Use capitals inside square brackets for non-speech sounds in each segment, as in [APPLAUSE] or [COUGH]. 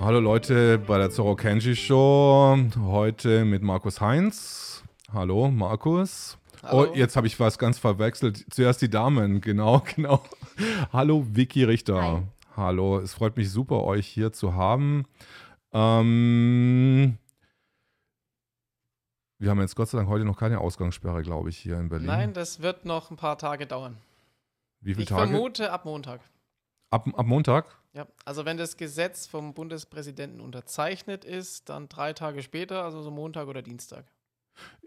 Hallo Leute bei der Zorro Kenji Show. Heute mit Markus Heinz. Hallo Markus. Hallo. Oh, jetzt habe ich was ganz verwechselt. Zuerst die Damen, [LAUGHS] genau, genau. Hallo Vicky Richter. Hi. Hallo, es freut mich super, euch hier zu haben. Ähm, wir haben jetzt Gott sei Dank heute noch keine Ausgangssperre, glaube ich, hier in Berlin. Nein, das wird noch ein paar Tage dauern. Wie viele Ich Tage? vermute ab Montag. Ab, ab Montag? Ja, also wenn das Gesetz vom Bundespräsidenten unterzeichnet ist, dann drei Tage später, also so Montag oder Dienstag.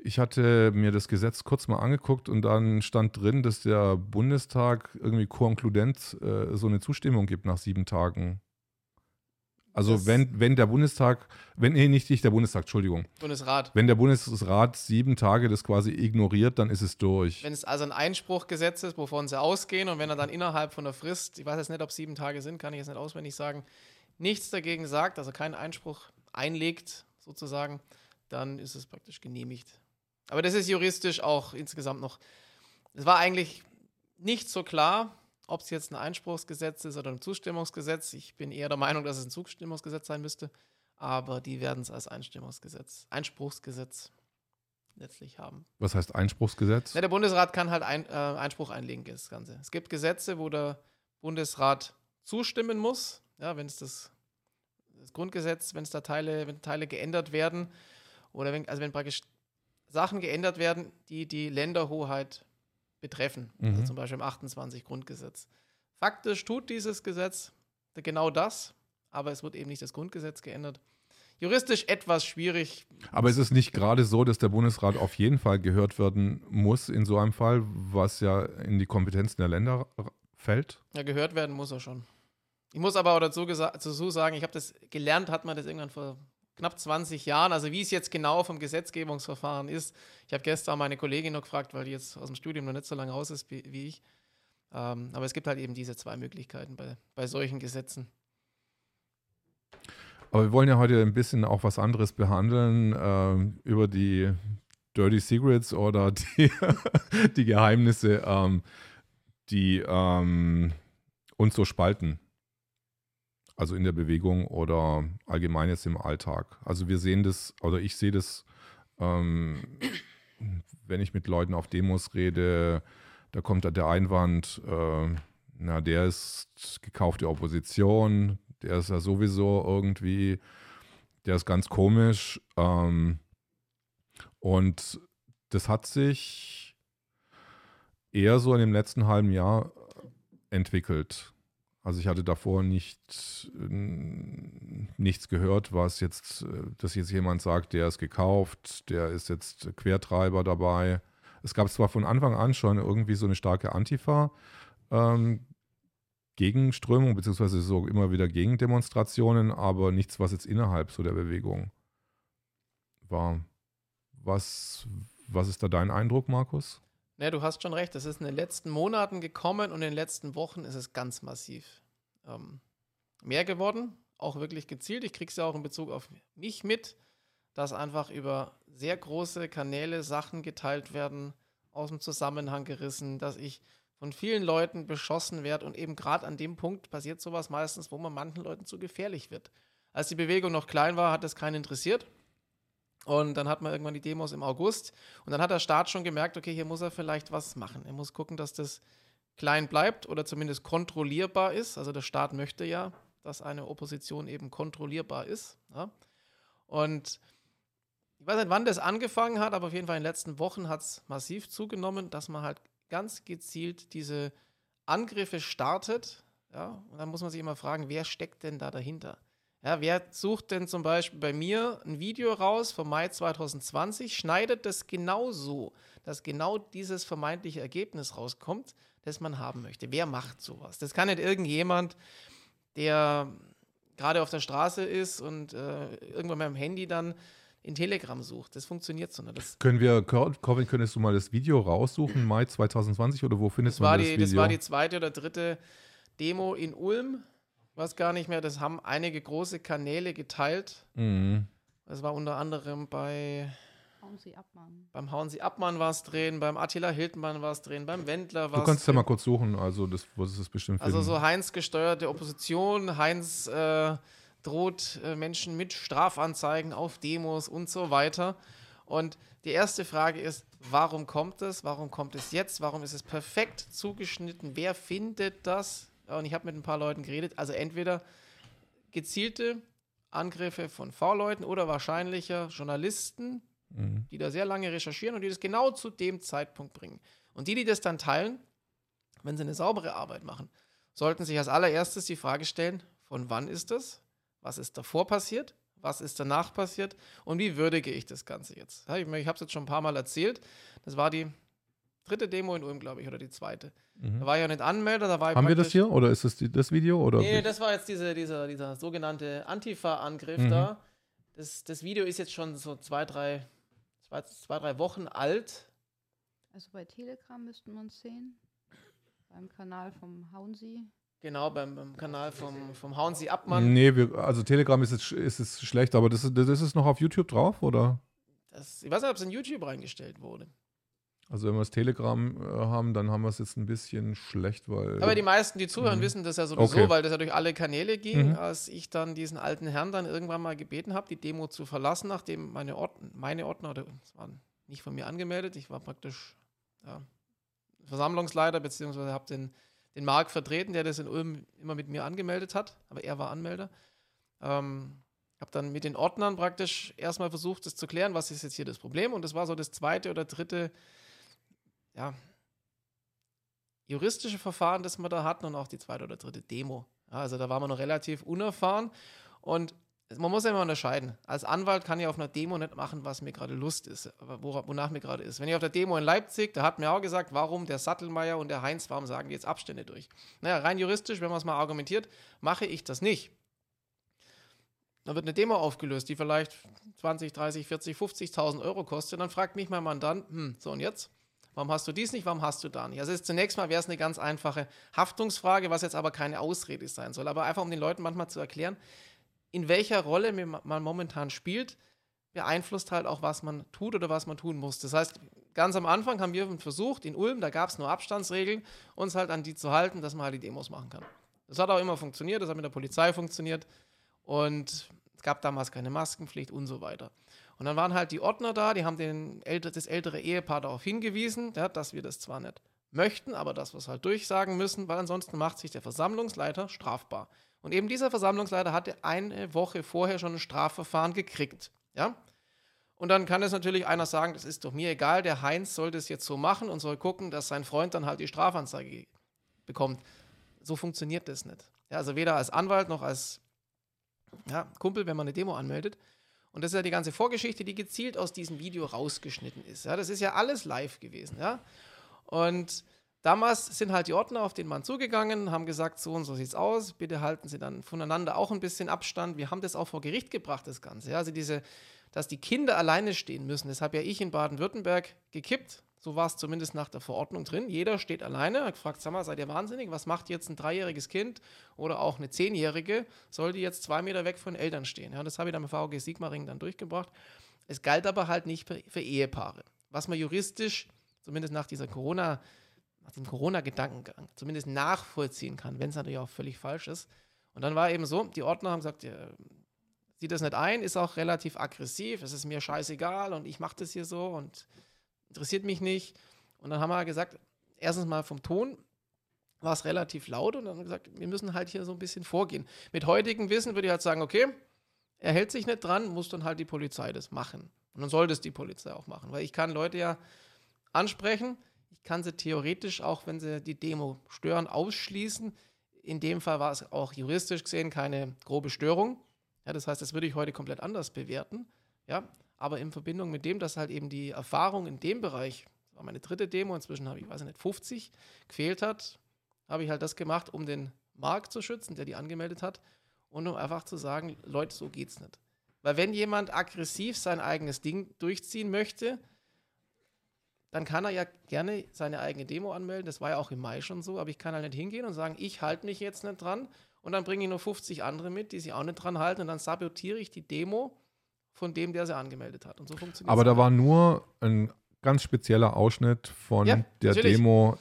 Ich hatte mir das Gesetz kurz mal angeguckt und dann stand drin, dass der Bundestag irgendwie konkludent äh, so eine Zustimmung gibt nach sieben Tagen. Also Das- wenn, wenn der Bundestag, wenn, nee, nicht, nicht der Bundestag, Entschuldigung. Bundesrat. Wenn der Bundesrat sieben Tage das quasi ignoriert, dann ist es durch. Wenn es also ein Einspruchgesetz ist, wovon sie ausgehen und wenn er dann innerhalb von der Frist, ich weiß jetzt nicht, ob sieben Tage sind, kann ich jetzt nicht auswendig sagen, nichts dagegen sagt, also keinen Einspruch einlegt, sozusagen, dann ist es praktisch genehmigt. Aber das ist juristisch auch insgesamt noch. Es war eigentlich nicht so klar, ob es jetzt ein Einspruchsgesetz ist oder ein Zustimmungsgesetz. Ich bin eher der Meinung, dass es ein Zustimmungsgesetz sein müsste. Aber die werden es als Einstimmungsgesetz, Einspruchsgesetz letztlich haben. Was heißt Einspruchsgesetz? Ja, der Bundesrat kann halt ein, äh, Einspruch einlegen, das Ganze. Es gibt Gesetze, wo der Bundesrat zustimmen muss, ja, wenn es das, das Grundgesetz, wenn es da Teile, wenn Teile geändert werden, oder wenn, also wenn praktisch Sachen geändert werden, die die Länderhoheit betreffen, also Mhm. zum Beispiel im 28 Grundgesetz. Faktisch tut dieses Gesetz genau das, aber es wird eben nicht das Grundgesetz geändert. Juristisch etwas schwierig, Aber ist es nicht gerade so, dass der Bundesrat auf jeden Fall gehört werden muss in so einem Fall, was ja in die Kompetenzen der Länder fällt? Ja, gehört werden muss er schon. Ich muss aber auch dazu, dazu sagen, ich habe das gelernt, hat man das irgendwann vor knapp 20 Jahren, also wie es jetzt genau vom Gesetzgebungsverfahren ist. Ich habe gestern meine Kollegin noch gefragt, weil die jetzt aus dem Studium noch nicht so lange raus ist wie, ich. Ähm, aber es gibt halt eben diese zwei Möglichkeiten bei, bei solchen Gesetzen. Aber wir wollen ja heute ein bisschen auch was anderes behandeln, ähm, über die Dirty Secrets oder die, [LAUGHS] die Geheimnisse, ähm, die ähm, uns so spalten. Also in der Bewegung oder allgemein jetzt im Alltag. Also wir sehen das, oder ich sehe das, ähm, wenn ich mit Leuten auf Demos rede, da kommt da der Einwand, äh, na, der ist gekaufte Opposition, der ist ja sowieso irgendwie, der ist ganz komisch. Ähm, und das hat sich eher so in dem letzten halben Jahr entwickelt. Also ich hatte davor nicht nichts gehört, was jetzt, dass jetzt jemand sagt, der ist gekauft, der ist jetzt Quertreiber dabei. Es gab zwar von Anfang an schon irgendwie so eine starke Antifa, ähm, Gegenströmung, beziehungsweise so immer wieder Gegendemonstrationen, aber nichts, was jetzt innerhalb so der Bewegung war. Was, was ist da dein Eindruck, Markus? Ne, du hast schon recht, das ist in den letzten Monaten gekommen und in den letzten Wochen ist es ganz massiv ähm, mehr geworden, auch wirklich gezielt. Ich kriege es ja auch in Bezug auf mich mit, dass einfach über sehr große Kanäle Sachen geteilt werden, aus dem Zusammenhang gerissen, dass ich von vielen Leuten beschossen werde und eben gerade an dem Punkt passiert sowas meistens, wo man manchen Leuten zu gefährlich wird. Als die Bewegung noch klein war, hat es keinen interessiert. Und dann hat man irgendwann die Demos im August. Und dann hat der Staat schon gemerkt, okay, hier muss er vielleicht was machen. Er muss gucken, dass das klein bleibt oder zumindest kontrollierbar ist. Also der Staat möchte ja, dass eine Opposition eben kontrollierbar ist. Ja? Und ich weiß nicht, wann das angefangen hat, aber auf jeden Fall in den letzten Wochen hat es massiv zugenommen, dass man halt ganz gezielt diese Angriffe startet. Ja? Und dann muss man sich immer fragen, wer steckt denn da dahinter? Ja, wer sucht denn zum Beispiel bei mir ein Video raus vom Mai 2020, schneidet das genau so, dass genau dieses vermeintliche Ergebnis rauskommt, das man haben möchte? Wer macht sowas? Das kann nicht irgendjemand, der gerade auf der Straße ist und äh, irgendwann mit dem Handy dann in Telegram sucht. Das funktioniert so nicht. Das, Können wir, Cor- Corvin, könntest du mal das Video raussuchen, Mai 2020 oder wo findest das, man das die, Video? das war die zweite oder dritte Demo in Ulm. Weiß gar nicht mehr. Das haben einige große Kanäle geteilt. Mhm. Das war unter anderem bei Hauen Sie ab, Mann. Beim Hauen Sie Abmann war es drehen, beim Attila Hildmann war es drehen, beim Wendler war Du es kannst es ja mal kurz suchen, also das wirst du es bestimmt Also so Heinz gesteuerte Opposition, Heinz äh, droht äh, Menschen mit Strafanzeigen auf Demos und so weiter. Und die erste Frage ist, warum kommt es? Warum kommt es jetzt? Warum ist es perfekt zugeschnitten? Wer findet das? Und ich habe mit ein paar Leuten geredet. Also entweder gezielte Angriffe von V-Leuten oder wahrscheinlicher Journalisten, mhm. die da sehr lange recherchieren und die das genau zu dem Zeitpunkt bringen. Und die, die das dann teilen, wenn sie eine saubere Arbeit machen, sollten sich als allererstes die Frage stellen, von wann ist das? Was ist davor passiert? Was ist danach passiert? Und wie würdige ich das Ganze jetzt? Ich habe es jetzt schon ein paar Mal erzählt. Das war die dritte Demo in Ulm, glaube ich, oder die zweite. Mhm. Da war ich ja nicht Anmelder, da war Haben wir das hier oder ist das die, das Video? Oder nee, das war jetzt diese, dieser, dieser sogenannte Antifa-Angriff mhm. da. Das, das Video ist jetzt schon so zwei drei, zwei, zwei, drei Wochen alt. Also bei Telegram müssten wir uns sehen. Beim Kanal vom Haunsi. Genau, beim, beim Kanal vom, vom Haunsi Abmann. Nee, wir, also Telegram ist es, ist es schlecht, aber das, das ist noch auf YouTube drauf, oder? Das, ich weiß nicht, ob es in YouTube reingestellt wurde. Also wenn wir das Telegram äh, haben, dann haben wir es jetzt ein bisschen schlecht, weil. Aber die meisten, die zuhören, mhm. wissen das ja sowieso, okay. weil das ja durch alle Kanäle ging, mhm. als ich dann diesen alten Herrn dann irgendwann mal gebeten habe, die Demo zu verlassen, nachdem meine, Ord meine Ordner, oder es waren nicht von mir angemeldet, ich war praktisch ja, Versammlungsleiter, beziehungsweise habe den, den Marc vertreten, der das in Ulm immer mit mir angemeldet hat, aber er war Anmelder. Ähm, habe dann mit den Ordnern praktisch erstmal versucht, das zu klären, was ist jetzt hier das Problem. Und das war so das zweite oder dritte ja, juristische Verfahren, das wir da hatten und auch die zweite oder dritte Demo. Ja, also da waren wir noch relativ unerfahren und man muss ja immer unterscheiden. Als Anwalt kann ich auf einer Demo nicht machen, was mir gerade Lust ist, wonach mir gerade ist. Wenn ich auf der Demo in Leipzig, da hat mir auch gesagt, warum der Sattelmeier und der Heinz, warum sagen die jetzt Abstände durch? Naja, rein juristisch, wenn man es mal argumentiert, mache ich das nicht. Da wird eine Demo aufgelöst, die vielleicht 20, 30, 40, 50.000 Euro kostet. Dann fragt mich mein Mandant, hm, so und jetzt? Warum hast du dies nicht? Warum hast du da nicht? Also ist, zunächst mal wäre es eine ganz einfache Haftungsfrage, was jetzt aber keine Ausrede sein soll. Aber einfach um den Leuten manchmal zu erklären, in welcher Rolle man momentan spielt, beeinflusst halt auch, was man tut oder was man tun muss. Das heißt, ganz am Anfang haben wir versucht, in Ulm, da gab es nur Abstandsregeln, uns halt an die zu halten, dass man halt die Demos machen kann. Das hat auch immer funktioniert, das hat mit der Polizei funktioniert und es gab damals keine Maskenpflicht und so weiter. Und dann waren halt die Ordner da, die haben den älter, das ältere Ehepaar darauf hingewiesen, ja, dass wir das zwar nicht möchten, aber dass wir es halt durchsagen müssen, weil ansonsten macht sich der Versammlungsleiter strafbar. Und eben dieser Versammlungsleiter hatte eine Woche vorher schon ein Strafverfahren gekriegt. Ja? Und dann kann es natürlich einer sagen, das ist doch mir egal, der Heinz soll das jetzt so machen und soll gucken, dass sein Freund dann halt die Strafanzeige bekommt. So funktioniert das nicht. Ja, also weder als Anwalt noch als ja, Kumpel, wenn man eine Demo anmeldet. Und das ist ja die ganze Vorgeschichte, die gezielt aus diesem Video rausgeschnitten ist. Ja, das ist ja alles live gewesen. Ja? Und damals sind halt die Ordner auf den Mann zugegangen, haben gesagt, so und so sieht's aus, bitte halten Sie dann voneinander auch ein bisschen Abstand. Wir haben das auch vor Gericht gebracht, das Ganze. Ja? Also diese, dass die Kinder alleine stehen müssen, das habe ja ich in Baden-Württemberg gekippt. So war es zumindest nach der Verordnung drin. Jeder steht alleine. Er fragt, sag mal, seid ihr wahnsinnig? Was macht jetzt ein dreijähriges Kind oder auch eine zehnjährige? Soll die jetzt zwei Meter weg von Eltern stehen? Ja, das habe ich dann mit VG Sigmaring dann durchgebracht. Es galt aber halt nicht für, für Ehepaare. Was man juristisch, zumindest nach dieser Corona, nach dem Corona-Gedankengang, zumindest nachvollziehen kann, wenn es natürlich auch völlig falsch ist. Und dann war eben so, die Ordner haben gesagt, ja, sieht das nicht ein, ist auch relativ aggressiv, es ist mir scheißegal und ich mache das hier so und interessiert mich nicht. Und dann haben wir gesagt, erstens mal vom Ton war es relativ laut und dann haben wir gesagt, wir müssen halt hier so ein bisschen vorgehen. Mit heutigem Wissen würde ich halt sagen, okay, er hält sich nicht dran, muss dann halt die Polizei das machen. Und dann sollte es die Polizei auch machen, weil ich kann Leute ja ansprechen, ich kann sie theoretisch, auch wenn sie die Demo stören, ausschließen. In dem Fall war es auch juristisch gesehen keine grobe Störung. Ja, das heißt, das würde ich heute komplett anders bewerten. Ja, aber in Verbindung mit dem, dass halt eben die Erfahrung in dem Bereich, das war meine dritte Demo, inzwischen habe ich, weiß nicht, 50, gefehlt hat, habe ich halt das gemacht, um den Markt zu schützen, der die angemeldet hat und um einfach zu sagen, Leute, so geht's nicht. Weil wenn jemand aggressiv sein eigenes Ding durchziehen möchte, dann kann er ja gerne seine eigene Demo anmelden. Das war ja auch im Mai schon so, aber ich kann halt nicht hingehen und sagen, ich halte mich jetzt nicht dran und dann bringe ich nur 50 andere mit, die sich auch nicht dran halten und dann sabotiere ich die Demo von dem, der sie angemeldet hat. Und so funktioniert Aber da war nur ein ganz spezieller Ausschnitt von ja, der natürlich. Demo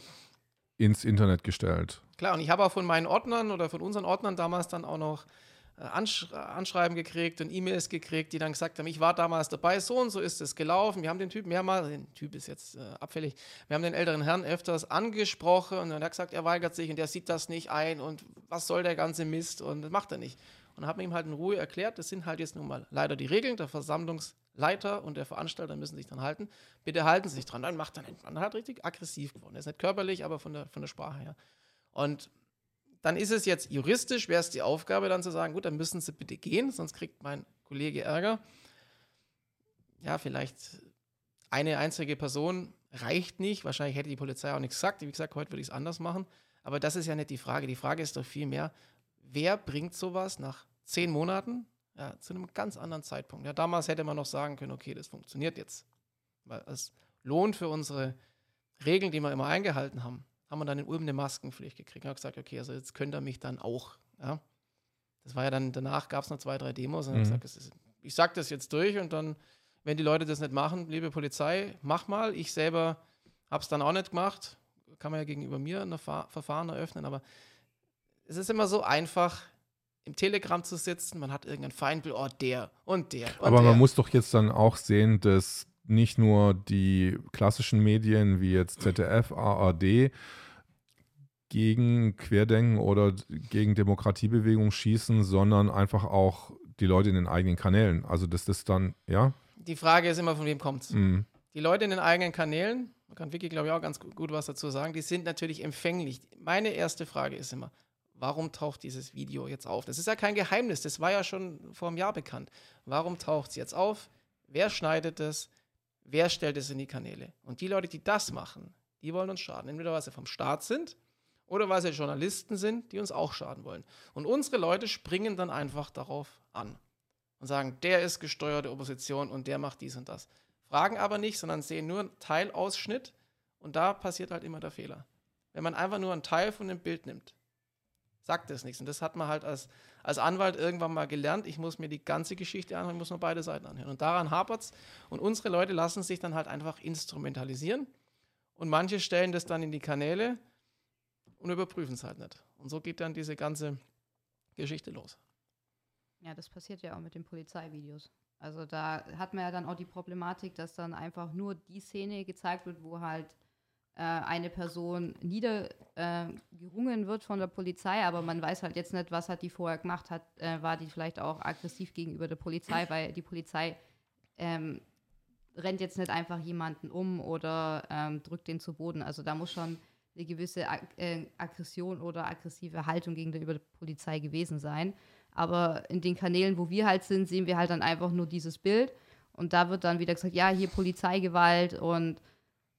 ins Internet gestellt. Klar, und ich habe auch von meinen Ordnern oder von unseren Ordnern damals dann auch noch äh, Ansch Anschreiben gekriegt und E-Mails gekriegt, die dann gesagt haben, ich war damals dabei, so und so ist es gelaufen. Wir haben den Typ mehrmals, der Typ ist jetzt äh, abfällig, wir haben den älteren Herrn öfters angesprochen und dann hat er gesagt, er weigert sich und der sieht das nicht ein und was soll der ganze Mist und das macht er nicht. Und hat man ihm halt in Ruhe erklärt, das sind halt jetzt nun mal leider die Regeln, der Versammlungsleiter und der Veranstalter müssen sich dran halten. Bitte halten Sie sich dran. Dann macht er dann halt richtig aggressiv geworden. Er ist nicht körperlich, aber von der, von der Sprache her. Und dann ist es jetzt juristisch, wäre es die Aufgabe dann zu sagen, gut, dann müssen Sie bitte gehen, sonst kriegt mein Kollege Ärger. Ja, vielleicht eine einzige Person reicht nicht. Wahrscheinlich hätte die Polizei auch nichts gesagt. Wie gesagt, heute würde ich es anders machen. Aber das ist ja nicht die Frage. Die Frage ist doch vielmehr, wer bringt sowas nach zehn Monaten ja, zu einem ganz anderen Zeitpunkt? Ja, damals hätte man noch sagen können, okay, das funktioniert jetzt. Weil es lohnt für unsere Regeln, die wir immer eingehalten haben, haben wir dann in Ulm eine Maskenpflicht gekriegt. Habe gesagt, okay, also jetzt könnt ihr mich dann auch. Ja. Das war ja dann, danach gab es noch zwei, drei Demos und mhm. gesagt, ist, ich sage das jetzt durch und dann, wenn die Leute das nicht machen, liebe Polizei, mach mal. Ich selber habe es dann auch nicht gemacht. Kann man ja gegenüber mir ein Verfahren eröffnen, aber es ist immer so einfach, im Telegram zu sitzen, man hat irgendein Feindbild, oh, der und der. Und aber der. man muss doch jetzt dann auch sehen, dass nicht nur die klassischen Medien wie jetzt ZDF, ARD gegen Querdenken oder gegen Demokratiebewegung schießen, sondern einfach auch die Leute in den eigenen Kanälen. Also dass das dann, ja? Die Frage ist immer, von wem kommt es? Mm. Die Leute in den eigenen Kanälen, da kann Vicky, glaube ich, auch ganz gut was dazu sagen, die sind natürlich empfänglich. Meine erste Frage ist immer, warum taucht dieses Video jetzt auf? Das ist ja kein Geheimnis, das war ja schon vor einem Jahr bekannt. Warum taucht es jetzt auf? Wer schneidet es? wer stellt es in die Kanäle? Und die Leute, die das machen, die wollen uns schaden. Entweder weil sie vom Staat sind oder weil sie Journalisten sind, die uns auch schaden wollen. Und unsere Leute springen dann einfach darauf an und sagen, der ist gesteuerte Opposition und der macht dies und das. Fragen aber nicht, sondern sehen nur einen Teilausschnitt und da passiert halt immer der Fehler. Wenn man einfach nur einen Teil von dem Bild nimmt, sagt es nichts. Und das hat man halt als als Anwalt irgendwann mal gelernt, ich muss mir die ganze Geschichte anhören, ich muss nur beide Seiten anhören. Und daran hapert es. Und unsere Leute lassen sich dann halt einfach instrumentalisieren. Und manche stellen das dann in die Kanäle und überprüfen es halt nicht. Und so geht dann diese ganze Geschichte los. Ja, das passiert ja auch mit den Polizeivideos. Also da hat man ja dann auch die Problematik, dass dann einfach nur die Szene gezeigt wird, wo halt eine Person niedergerungen äh, wird von der Polizei, aber man weiß halt jetzt nicht, was hat die vorher gemacht, hat, äh, war die vielleicht auch aggressiv gegenüber der Polizei, weil die Polizei ähm, rennt jetzt nicht einfach jemanden um oder ähm, drückt den zu Boden. Also da muss schon eine gewisse Ag äh, Aggression oder aggressive Haltung gegenüber der Polizei gewesen sein. Aber in den Kanälen, wo wir halt sind, sehen wir halt dann einfach nur dieses Bild. Und da wird dann wieder gesagt, ja, hier Polizeigewalt und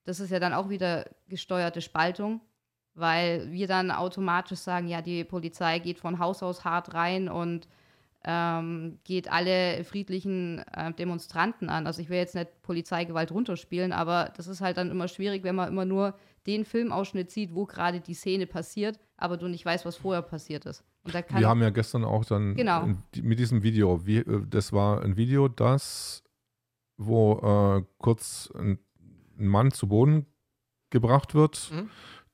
das ist ja dann auch wieder gesteuerte Spaltung, weil wir dann automatisch sagen, ja, die Polizei geht von Haus aus hart rein und ähm, geht alle friedlichen äh, Demonstranten an. Also ich will jetzt nicht Polizeigewalt runterspielen, aber das ist halt dann immer schwierig, wenn man immer nur den Filmausschnitt sieht, wo gerade die Szene passiert, aber du nicht weißt, was vorher passiert ist. wir haben ja gestern auch dann genau. in, mit diesem Video, wie, äh, das war ein Video, das, wo äh, kurz ein ein Mann zu Boden gebracht wird. Mhm.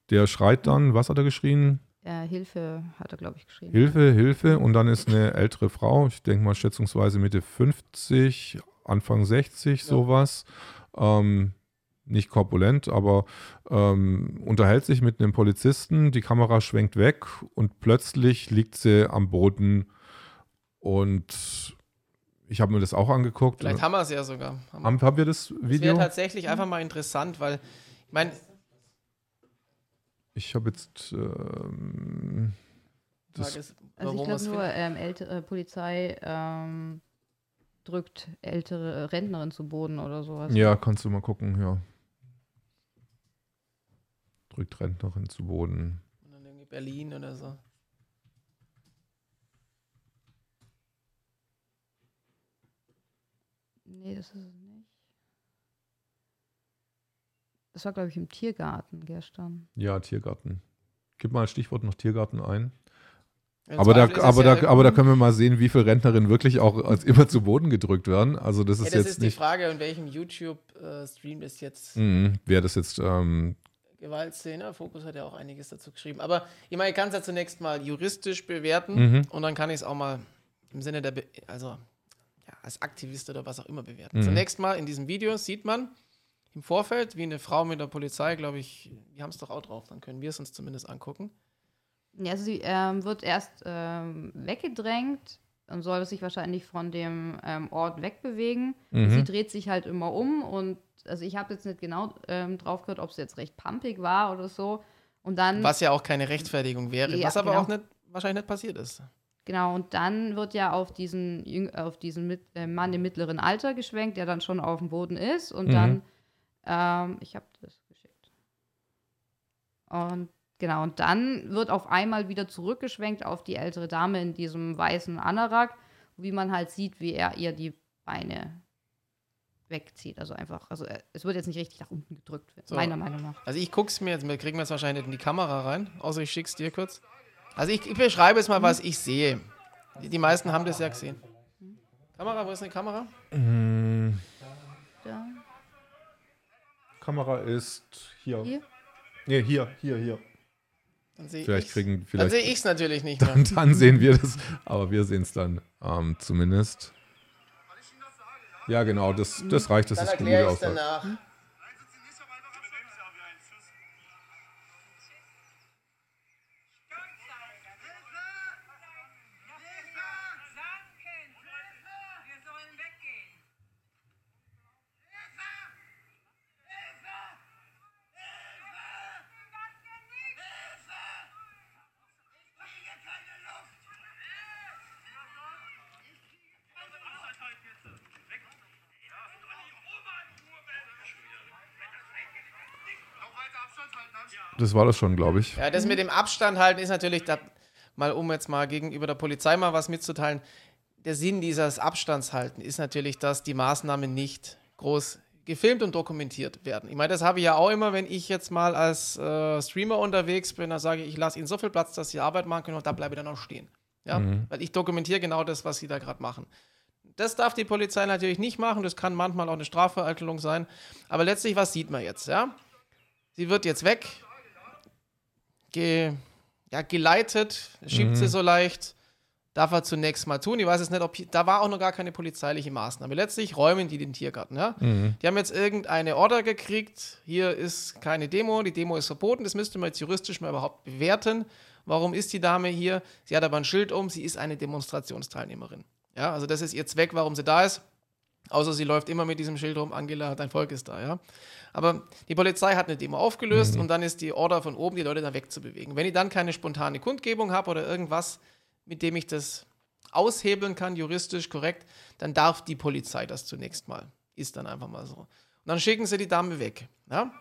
Der schreit dann, was hat er geschrien? Ja, Hilfe hat er, glaube ich, geschrien. Hilfe, Hilfe. Und dann ist eine ältere Frau, ich denke mal schätzungsweise Mitte 50, Anfang 60, ja. sowas. Ähm, nicht korpulent, aber ähm, unterhält sich mit einem Polizisten. Die Kamera schwenkt weg und plötzlich liegt sie am Boden und ich habe mir das auch angeguckt. Vielleicht haben wir es ja sogar. Haben, haben, haben wir das Video? Das wäre tatsächlich einfach mal interessant, weil ich meine. Ich habe jetzt. Ähm, das ist, also ich glaube nur, ähm, ältere Polizei ähm, drückt ältere Rentnerin zu Boden oder sowas. Ja, kannst du mal gucken, ja. Drückt Rentnerin zu Boden. Und dann irgendwie Berlin oder so. Nee, das ist es nicht. Das war, glaube ich, im Tiergarten gestern. Ja, Tiergarten. Gib mal ein Stichwort noch Tiergarten ein. aber da, aber, da, ja aber da können wir mal sehen, wie viele Rentnerinnen wirklich auch als immer zu Boden gedrückt werden. Also das ist ja, das jetzt ist nicht die Frage, in welchem YouTube-Stream äh, das jetzt. Mhm, wer das jetzt. Ähm, Gewaltszene, Fokus hat ja auch einiges dazu geschrieben. Aber ich meine, ich kann es ja zunächst mal juristisch bewerten mhm. und dann kann ich es auch mal im Sinne der, Be also ja, als Aktivist oder was auch immer bewerten. Mhm. Zunächst mal in diesem Video sieht man im Vorfeld, wie eine Frau mit der Polizei, glaube ich, wir haben es doch auch drauf, dann können wir es uns zumindest angucken. Ja, also sie ähm, wird erst ähm, weggedrängt und soll sich wahrscheinlich von dem ähm, Ort wegbewegen. Mhm. Sie dreht sich halt immer um und also ich habe jetzt nicht genau ähm, drauf gehört, ob sie jetzt recht pumpig war oder so. Und dann Was ja auch keine Rechtfertigung wäre, Ja, was aber genau. auch nicht, wahrscheinlich nicht passiert ist. Genau, und dann wird ja auf diesen, auf diesen mit, äh, Mann im mittleren Alter geschwenkt, der dann schon auf dem Boden ist. Und Mhm. dann, ähm, ich habe das geschickt. Und genau, und dann wird auf einmal wieder zurückgeschwenkt auf die ältere Dame in diesem weißen Anorak, wie man halt sieht, wie er ihr die Beine wegzieht. Also einfach, also äh, es wird jetzt nicht richtig nach unten gedrückt, So. meiner Meinung nach. Also ich guck's mir jetzt, wir kriegen wir es wahrscheinlich nicht in die Kamera rein, außer ich schick's dir kurz. Also ich, ich beschreibe jetzt mal, was ich sehe. Die, die meisten haben das ja gesehen. Kamera, wo ist eine Kamera? Mm, Ja. Kamera ist hier. Hier? Nee, hier, hier, hier. Dann sehe Vielleicht ich's. kriegen, Dann vielleicht. sehe ich es natürlich nicht mehr. Dann, dann sehen wir das, aber wir sehen es dann ähm, zumindest. Ja, genau, das, das reicht, dass Dann es gut erkläre ich es danach. Wir sollen weggehen. Das war das schon, glaube ich. Ja, das mit dem Abstand halten ist natürlich, da, mal um jetzt mal gegenüber der Polizei mal was mitzuteilen, der Sinn dieses Abstandshalten ist natürlich, dass die Maßnahmen nicht groß gefilmt und dokumentiert werden. Ich meine, das habe ich ja auch immer, wenn ich jetzt mal als äh, Streamer unterwegs bin, dann sage ich, ich lasse ihnen so viel Platz, dass sie Arbeit machen können und da bleibe ich dann auch stehen. Ja? Weil ich dokumentiere genau das, was sie da gerade machen. Das darf die Polizei natürlich nicht machen, das kann manchmal auch eine Strafvereitelung sein. Aber letztlich, was sieht man jetzt? Ja? Sie wird jetzt weg, ge, ja, geleitet, schiebt sie so leicht. Darf er zunächst mal tun. Ich weiß jetzt nicht, ob hier, da war auch noch gar keine polizeiliche Maßnahme. Letztlich räumen die den Tiergarten. Ja? Die haben jetzt irgendeine Order gekriegt. Hier ist keine Demo, die Demo ist verboten. Das müsste man jetzt juristisch mal überhaupt bewerten. Warum ist die Dame hier? Sie hat aber ein Schild um, sie ist eine Demonstrationsteilnehmerin. Ja, also das ist ihr Zweck, warum sie da ist. Außer sie läuft immer mit diesem Schild rum, Angela, dein Volk ist da, ja. Aber die Polizei hat eine Demo aufgelöst und dann ist die Order von oben, die Leute da wegzubewegen. Wenn ich dann keine spontane Kundgebung habe oder irgendwas, mit dem ich das aushebeln kann, juristisch korrekt, dann darf die Polizei das zunächst mal. Ist dann einfach mal so. Und dann schicken sie die Dame weg. Ja?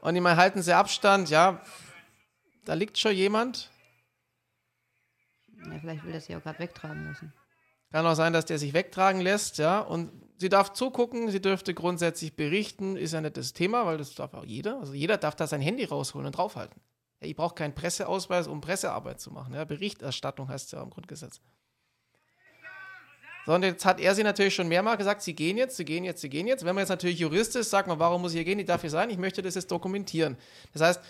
Und ich meine, halten sie Abstand, ja, da liegt schon jemand. Ja, vielleicht will er sie auch gerade wegtragen lassen. Kann auch sein, dass der sich wegtragen lässt, ja. Und sie darf zugucken, sie dürfte grundsätzlich berichten, ist ja nicht das Thema, weil das darf auch jeder. Also jeder darf da sein Handy rausholen und draufhalten. Ja, ich brauche keinen Presseausweis, um Pressearbeit zu machen. Ja. Berichterstattung heißt es ja im Grundgesetz. So, und jetzt hat er sie natürlich schon mehrmals gesagt, sie gehen jetzt, sie gehen jetzt, sie gehen jetzt. Wenn man jetzt natürlich Jurist ist, sagt man, warum muss ich hier gehen? Ich darf hier sein, ich möchte das jetzt dokumentieren. Das heißt,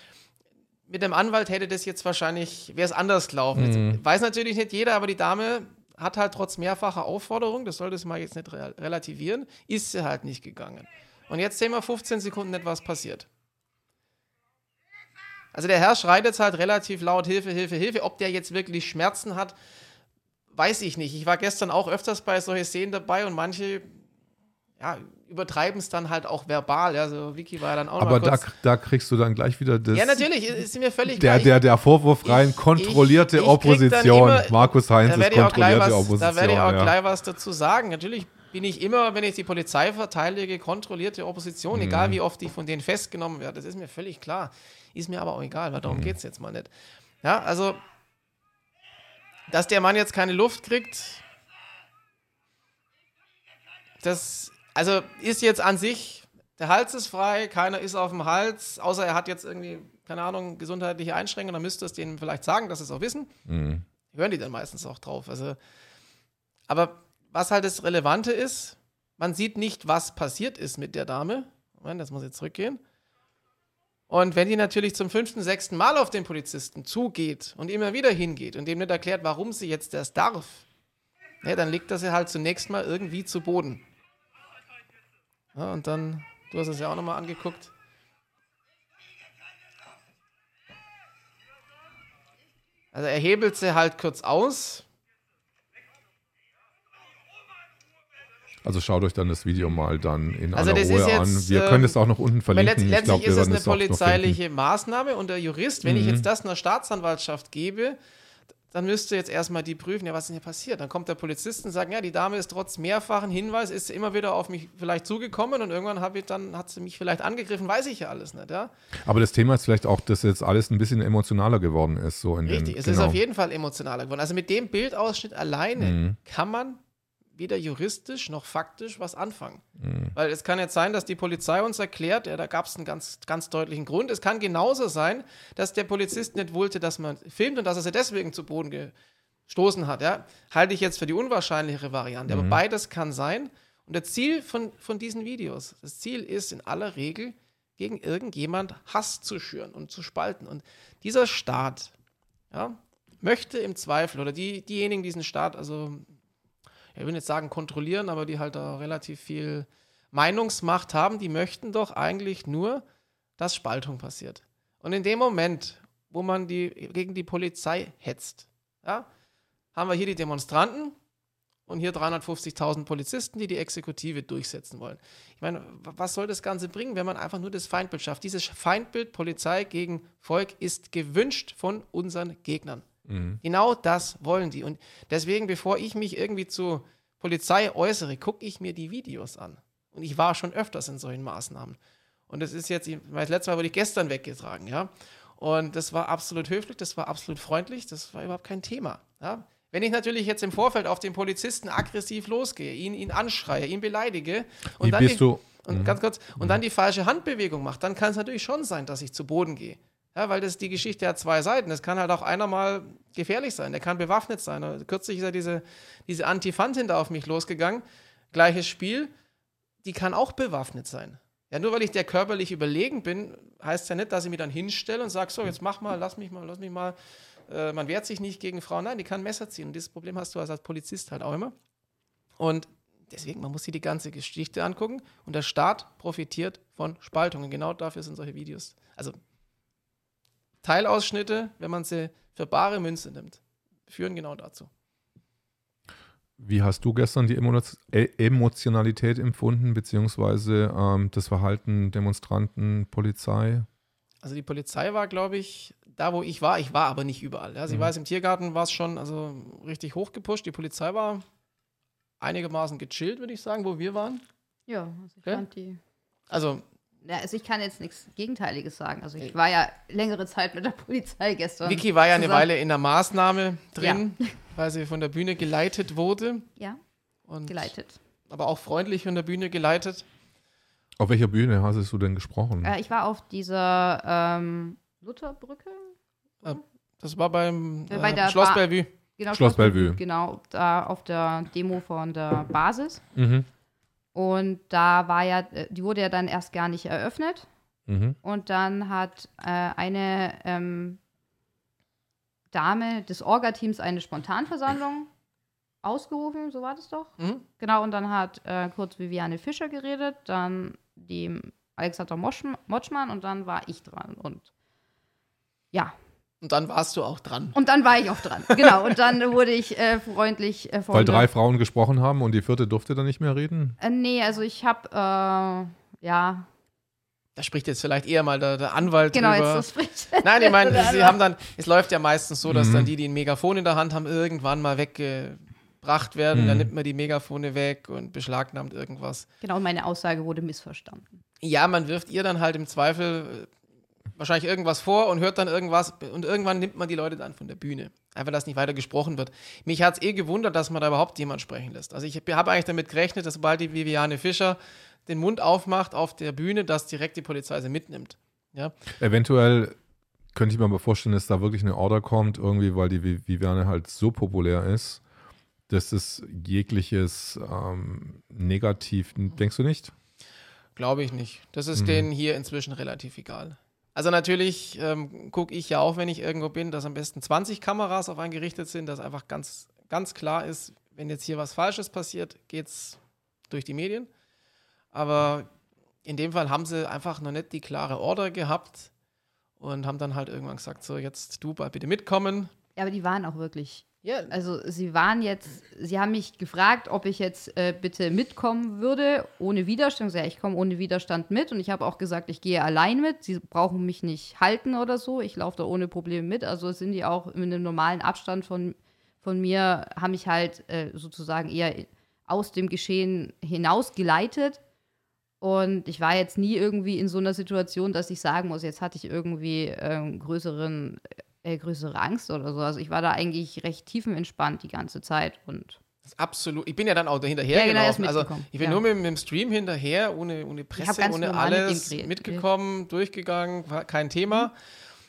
mit dem Anwalt hätte das jetzt wahrscheinlich, wäre es anders gelaufen. Jetzt weiß natürlich nicht jeder, aber die Dame hat halt trotz mehrfacher Aufforderung, das sollte man jetzt nicht re relativieren, ist sie halt nicht gegangen. Und jetzt sehen wir 15 Sekunden nicht, was passiert. Also der Herr schreit jetzt halt relativ laut Hilfe, Hilfe, Hilfe. Ob der jetzt wirklich Schmerzen hat, weiß ich nicht. Ich war gestern auch öfters bei solchen Szenen dabei und manche ja, übertreiben es dann halt auch verbal. Ja, so Vicky war ja dann auch Aber da, da kriegst du dann gleich wieder das. ja, natürlich, ist mir völlig Der, gleich. der, der Vorwurf rein, Ich- kontrollierte ich- ich Opposition. immer- Markus Heinz da ist werde ich auch gleich kontrollierte was, Opposition. da werde ich auch ja. gleich was dazu sagen. Natürlich bin ich immer, wenn ich die Polizei verteidige, kontrollierte Opposition, Mhm. egal wie oft ich von denen festgenommen werde. Das ist mir völlig klar. Ist mir aber auch egal, weil Mhm. darum geht es jetzt mal nicht. Ja, also, dass der Mann jetzt keine Luft kriegt, das, also ist jetzt an sich, der Hals ist frei, keiner ist auf dem Hals, außer er hat jetzt irgendwie, keine Ahnung, gesundheitliche Einschränkungen, dann müsste es denen vielleicht sagen, dass sie es auch wissen Mhm. hören die dann meistens auch drauf. Also, aber was halt das Relevante ist, man sieht nicht, was passiert ist mit der Dame. Moment, das muss jetzt zurückgehen. Und wenn die natürlich zum fünften, sechsten Mal auf den Polizisten zugeht und immer wieder hingeht und dem nicht erklärt, warum sie jetzt das darf, ja, dann legt er sie halt zunächst mal irgendwie zu Boden. Ja, und dann, du hast es ja auch nochmal angeguckt. Also er hebelt sie halt kurz aus. Also schaut euch dann das Video mal dann in Also aller Ruhe an. Wir ähm, können es auch noch unten Weil verlinken. letzt, ich glaub, letztlich wir ist es eine polizeiliche Maßnahme und der Jurist, wenn ich Mhm. jetzt das einer Staatsanwaltschaft gebe, dann müsste jetzt erstmal die prüfen, ja, was ist denn hier passiert? Dann kommt der Polizist und sagt, ja, die Dame ist trotz mehrfachen Hinweis, ist sie immer wieder auf mich vielleicht zugekommen und irgendwann habe ich dann, hat sie mich vielleicht angegriffen, weiß ich ja alles nicht, ja. Aber das Thema ist vielleicht auch, dass jetzt alles ein bisschen emotionaler geworden ist. So in Richtig, den, es genau. ist auf jeden Fall emotionaler geworden. Also mit dem Bildausschnitt alleine Mhm. kann man weder juristisch noch faktisch was anfangen. Mhm. Weil es kann jetzt sein, dass die Polizei uns erklärt, ja, da gab es einen ganz, ganz deutlichen Grund. Es kann genauso sein, dass der Polizist nicht wollte, dass man filmt und dass er sie deswegen zu Boden gestoßen hat. Ja. Halte ich jetzt für die unwahrscheinlichere Variante. Aber beides kann sein. Und das Ziel von, von diesen Videos, das Ziel ist in aller Regel, gegen irgendjemand Hass zu schüren und zu spalten. Und dieser Staat ja, möchte im Zweifel, oder die, diejenigen, die diesen Staat, also ich will nicht sagen kontrollieren, aber die halt da relativ viel Meinungsmacht haben, die möchten doch eigentlich nur, dass Spaltung passiert. Und in dem Moment, wo man die, gegen die Polizei hetzt, ja, haben wir hier die Demonstranten und hier 350.000 Polizisten, die die Exekutive durchsetzen wollen. Ich meine, was soll das Ganze bringen, wenn man einfach nur das Feindbild schafft? Dieses Feindbild Polizei gegen Volk ist gewünscht von unseren Gegnern. Mhm. Genau das wollen die. Und deswegen, bevor ich mich irgendwie zur Polizei äußere, gucke ich mir die Videos an. Und ich war schon öfters in solchen Maßnahmen. Und das ist jetzt, weiß, letztes Mal wurde ich gestern weggetragen, ja. Und das war absolut höflich, das war absolut freundlich, das war überhaupt kein Thema. Ja? Wenn ich natürlich jetzt im Vorfeld auf den Polizisten aggressiv losgehe, ihn, ihn anschreie, ihn beleidige und Wie dann die, bist du? und ganz kurz, und dann die falsche Handbewegung macht, dann kann es natürlich schon sein, dass ich zu Boden gehe. Ja, weil das die Geschichte hat zwei Seiten. Es kann halt auch einer mal gefährlich sein. Der kann bewaffnet sein. Kürzlich ist ja diese, diese Antifantin da auf mich losgegangen. Gleiches Spiel. Die kann auch bewaffnet sein. Ja, nur weil ich der körperlich überlegen bin, heißt ja nicht, dass ich mich dann hinstelle und sage, so, jetzt mach mal, lass mich mal, lass mich mal. Äh, man wehrt sich nicht gegen Frauen. Nein, die kann Messer ziehen. Und dieses Problem hast du als Polizist halt auch immer. Und deswegen, man muss sich die ganze Geschichte angucken. Und der Staat profitiert von Spaltungen. Genau dafür sind solche Videos. Also Teilausschnitte, wenn man sie für bare Münze nimmt, führen genau dazu. Wie hast du gestern die äh, Emotionalität empfunden, beziehungsweise ähm, das Verhalten Demonstranten, Polizei? Also die Polizei war, glaube ich, da wo ich war. Ich war aber nicht überall. Ja. Sie Mhm. war es im Tiergarten, war es schon also richtig hochgepusht. Die Polizei war einigermaßen gechillt, würde ich sagen, wo wir waren. Ja, also ich Ja? fand die. Also Ja, also ich kann jetzt nichts Gegenteiliges sagen. Also ich war ja längere Zeit mit der Polizei gestern. Vicky war ja eine zusammen. Weile in der Maßnahme drin, [LAUGHS] weil sie von der Bühne geleitet wurde. Ja, Und geleitet. Aber auch freundlich von der Bühne geleitet. Auf welcher Bühne hast du denn gesprochen? Äh, ich war auf dieser ähm, Lutherbrücke. Das war beim Äh, bei äh, der Schloss Ba- Bellevue. Genau, Schloss Bellevue. Genau, da auf der Demo von der Basis. Mhm. Und da war ja, äh, die wurde ja dann erst gar nicht eröffnet. Mhm. Und dann hat äh, eine ähm, Dame des Orga-Teams eine Spontanversammlung [LAUGHS] ausgerufen, so war das doch. Mhm. Genau, und dann hat äh, kurz Viviane Fischer geredet, dann die Alexander Motschmann und dann war ich dran. Und ja, Und dann warst du auch dran. und dann war ich auch dran. Genau, und dann wurde ich äh, freundlich äh, von Weil drei Frauen gesprochen haben und die vierte durfte dann nicht mehr reden? Äh, nee, also ich habe, äh, ja, Da spricht jetzt vielleicht eher mal der, der Anwalt genau, drüber. jetzt das spricht. Nein, ich meine, sie haben dann, es läuft ja meistens so, dass Mhm. dann die, die ein Megafon in der Hand haben, irgendwann mal weggebracht werden. Mhm. Dann nimmt man die Megafone weg und beschlagnahmt irgendwas. Genau, meine Aussage wurde missverstanden. Ja, man wirft ihr dann halt im Zweifel wahrscheinlich irgendwas vor und hört dann irgendwas und irgendwann nimmt man die Leute dann von der Bühne. Einfach, dass nicht weiter gesprochen wird. Mich hat es eh gewundert, dass man da überhaupt jemand sprechen lässt. Also ich habe eigentlich damit gerechnet, dass sobald die Viviane Fischer den Mund aufmacht auf der Bühne, dass direkt die Polizei sie mitnimmt. Ja, Eventuell könnte ich mir aber vorstellen, dass da wirklich eine Order kommt, irgendwie, weil die Vi- Viviane halt so populär ist, dass es jegliches ähm, Negativ, denkst du nicht? glaube ich nicht. Das ist Mhm. denen hier inzwischen relativ egal. Also natürlich ähm, gucke ich ja auch, wenn ich irgendwo bin, dass am besten 20 Kameras auf einen gerichtet sind, dass einfach ganz, ganz klar ist, wenn jetzt hier was Falsches passiert, geht es durch die Medien. Aber in dem Fall haben sie einfach noch nicht die klare Order gehabt und haben dann halt irgendwann gesagt, so jetzt du bitte mitkommen. Ja, aber die waren auch wirklich. Ja, Also sie waren jetzt, sie haben mich gefragt, ob ich jetzt äh, bitte mitkommen würde, ohne Widerstand. Ja, ich komme ohne Widerstand mit und ich habe auch gesagt, ich gehe allein mit. Sie brauchen mich nicht halten oder so. Ich laufe da ohne Probleme mit. Also sind die auch mit einem normalen Abstand von, von mir, haben mich halt äh, sozusagen eher aus dem Geschehen hinaus geleitet. Und ich war jetzt nie irgendwie in so einer Situation, dass ich sagen muss, jetzt hatte ich irgendwie ähm, größeren, äh, größere Angst oder so. Also ich war da eigentlich recht tiefenentspannt die ganze Zeit und absolut. Ich bin ja dann auch dahinterher Ja, genau, gelaufen. Also ich bin ja. nur mit, mit dem Stream hinterher, ohne, ohne Presse, ohne mit alles, mitgekommen, durchgegangen, war kein Thema.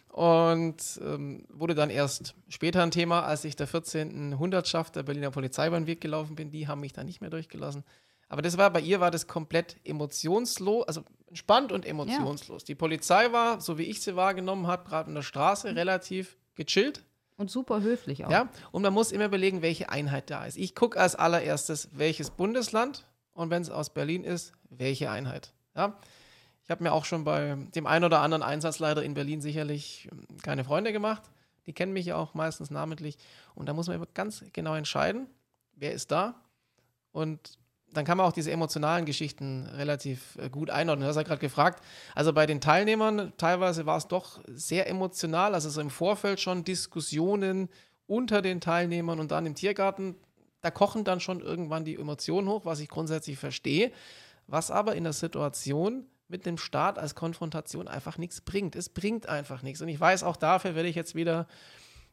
Und ähm, wurde dann erst später ein Thema, als ich der 14. Hundertschaft der Berliner Polizei über den Weg gelaufen bin. Die haben mich dann nicht mehr durchgelassen. Aber das war, bei ihr war das komplett emotionslos, also entspannt und emotionslos. Die Polizei war, so wie ich sie wahrgenommen habe, gerade in der Straße, relativ gechillt. Und super höflich auch. Ja, und man muss immer überlegen, welche Einheit da ist. Ich gucke als allererstes, welches Bundesland und wenn es aus Berlin ist, welche Einheit. Ja, ich habe mir auch schon bei dem einen oder anderen Einsatzleiter in Berlin sicherlich ähm, keine Freunde gemacht. Die kennen mich ja auch meistens namentlich. Und da muss man ganz genau entscheiden, wer ist da. Und dann kann man auch diese emotionalen Geschichten relativ äh, gut einordnen. Du hast ja gerade gefragt, also bei den Teilnehmern, teilweise war es doch sehr emotional, also so im Vorfeld schon Diskussionen unter den Teilnehmern und dann im Tiergarten, da kochen dann schon irgendwann die Emotionen hoch, was ich grundsätzlich verstehe, was aber in der Situation mit dem Staat als Konfrontation einfach nichts bringt. Es bringt einfach nichts. Und ich weiß, auch dafür werde ich jetzt wieder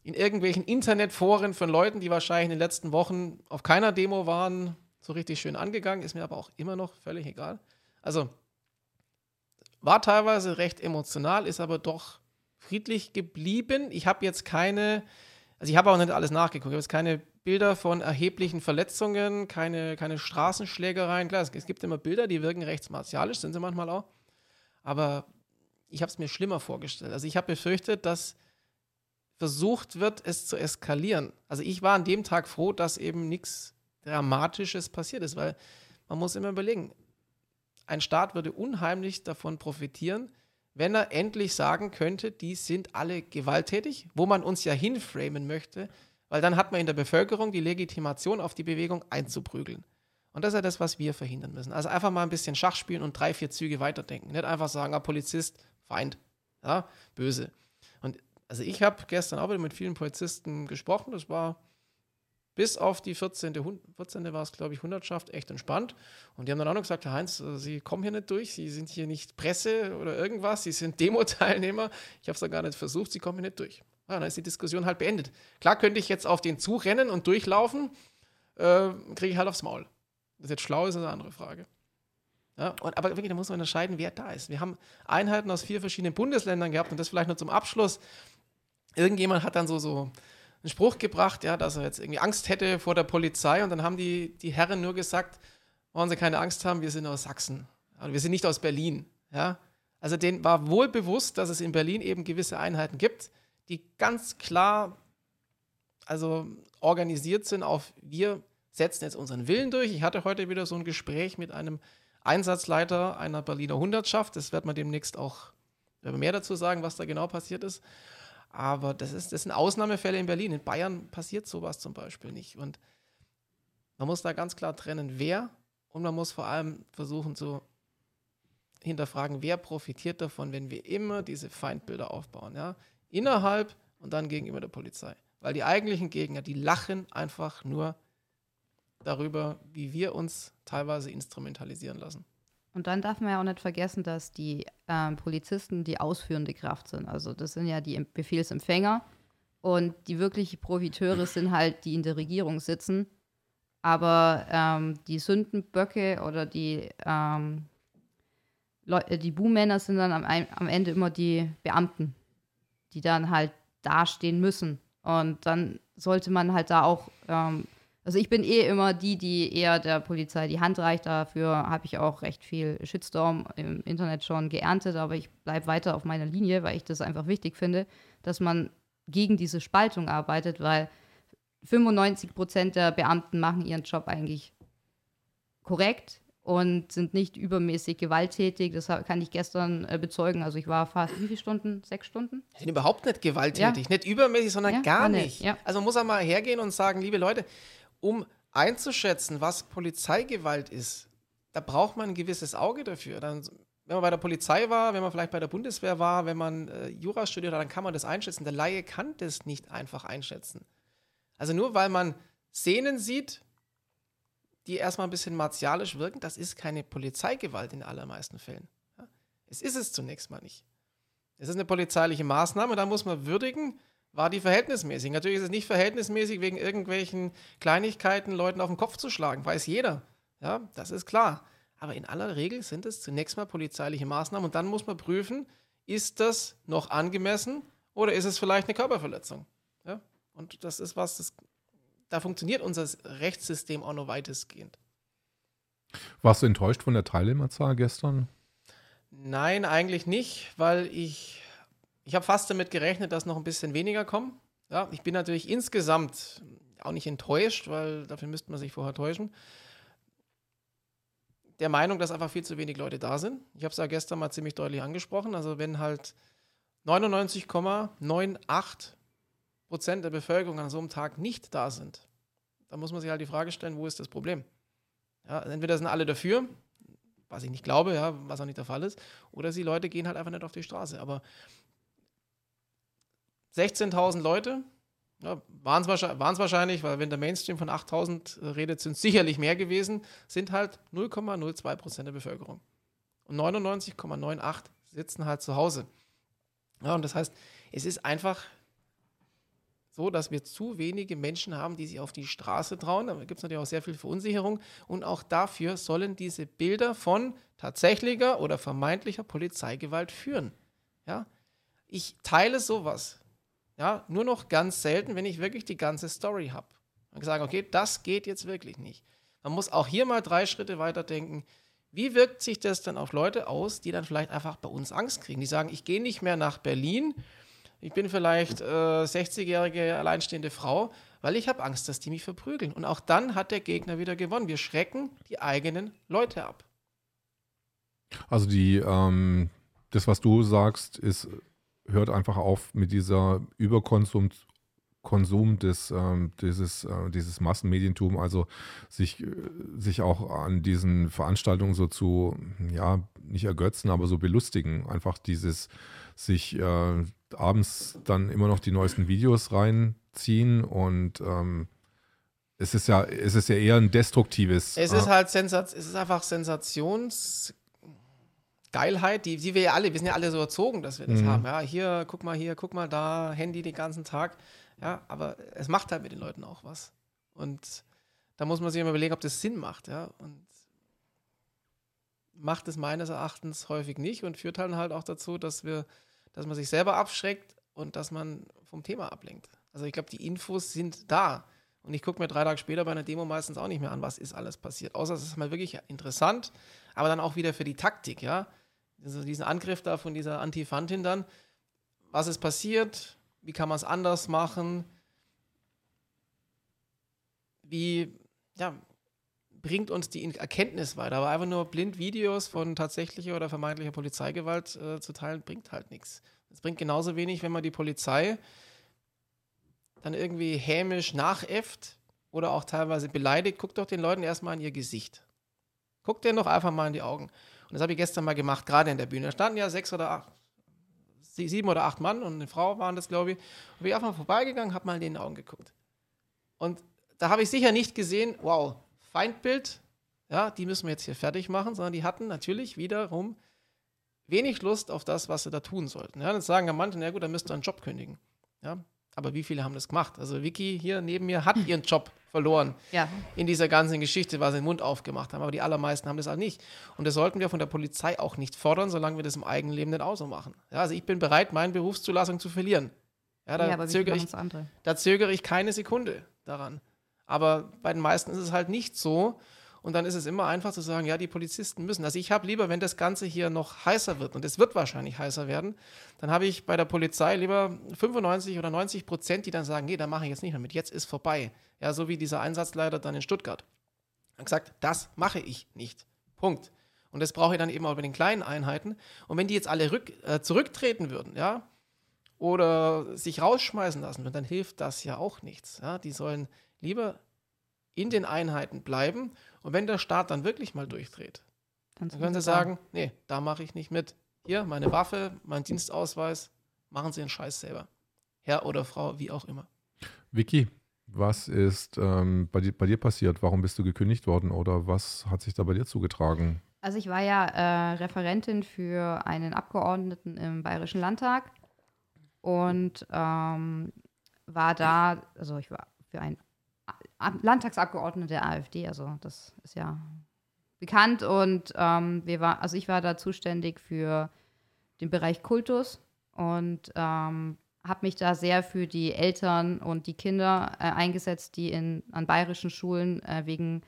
in irgendwelchen Internetforen von Leuten, die wahrscheinlich in den letzten Wochen auf keiner Demo waren, so richtig schön angegangen, ist mir aber auch immer noch völlig egal. Also war teilweise recht emotional, ist aber doch friedlich geblieben. Ich habe jetzt keine, also ich habe auch nicht alles nachgeguckt, ich habe jetzt keine Bilder von erheblichen Verletzungen, keine, keine Straßenschlägereien. Klar, es, es gibt immer Bilder, die wirken recht martialisch, sind sie manchmal auch. Aber ich habe es mir schlimmer vorgestellt. Also ich habe befürchtet, dass versucht wird, es zu eskalieren. Also ich war an dem Tag froh, dass eben nichts Dramatisches passiert ist, weil man muss immer überlegen, ein Staat würde unheimlich davon profitieren, wenn er endlich sagen könnte, die sind alle gewalttätig, wo man uns ja hinframen möchte, weil dann hat man in der Bevölkerung die Legitimation auf die Bewegung einzuprügeln. Und das ist ja das, was wir verhindern müssen. Also einfach mal ein bisschen Schach spielen und drei, vier Züge weiterdenken. Nicht einfach sagen, ah, Polizist, Feind, ja, böse. Und also ich habe gestern auch wieder mit vielen Polizisten gesprochen. Das war bis auf die 14. Hun- 14. war es, glaube ich, Hundertschaft echt entspannt. Und die haben dann auch noch gesagt, Herr Heinz, äh, Sie kommen hier nicht durch, Sie sind hier nicht Presse oder irgendwas, Sie sind [LAUGHS] Demo-Teilnehmer. Ich habe es ja gar nicht versucht, Sie kommen hier nicht durch. Ja, dann ist die Diskussion halt beendet. Klar könnte ich jetzt auf den Zug rennen und durchlaufen, äh, kriege ich halt aufs Maul. Das jetzt schlau ist, ist eine andere Frage. Ja, und, aber wirklich, da muss man unterscheiden, wer da ist. Wir haben Einheiten aus vier verschiedenen Bundesländern gehabt und das vielleicht nur zum Abschluss. Irgendjemand hat dann so, so einen Spruch gebracht, ja, dass er jetzt irgendwie Angst hätte vor der Polizei und dann haben die, die Herren nur gesagt, wollen Sie keine Angst haben, wir sind aus Sachsen. Also wir sind nicht aus Berlin. Ja? Also denen war wohl bewusst, dass es in Berlin eben gewisse Einheiten gibt, die ganz klar also organisiert sind auf wir setzen jetzt unseren Willen durch. Ich hatte heute wieder so ein Gespräch mit einem Einsatzleiter einer Berliner Hundertschaft. Das wird man demnächst auch mehr dazu sagen, was da genau passiert ist. Aber das, ist, das sind Ausnahmefälle in Berlin. In Bayern passiert sowas zum Beispiel nicht. Und man muss da ganz klar trennen, wer und man muss vor allem versuchen zu hinterfragen, wer profitiert davon, wenn wir immer diese Feindbilder aufbauen. Ja? Innerhalb und dann gegenüber der Polizei. Weil die eigentlichen Gegner, die lachen einfach nur darüber, wie wir uns teilweise instrumentalisieren lassen. Und dann darf man ja auch nicht vergessen, dass die ähm, Polizisten die ausführende Kraft sind. Also das sind ja die Em- Befehlsempfänger und die wirklichen Profiteure [LAUGHS] sind halt, die in der Regierung sitzen. Aber ähm, die Sündenböcke oder die, ähm, Leu äh, die Buhmänner sind dann am, am Ende immer die Beamten, die dann halt dastehen müssen. Und dann sollte man halt da auch ähm, Also ich bin eh immer die, die eher der Polizei die Hand reicht. Dafür habe ich auch recht viel Shitstorm im Internet schon geerntet, aber ich bleibe weiter auf meiner Linie, weil ich das einfach wichtig finde, dass man gegen diese Spaltung arbeitet, weil 95 Prozent der Beamten machen ihren Job eigentlich korrekt und sind nicht übermäßig gewalttätig. Das kann ich gestern äh, bezeugen. Also ich war fast wie viele Stunden? Sechs Stunden? sind überhaupt nicht gewalttätig, nicht übermäßig, sondern Ja, gar nett, nicht. ja. Also man muss auch mal hergehen und sagen, liebe Leute, um einzuschätzen, was Polizeigewalt ist, da braucht man ein gewisses Auge dafür. Dann, wenn man bei der Polizei war, wenn man vielleicht bei der Bundeswehr war, wenn man äh, Jura studiert hat, dann kann man das einschätzen. Der Laie kann das nicht einfach einschätzen. Also nur weil man Szenen sieht, die erstmal ein bisschen martialisch wirken, das ist keine Polizeigewalt in allermeisten Fällen. Ja? Es ist es zunächst mal nicht. Es ist eine polizeiliche Maßnahme, da muss man würdigen, war die verhältnismäßig. Natürlich ist es nicht verhältnismäßig, wegen irgendwelchen Kleinigkeiten Leuten auf den Kopf zu schlagen, weiß jeder. Ja, das ist klar. Aber in aller Regel sind es zunächst mal polizeiliche Maßnahmen und dann muss man prüfen, ist das noch angemessen oder ist es vielleicht eine Körperverletzung? Ja? Und das ist was, das, da funktioniert unser Rechtssystem auch noch weitestgehend. Warst du enttäuscht von der Teilnehmerzahl gestern? Nein, eigentlich nicht, weil ich, ich habe fast damit gerechnet, dass noch ein bisschen weniger kommen. Ja, ich bin natürlich insgesamt auch nicht enttäuscht, weil dafür müsste man sich vorher täuschen. Der Meinung, dass einfach viel zu wenig Leute da sind. Ich habe es ja gestern mal ziemlich deutlich angesprochen. Also wenn halt 99,98 Prozent der Bevölkerung an so einem Tag nicht da sind, dann muss man sich halt die Frage stellen, wo ist das Problem? Ja, entweder sind alle dafür, was ich nicht glaube, ja, was auch nicht der Fall ist, oder die Leute gehen halt einfach nicht auf die Straße. Aber 16.000 Leute ja, waren es wahrscheinlich, wahrscheinlich, weil wenn der Mainstream von 8.000 redet, sind es sicherlich mehr gewesen, sind halt 0,02 Prozent der Bevölkerung. Und 99,98 sitzen halt zu Hause. Ja, und das heißt, es ist einfach so, dass wir zu wenige Menschen haben, die sich auf die Straße trauen. Da gibt es natürlich auch sehr viel Verunsicherung. Und auch dafür sollen diese Bilder von tatsächlicher oder vermeintlicher Polizeigewalt führen. Ja? Ich teile sowas. Ja, nur noch ganz selten, wenn ich wirklich die ganze Story habe. Und sagen, okay, das geht jetzt wirklich nicht. Man muss auch hier mal drei Schritte weiter denken. Wie wirkt sich das dann auf Leute aus, die dann vielleicht einfach bei uns Angst kriegen? Die sagen, ich gehe nicht mehr nach Berlin, ich bin vielleicht äh, 60-jährige alleinstehende Frau, weil ich habe Angst, dass die mich verprügeln. Und auch dann hat der Gegner wieder gewonnen. Wir schrecken die eigenen Leute ab. Also die, ähm, das, was du sagst, ist, hört einfach auf mit dieser Überkonsum Konsum des, ähm, dieses, äh, dieses Massenmedientum, also sich, äh, sich auch an diesen Veranstaltungen so zu, ja, nicht ergötzen, aber so belustigen. Einfach dieses sich äh, abends dann immer noch die neuesten Videos reinziehen und ähm, es ist ja, es ist ja eher ein destruktives. Es äh, ist halt Sensaz es ist einfach Sensationsgeilheit, die, die wir ja alle, wir sind ja alle so erzogen, dass wir das Mhm. haben. Ja, hier, guck mal hier, guck mal da, Handy den ganzen Tag. Ja, aber es macht halt mit den Leuten auch was. Und da muss man sich immer überlegen, ob das Sinn macht, ja. Und macht es meines Erachtens häufig nicht und führt dann halt auch dazu, dass wir, dass man sich selber abschreckt und dass man vom Thema ablenkt. Also ich glaube, die Infos sind da. Und ich gucke mir drei Tage später bei einer Demo meistens auch nicht mehr an, was ist alles passiert. Außer es ist mal wirklich interessant, aber dann auch wieder für die Taktik, ja. Also diesen Angriff da von dieser Antifantin dann. Was ist passiert? Wie kann man es anders machen? Wie, ja, bringt uns die Erkenntnis weiter? Aber einfach nur blind Videos von tatsächlicher oder vermeintlicher Polizeigewalt äh, zu teilen, bringt halt nichts. Es bringt genauso wenig, wenn man die Polizei dann irgendwie hämisch nachäfft oder auch teilweise beleidigt, guckt doch den Leuten erstmal in ihr Gesicht. Guckt denen doch einfach mal in die Augen. Und das habe ich gestern mal gemacht, gerade in der Bühne. Da standen ja sechs oder acht, sie- sieben oder acht Mann und eine Frau waren das, glaube ich. Und bin ich einfach mal vorbeigegangen, habe mal in den Augen geguckt. Und da habe ich sicher nicht gesehen, wow, Feindbild, ja, die müssen wir jetzt hier fertig machen, sondern die hatten natürlich wiederum wenig Lust auf das, was sie da tun sollten. Ja, dann sagen ja manche, na gut, dann müsst ihr einen Job kündigen. Ja, aber wie viele haben das gemacht? Also Vicky hier neben mir hat ihren Job verloren Ja, in dieser ganzen Geschichte, weil sie den Mund aufgemacht haben. Aber die allermeisten haben das auch nicht. Und das sollten wir von der Polizei auch nicht fordern, solange wir das im eigenen Leben nicht auch so machen. Ja, also ich bin bereit, meine Berufszulassung zu verlieren. Ja, da, ja zögere ich, da zögere ich keine Sekunde daran. Aber bei den meisten ist es halt nicht so. Und dann ist es immer einfach zu sagen, ja, die Polizisten müssen. Also ich habe lieber, wenn das Ganze hier noch heißer wird, und es wird wahrscheinlich heißer werden, dann habe ich bei der Polizei lieber 95 oder 90 Prozent, die dann sagen, nee, da mache ich jetzt nicht mehr mit, jetzt ist vorbei. Ja, so wie dieser Einsatzleiter dann in Stuttgart. Hat gesagt, das mache ich nicht. Punkt. Und das brauche ich dann eben auch bei den kleinen Einheiten. Und wenn die jetzt alle rück, äh, zurücktreten würden, ja, oder sich rausschmeißen lassen würden, dann hilft das ja auch nichts. Ja. Die sollen lieber in den Einheiten bleiben. Und wenn der Staat dann wirklich mal durchdreht, Dann dann können sie sagen, nee, da mache ich nicht mit. Hier, meine Waffe, mein Dienstausweis, machen Sie den Scheiß selber. Herr oder Frau, wie auch immer. Vicky, was ist ähm, bei, dir, bei dir passiert? Warum bist du gekündigt worden oder was hat sich da bei dir zugetragen? Also ich war ja äh, Referentin für einen Abgeordneten im Bayerischen Landtag und ähm, war da, also ich war für einen Landtagsabgeordneten der AfD, also das ist ja bekannt und ähm, wir war, also ich war da zuständig für den Bereich Kultus und ähm, habe mich da sehr für die Eltern und die Kinder äh, eingesetzt, die in, an bayerischen Schulen äh, wegen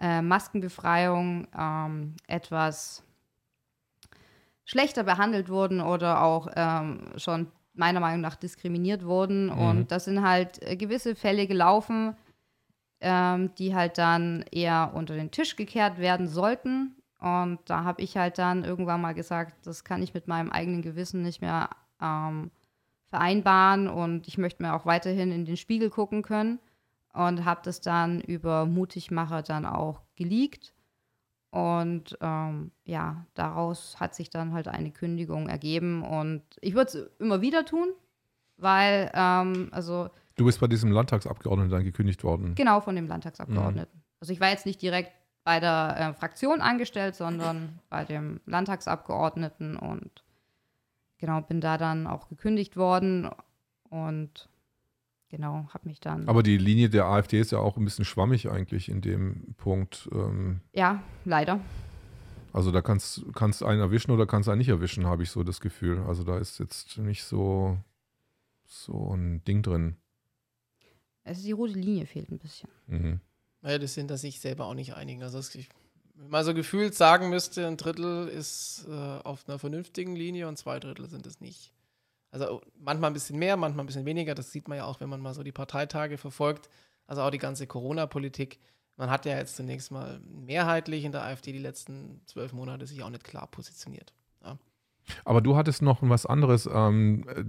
äh, Maskenbefreiung ähm, etwas schlechter behandelt wurden oder auch ähm, schon meiner Meinung nach diskriminiert wurden. Mhm. Und das sind halt äh, gewisse Fälle gelaufen, ähm, die halt dann eher unter den Tisch gekehrt werden sollten. Und da habe ich halt dann irgendwann mal gesagt, das kann ich mit meinem eigenen Gewissen nicht mehr ähm, vereinbaren und ich möchte mir auch weiterhin in den Spiegel gucken können und habe das dann über Mutigmacher dann auch geleakt. Und ähm, ja, daraus hat sich dann halt eine Kündigung ergeben. Und ich würde es immer wieder tun, weil, ähm, also Du bist bei diesem Landtagsabgeordneten dann gekündigt worden. genau von dem Landtagsabgeordneten. Also ich war jetzt nicht direkt bei der äh, Fraktion angestellt, sondern bei dem Landtagsabgeordneten und genau, bin da dann auch gekündigt worden und genau, habe mich dann. Aber die Linie der AfD ist ja auch ein bisschen schwammig eigentlich in dem Punkt. Ähm, ja, leider. also da kannst kannst einen erwischen oder kannst einen nicht erwischen, habe ich so das Gefühl. Also da ist jetzt nicht so, so ein Ding drin. Also die rote Linie fehlt ein bisschen. Mhm. Naja, das sind da sich selber auch nicht einigen. Also es- ich wenn man so gefühlt sagen müsste, ein Drittel ist äh, auf einer vernünftigen Linie und zwei Drittel sind es nicht. Also manchmal ein bisschen mehr, manchmal ein bisschen weniger. Das sieht man ja auch, wenn man mal so die Parteitage verfolgt. Also auch die ganze Corona-Politik. Man hat ja jetzt zunächst mal mehrheitlich in der AfD die letzten zwölf Monate sich auch nicht klar positioniert. Aber du hattest noch was anderes. Ähm, äh,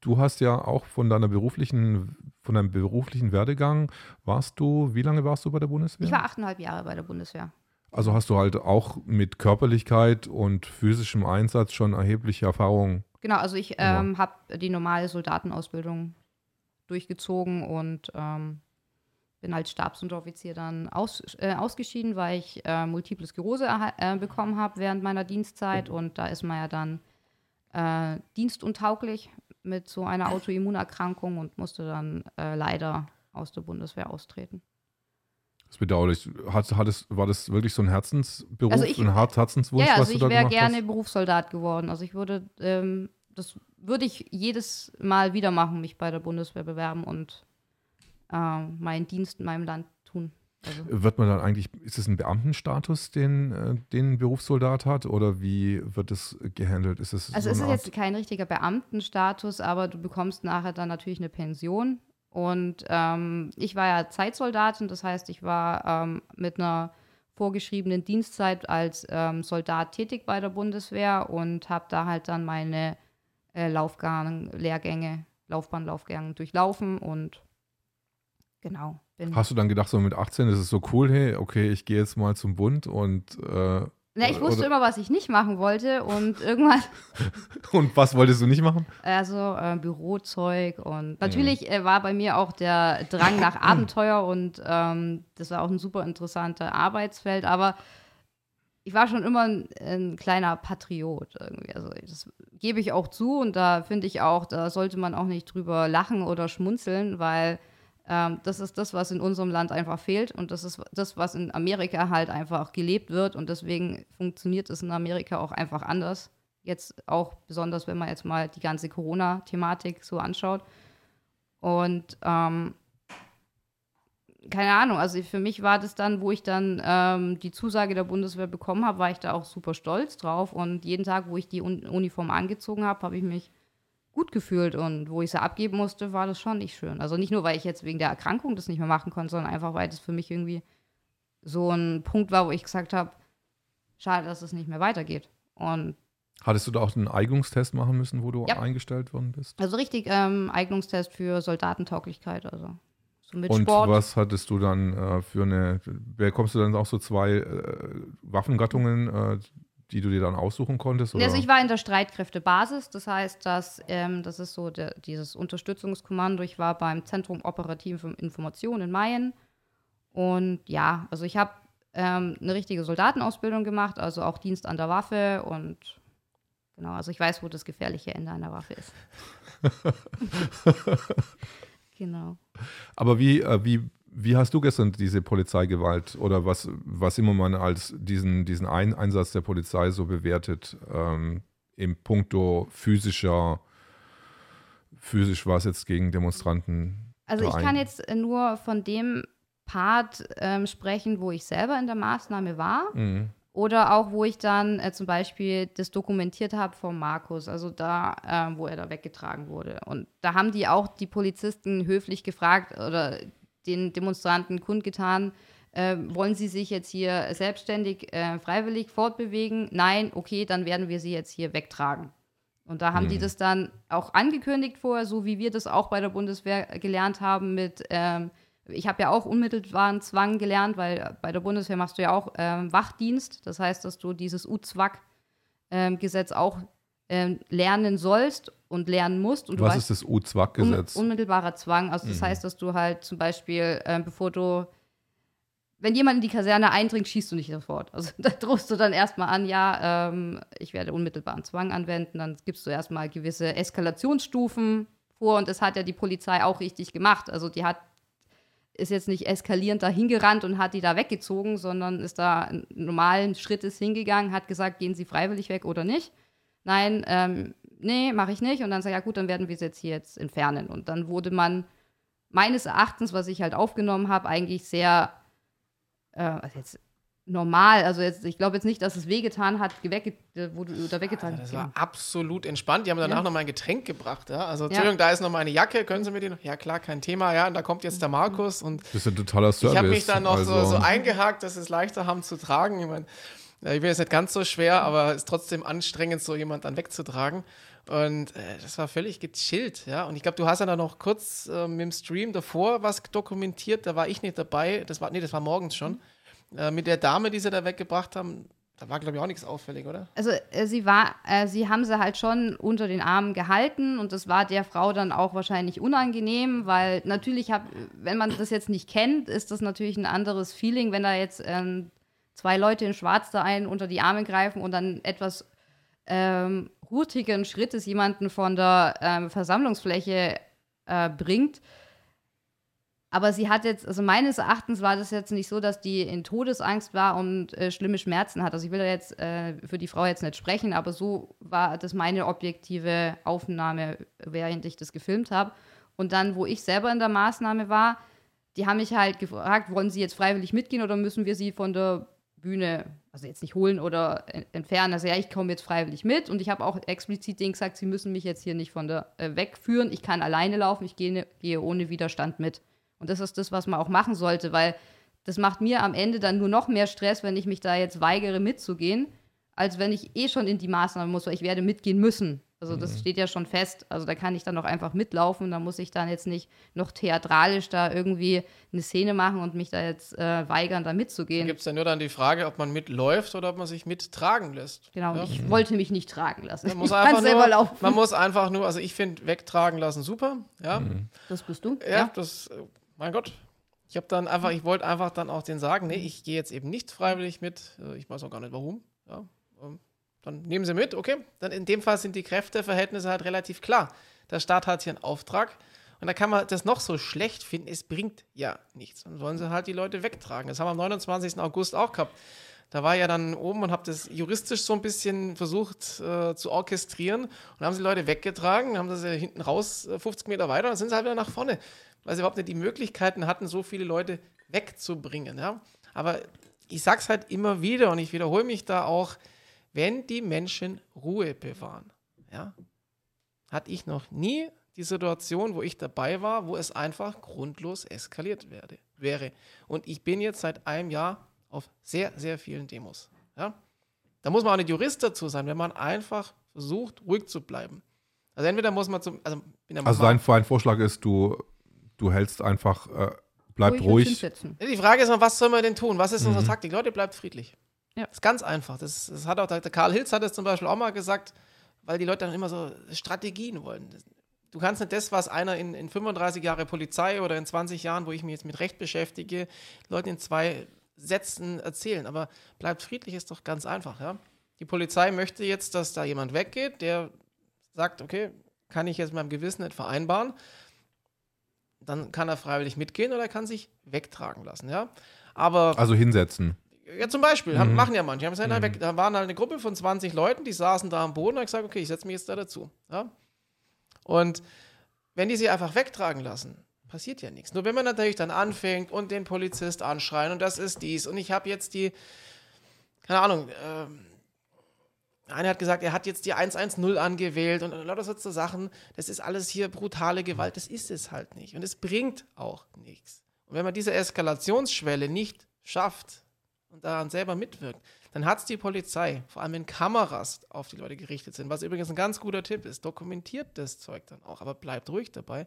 du hast ja auch von deiner beruflichen, von deinem beruflichen Werdegang, warst du, wie lange warst du bei der Bundeswehr? Ich war achteinhalb Jahre bei der Bundeswehr. Also hast du halt auch mit Körperlichkeit und physischem Einsatz schon erhebliche Erfahrungen. Genau, also ich ähm, habe die normale Soldatenausbildung durchgezogen und ähm, bin als Stabsunteroffizier dann aus, äh, ausgeschieden, weil ich äh, Multiple Sklerose äh, bekommen habe während meiner Dienstzeit und da ist man ja dann äh, dienstuntauglich mit so einer [LAUGHS] Autoimmunerkrankung und musste dann äh, leider aus der Bundeswehr austreten. Das ist bedauerlich. Hat, hat es, war das wirklich so ein Herzensberuf, Also ich- ein Herz- Herzenswunsch, ja, ja, was also du ich da wäre gemacht gerne hast? Berufssoldat geworden. Also ich würde, ähm, das würde ich jedes Mal wieder machen, mich bei der Bundeswehr bewerben und ähm, meinen Dienst in meinem Land tun. Also, Wird man dann eigentlich, ist es ein Beamtenstatus, den, äh, den ein Berufssoldat hat? Oder wie wird es gehandelt? Ist es also so es ist jetzt kein richtiger Beamtenstatus, aber du bekommst nachher dann natürlich eine Pension. Und ähm, ich war ja Zeitsoldatin, das heißt, ich war ähm, mit einer vorgeschriebenen Dienstzeit als ähm, Soldat tätig bei der Bundeswehr und habe da halt dann meine äh, Laufgang, Lehrgänge, Laufbahnlaufgänge durchlaufen und genau. Hast du dann gedacht, so mit 18 ist es so cool, hey, okay, ich gehe jetzt mal zum Bund und, äh, Na, ich wusste oder- immer, was ich nicht machen wollte und irgendwann [LAUGHS] und was wolltest du nicht machen? Also äh, Bürozeug und natürlich äh, war bei mir auch der Drang nach [CLEARS THROAT] Abenteuer und ähm, das war auch ein super interessanter Arbeitsfeld, aber ich war schon immer ein, ein kleiner Patriot irgendwie. Also das gebe ich auch zu und da finde ich auch, da sollte man auch nicht drüber lachen oder schmunzeln, weil ähm, das ist das, was in unserem Land einfach fehlt und das ist das, was in Amerika halt einfach gelebt wird und deswegen funktioniert es in Amerika auch einfach anders. Jetzt auch besonders, wenn man jetzt mal die ganze Corona-Thematik so anschaut. Und ähm, keine Ahnung, also für mich war das dann, wo ich dann ähm, die Zusage der Bundeswehr bekommen habe, war ich da auch super stolz drauf. Und jeden Tag, wo ich die Un Uniform angezogen habe, habe ich mich gut gefühlt. Und wo ich sie abgeben musste, war das schon nicht schön. Also nicht nur, weil ich jetzt wegen der Erkrankung das nicht mehr machen konnte, sondern einfach, weil das für mich irgendwie so ein Punkt war, wo ich gesagt habe, schade, dass es nicht mehr weitergeht. Und Hattest du da auch einen Eignungstest machen müssen, wo du Ja. eingestellt worden bist? also richtig ähm, Eignungstest für Soldatentauglichkeit, also so mit Und Sport. was hattest du dann äh, für eine, bekommst du dann auch so zwei äh, Waffengattungen, äh, die du dir dann aussuchen konntest? Oder? Also ich war in der Streitkräftebasis, das heißt, dass ähm, das ist so der, dieses Unterstützungskommando. Ich war beim Zentrum Operative Information in Mayen und ja, also ich habe ähm, eine richtige Soldatenausbildung gemacht, also auch Dienst an der Waffe und genau, also ich weiß, wo das gefährliche Ende einer Waffe ist. [LAUGHS] genau. Aber wie, äh, wie, wie hast du gestern diese Polizeigewalt oder was, was immer man als diesen, diesen Ein Einsatz der Polizei so bewertet, ähm, im Punkto physischer, physisch war es jetzt gegen Demonstranten? Also ich kann jetzt nur von dem Part ähm, sprechen, wo ich selber in der Maßnahme war. Mhm. Oder auch, wo ich dann äh, zum Beispiel das dokumentiert habe von Markus, also da, äh, wo er da weggetragen wurde. Und da haben die auch die Polizisten höflich gefragt oder den Demonstranten kundgetan, äh, wollen sie sich jetzt hier selbstständig, äh, freiwillig fortbewegen? Nein, okay, dann werden wir sie jetzt hier wegtragen. Und da haben die Mhm. das dann auch angekündigt vorher, so wie wir das auch bei der Bundeswehr gelernt haben mit, ähm, ich habe ja auch unmittelbaren Zwang gelernt, weil bei der Bundeswehr machst du ja auch ähm, Wachdienst. Das heißt, dass du dieses U-Zwang-Gesetz auch ähm, lernen sollst und lernen musst. Und du Was weißt, ist das U-Zwang-Gesetz? Un unmittelbarer Zwang. Also das Mhm. heißt, dass du halt zum Beispiel, ähm, bevor du, wenn jemand in die Kaserne eindringt, schießt du nicht sofort. Also [LAUGHS] da drohst du dann erstmal an, ja, ähm, ich werde unmittelbaren Zwang anwenden. Dann gibst du erstmal gewisse Eskalationsstufen vor und das hat ja die Polizei auch richtig gemacht. Also die hat ist jetzt nicht eskalierend dahin gerannt und hat die da weggezogen, sondern ist da einen normalen Schrittes hingegangen, hat gesagt, gehen Sie freiwillig weg oder nicht. Nein, ähm, nee, mache ich nicht. Und dann sagt ja gut, dann werden wir sie jetzt hier jetzt entfernen. Und dann wurde man meines Erachtens, was ich halt aufgenommen habe, eigentlich sehr äh, also jetzt normal. Also jetzt, ich glaube jetzt nicht, dass es wehgetan hat, äh, wo du da weggetan Also das war absolut entspannt. Die haben danach Ja. noch mal ein Getränk gebracht. Ja? Also, Entschuldigung, da ist noch mal eine Jacke. Können Sie mir die noch? Ja, klar, kein Thema. Ja, und da kommt jetzt der Markus. Und Das ist ein totaler Service. ich habe mich dann noch also, so, so eingehakt, dass es leichter haben zu tragen. Ich meine, ich bin jetzt nicht ganz so schwer, aber es ist trotzdem anstrengend, so jemand dann wegzutragen. Und äh, das war völlig gechillt, ja. Und ich glaube, du hast ja dann noch kurz äh, mit dem Stream davor was dokumentiert. Da war ich nicht dabei. Das war, nee, das war morgens schon. Äh, mit der Dame, die sie da weggebracht haben, da war, glaube ich, auch nichts auffällig, oder? Also äh, sie war, äh, sie haben sie halt schon unter den Armen gehalten und das war der Frau dann auch wahrscheinlich unangenehm, weil natürlich hab, wenn man das jetzt nicht kennt, ist das natürlich ein anderes Feeling, wenn da jetzt ähm, zwei Leute in Schwarz da einen unter die Arme greifen und dann etwas ähm, hurtigen Schrittes jemanden von der ähm, Versammlungsfläche äh, bringt. Aber sie hat jetzt, also meines Erachtens war das jetzt nicht so, dass die in Todesangst war und äh, schlimme Schmerzen hat. Also ich will da jetzt äh, für die Frau jetzt nicht sprechen, aber so war das meine objektive Aufnahme, während ich das gefilmt habe. Und dann, wo ich selber in der Maßnahme war, die haben mich halt gefragt, wollen sie jetzt freiwillig mitgehen oder müssen wir sie von der Bühne, also jetzt nicht holen oder en- entfernen. Also ja, ich komme jetzt freiwillig mit und ich habe auch explizit denen gesagt, sie müssen mich jetzt hier nicht von der äh, wegführen. Ich kann alleine laufen, ich gehe, gehe ohne Widerstand mit. Und das ist das, was man auch machen sollte, weil das macht mir am Ende dann nur noch mehr Stress, wenn ich mich da jetzt weigere mitzugehen, als wenn ich eh schon in die Maßnahme muss, weil ich werde mitgehen müssen. Also das steht ja schon fest. Also da kann ich dann auch einfach mitlaufen. Da muss ich dann jetzt nicht noch theatralisch da irgendwie eine Szene machen und mich da jetzt äh, weigern, da Da mitzugehen. gibt es ja nur dann die Frage, ob man mitläuft oder ob man sich mittragen lässt. Genau, Ja. ich wollte mich nicht tragen lassen. Man muss, [LAUGHS] einfach selber nur, laufen. man muss einfach nur, also ich finde, wegtragen lassen super. Ja, das bist du? ja, das, äh, mein Gott. Ich habe dann einfach, ich wollte einfach dann auch den sagen, nee, ich gehe jetzt eben nicht freiwillig mit. Äh, Ich weiß auch gar nicht warum. Ja, ähm, dann nehmen Sie mit, okay. Dann in dem Fall sind die Kräfteverhältnisse halt relativ klar. Der Staat hat hier einen Auftrag und da kann man das noch so schlecht finden, es bringt ja nichts. Dann sollen sie halt die Leute wegtragen. Das haben wir am 29. August auch gehabt. Da war ja dann oben und habe das juristisch so ein bisschen versucht äh, zu orchestrieren und haben sie Leute weggetragen, haben sie hinten raus äh, 50 Meter weiter und dann sind sie halt wieder nach vorne, weil sie überhaupt nicht die Möglichkeiten hatten, so viele Leute wegzubringen. Ja? Aber ich sage es halt immer wieder und ich wiederhole mich da auch, wenn die Menschen Ruhe bewahren, ja, hatte ich noch nie die Situation, wo ich dabei war, wo es einfach grundlos eskaliert werde, wäre. Und ich bin jetzt seit einem Jahr auf sehr, sehr vielen Demos. Ja? Da muss man auch nicht Jurist dazu sein, wenn man einfach versucht, ruhig zu bleiben. Also entweder muss man zum, also, Also dein, dein Vorschlag ist, du, du hältst einfach, äh, bleib ruhig. hinsetzen. Die Frage ist noch, was soll man denn tun? Was ist unsere Mhm. Taktik? Leute, bleibt friedlich. Ja. Das ist ganz einfach. Das, das hat auch der Karl Hilz hat es zum Beispiel auch mal gesagt, weil die Leute dann immer so Strategien wollen. Du kannst nicht das, was einer in, in 35 Jahre Polizei oder in 20 Jahren, wo ich mich jetzt mit Recht beschäftige, Leuten in zwei Sätzen erzählen. Aber bleibt friedlich ist doch ganz einfach. Ja? Die Polizei möchte jetzt, dass da jemand weggeht, der sagt, okay, kann ich jetzt mit meinem Gewissen nicht vereinbaren. Dann kann er freiwillig mitgehen oder er kann sich wegtragen lassen. Ja? Aber Also hinsetzen. ja, zum Beispiel, haben, Mhm. machen ja manche. Haben Mhm. weg, da waren halt eine Gruppe von 20 Leuten, die saßen da am Boden und ich gesagt, okay, ich setze mich jetzt da dazu. Ja? Und wenn die sie einfach wegtragen lassen, passiert ja nichts. Nur wenn man natürlich dann anfängt und den Polizist anschreien und das ist dies und ich habe jetzt die, keine Ahnung, ähm, einer hat gesagt, er hat jetzt die 110 angewählt und lauter so Sachen. Das ist alles hier brutale Gewalt. Das ist es halt nicht. Und es bringt auch nichts. Und wenn man diese Eskalationsschwelle nicht schafft und daran selber mitwirkt, dann hat es die Polizei, vor allem wenn Kameras auf die Leute gerichtet sind, was übrigens ein ganz guter Tipp ist, dokumentiert das Zeug dann auch, aber bleibt ruhig dabei,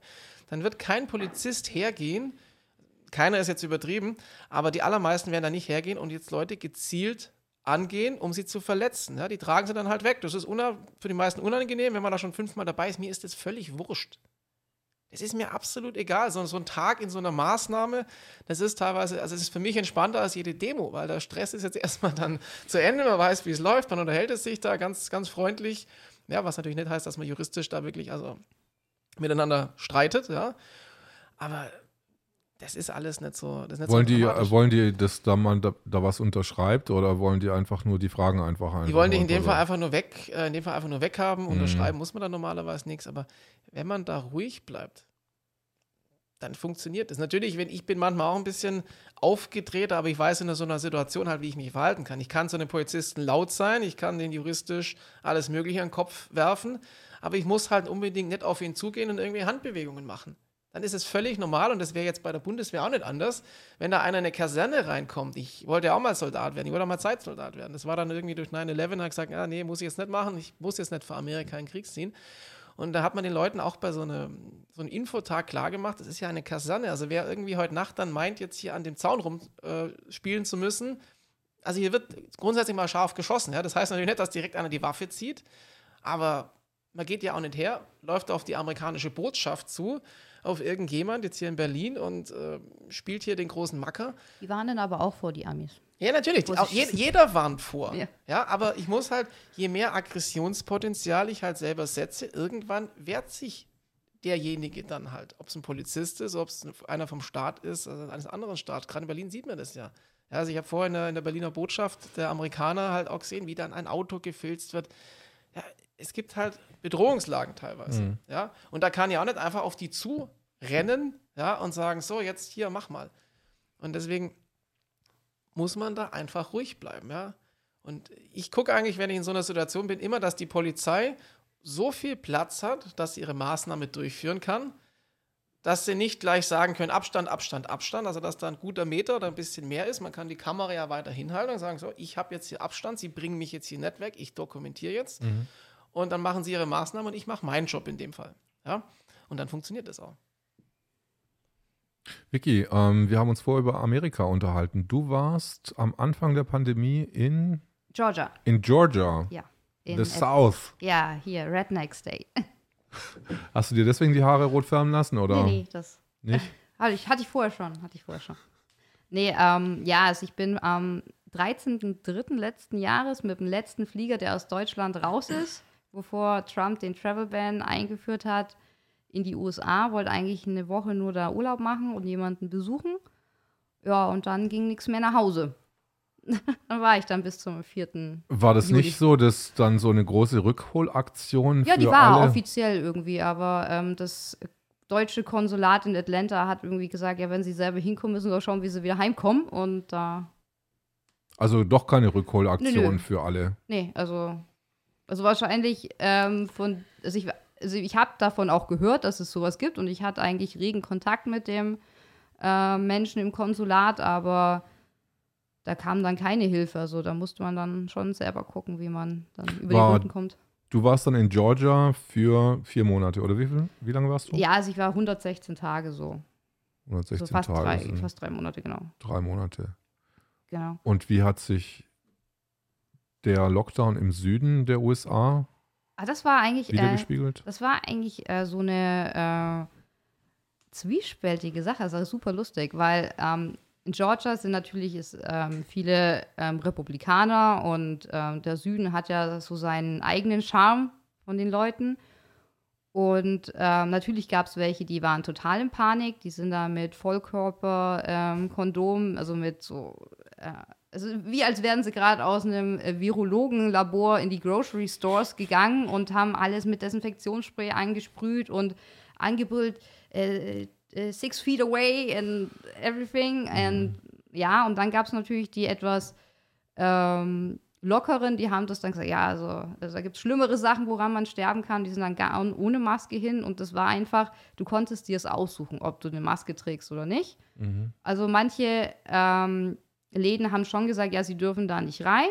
dann wird kein Polizist hergehen, keiner ist jetzt übertrieben, aber die allermeisten werden da nicht hergehen und jetzt Leute gezielt angehen, um sie zu verletzen. Ja, die tragen sie dann halt weg. Das ist für die meisten unangenehm, wenn man da schon fünfmal dabei ist. Mir ist das völlig wurscht. Das ist mir absolut egal. So, so ein Tag in so einer Maßnahme, das ist teilweise, also es ist für mich entspannter als jede Demo, weil der Stress ist jetzt [LAUGHS] erstmal dann zu Ende, man weiß, wie es läuft, man unterhält es sich da ganz, ganz freundlich. Ja, was natürlich nicht heißt, dass man juristisch da wirklich also miteinander streitet, ja. Aber das ist alles nicht so. Nicht Wollen so die, äh, wollen die, dass da man da, da was unterschreibt oder wollen die einfach nur die Fragen einfach einfach Die wollen dich in dem Fall einfach nur weg, äh, in dem Fall einfach nur weghaben. Mhm. Unterschreiben muss man dann normalerweise nichts, aber wenn man da ruhig bleibt, dann funktioniert das. Natürlich, wenn ich bin manchmal auch ein bisschen aufgedreht, aber ich weiß in so einer Situation halt, wie ich mich verhalten kann. Ich kann zu einem Polizisten laut sein, ich kann den juristisch alles Mögliche an den Kopf werfen, aber ich muss halt unbedingt nicht auf ihn zugehen und irgendwie Handbewegungen machen. Dann ist es völlig normal und das wäre jetzt bei der Bundeswehr auch nicht anders, wenn da einer in eine Kaserne reinkommt. Ich wollte ja auch mal Soldat werden, ich wollte auch mal Zeitsoldat werden. Das war dann irgendwie durch 9-11, hat gesagt, ah, nee, muss ich jetzt nicht machen, ich muss jetzt nicht für Amerika in den Krieg ziehen. Und da hat man den Leuten auch bei so, eine, so einem Infotag klargemacht, das ist ja eine Kaserne. Also wer irgendwie heute Nacht dann meint, jetzt hier an dem Zaun rumspielen äh, zu müssen, also hier wird grundsätzlich mal scharf geschossen. Ja? Das heißt natürlich nicht, dass direkt einer die Waffe zieht, aber man geht ja auch nicht her, läuft auf die amerikanische Botschaft zu, auf irgendjemand jetzt hier in Berlin und äh, spielt hier den großen Macker. Die waren dann aber auch vor, die Amis. Ja, natürlich. Auch, je, jeder warnt vor. Ja. Ja. aber ich muss halt, je mehr Aggressionspotenzial ich halt selber setze, irgendwann wehrt sich derjenige dann halt. Ob es ein Polizist ist, ob es einer vom Staat ist, also eines anderen Staates. Gerade in Berlin sieht man das ja. ja also ich habe vorhin in der, in der Berliner Botschaft der Amerikaner halt auch gesehen, wie dann ein Auto gefilzt wird. Ja, es gibt halt Bedrohungslagen teilweise. Mhm. Ja, und da kann ja auch nicht einfach auf die zurennen ja, und sagen, so, jetzt hier, mach mal. Und deswegen muss man da einfach ruhig bleiben, ja. Und ich gucke eigentlich, wenn ich in so einer Situation bin, immer, dass die Polizei so viel Platz hat, dass sie ihre Maßnahme durchführen kann, dass sie nicht gleich sagen können, Abstand, Abstand, Abstand, also dass da ein guter Meter oder ein bisschen mehr ist. Man kann die Kamera ja weiter hinhalten und sagen, so, ich habe jetzt hier Abstand, sie bringen mich jetzt hier nicht weg, ich dokumentiere jetzt. Mhm. Und dann machen sie ihre Maßnahmen und ich mache meinen Job in dem Fall. Ja? Und dann funktioniert das auch. Vicky, ähm, wir haben uns vorher über Amerika unterhalten. Du warst am Anfang der Pandemie in, Georgia. in Georgia, Ja. In the F- South. Ja, hier, Redneck State. [LAUGHS] Hast du dir deswegen die Haare rot färben lassen oder Nee, nee, das nicht? [LAUGHS] hatte ich, hatte ich vorher schon. Hatte ich vorher schon. Nee, ähm, ja, also ich bin am 13.03. letzten Jahres mit dem letzten Flieger, der aus Deutschland raus ist, bevor Trump den Travel Ban eingeführt hat, in die USA, wollte eigentlich eine Woche nur da Urlaub machen und jemanden besuchen. Ja, und dann ging nichts mehr nach Hause. [LAUGHS] dann war ich dann bis zum 4. War das Juli. nicht so, dass dann so eine große Rückholaktion Ja, für die war alle? offiziell irgendwie, aber ähm, das deutsche Konsulat in Atlanta hat irgendwie gesagt, ja, wenn sie selber hinkommen, müssen sie auch schauen, wie sie wieder heimkommen. Und da, Also doch keine Rückholaktion Nö, nö. für alle. nee, also, also wahrscheinlich ähm, von, also ich, also ich habe davon auch gehört, dass es sowas gibt und ich hatte eigentlich regen Kontakt mit dem äh, Menschen im Konsulat, aber da kam dann keine Hilfe. Also da musste man dann schon selber gucken, wie man dann über War- die Runden kommt. Du warst dann in Georgia für vier Monate, oder wie viel? Wie lange warst du? Ja, also ich war 116 Tage so. 116 so fast Tage. drei, fast drei Monate, genau. drei Monate. Genau. Und wie hat sich der Lockdown im Süden der USA Ah, das war eigentlich, äh, das war eigentlich äh, so eine äh, zwiespältige Sache. Das war super lustig, weil ähm, in Georgia sind natürlich ist, ähm, viele ähm, Republikaner und ähm, der Süden hat ja so seinen eigenen Charme von den Leuten. Und ähm, natürlich gab es welche, die waren total in Panik. Die sind da mit Vollkörper-Kondom, also mit so, äh, also wie als wären sie gerade aus einem äh, Virologenlabor in die Grocery Stores gegangen und haben alles mit Desinfektionsspray angesprüht und angebrüllt, äh, äh, six feet away and everything. And ja, und dann gab es natürlich die etwas ähm, lockeren, die haben das dann gesagt, ja, also, also da gibt es schlimmere Sachen, woran man sterben kann. Die sind dann gar ohne Maske hin und das war einfach, du konntest dir es aussuchen, ob du eine Maske trägst oder nicht. Mhm. Also manche ähm, Läden haben schon gesagt, ja, sie dürfen da nicht rein.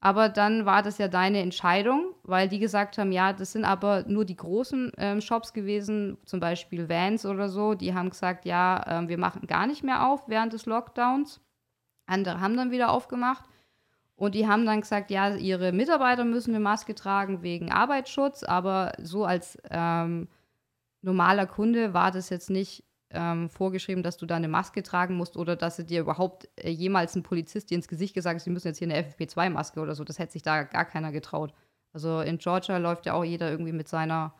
Aber dann war das ja deine Entscheidung, weil die gesagt haben, ja, das sind aber nur die großen ähm, Shops gewesen, zum Beispiel Vans oder so. Die haben gesagt, ja, ähm, wir machen gar nicht mehr auf während des Lockdowns. Andere haben dann wieder aufgemacht. Und die haben dann gesagt, ja, ihre Mitarbeiter müssen eine Maske tragen wegen Arbeitsschutz, aber so als ähm, normaler Kunde war das jetzt nicht ähm, vorgeschrieben, dass du da eine Maske tragen musst oder dass sie dir überhaupt äh, jemals ein Polizist dir ins Gesicht gesagt hat, sie müssen jetzt hier eine FFP2-Maske oder so. Das hätte sich da gar keiner getraut. Also in Georgia läuft ja auch jeder irgendwie mit seiner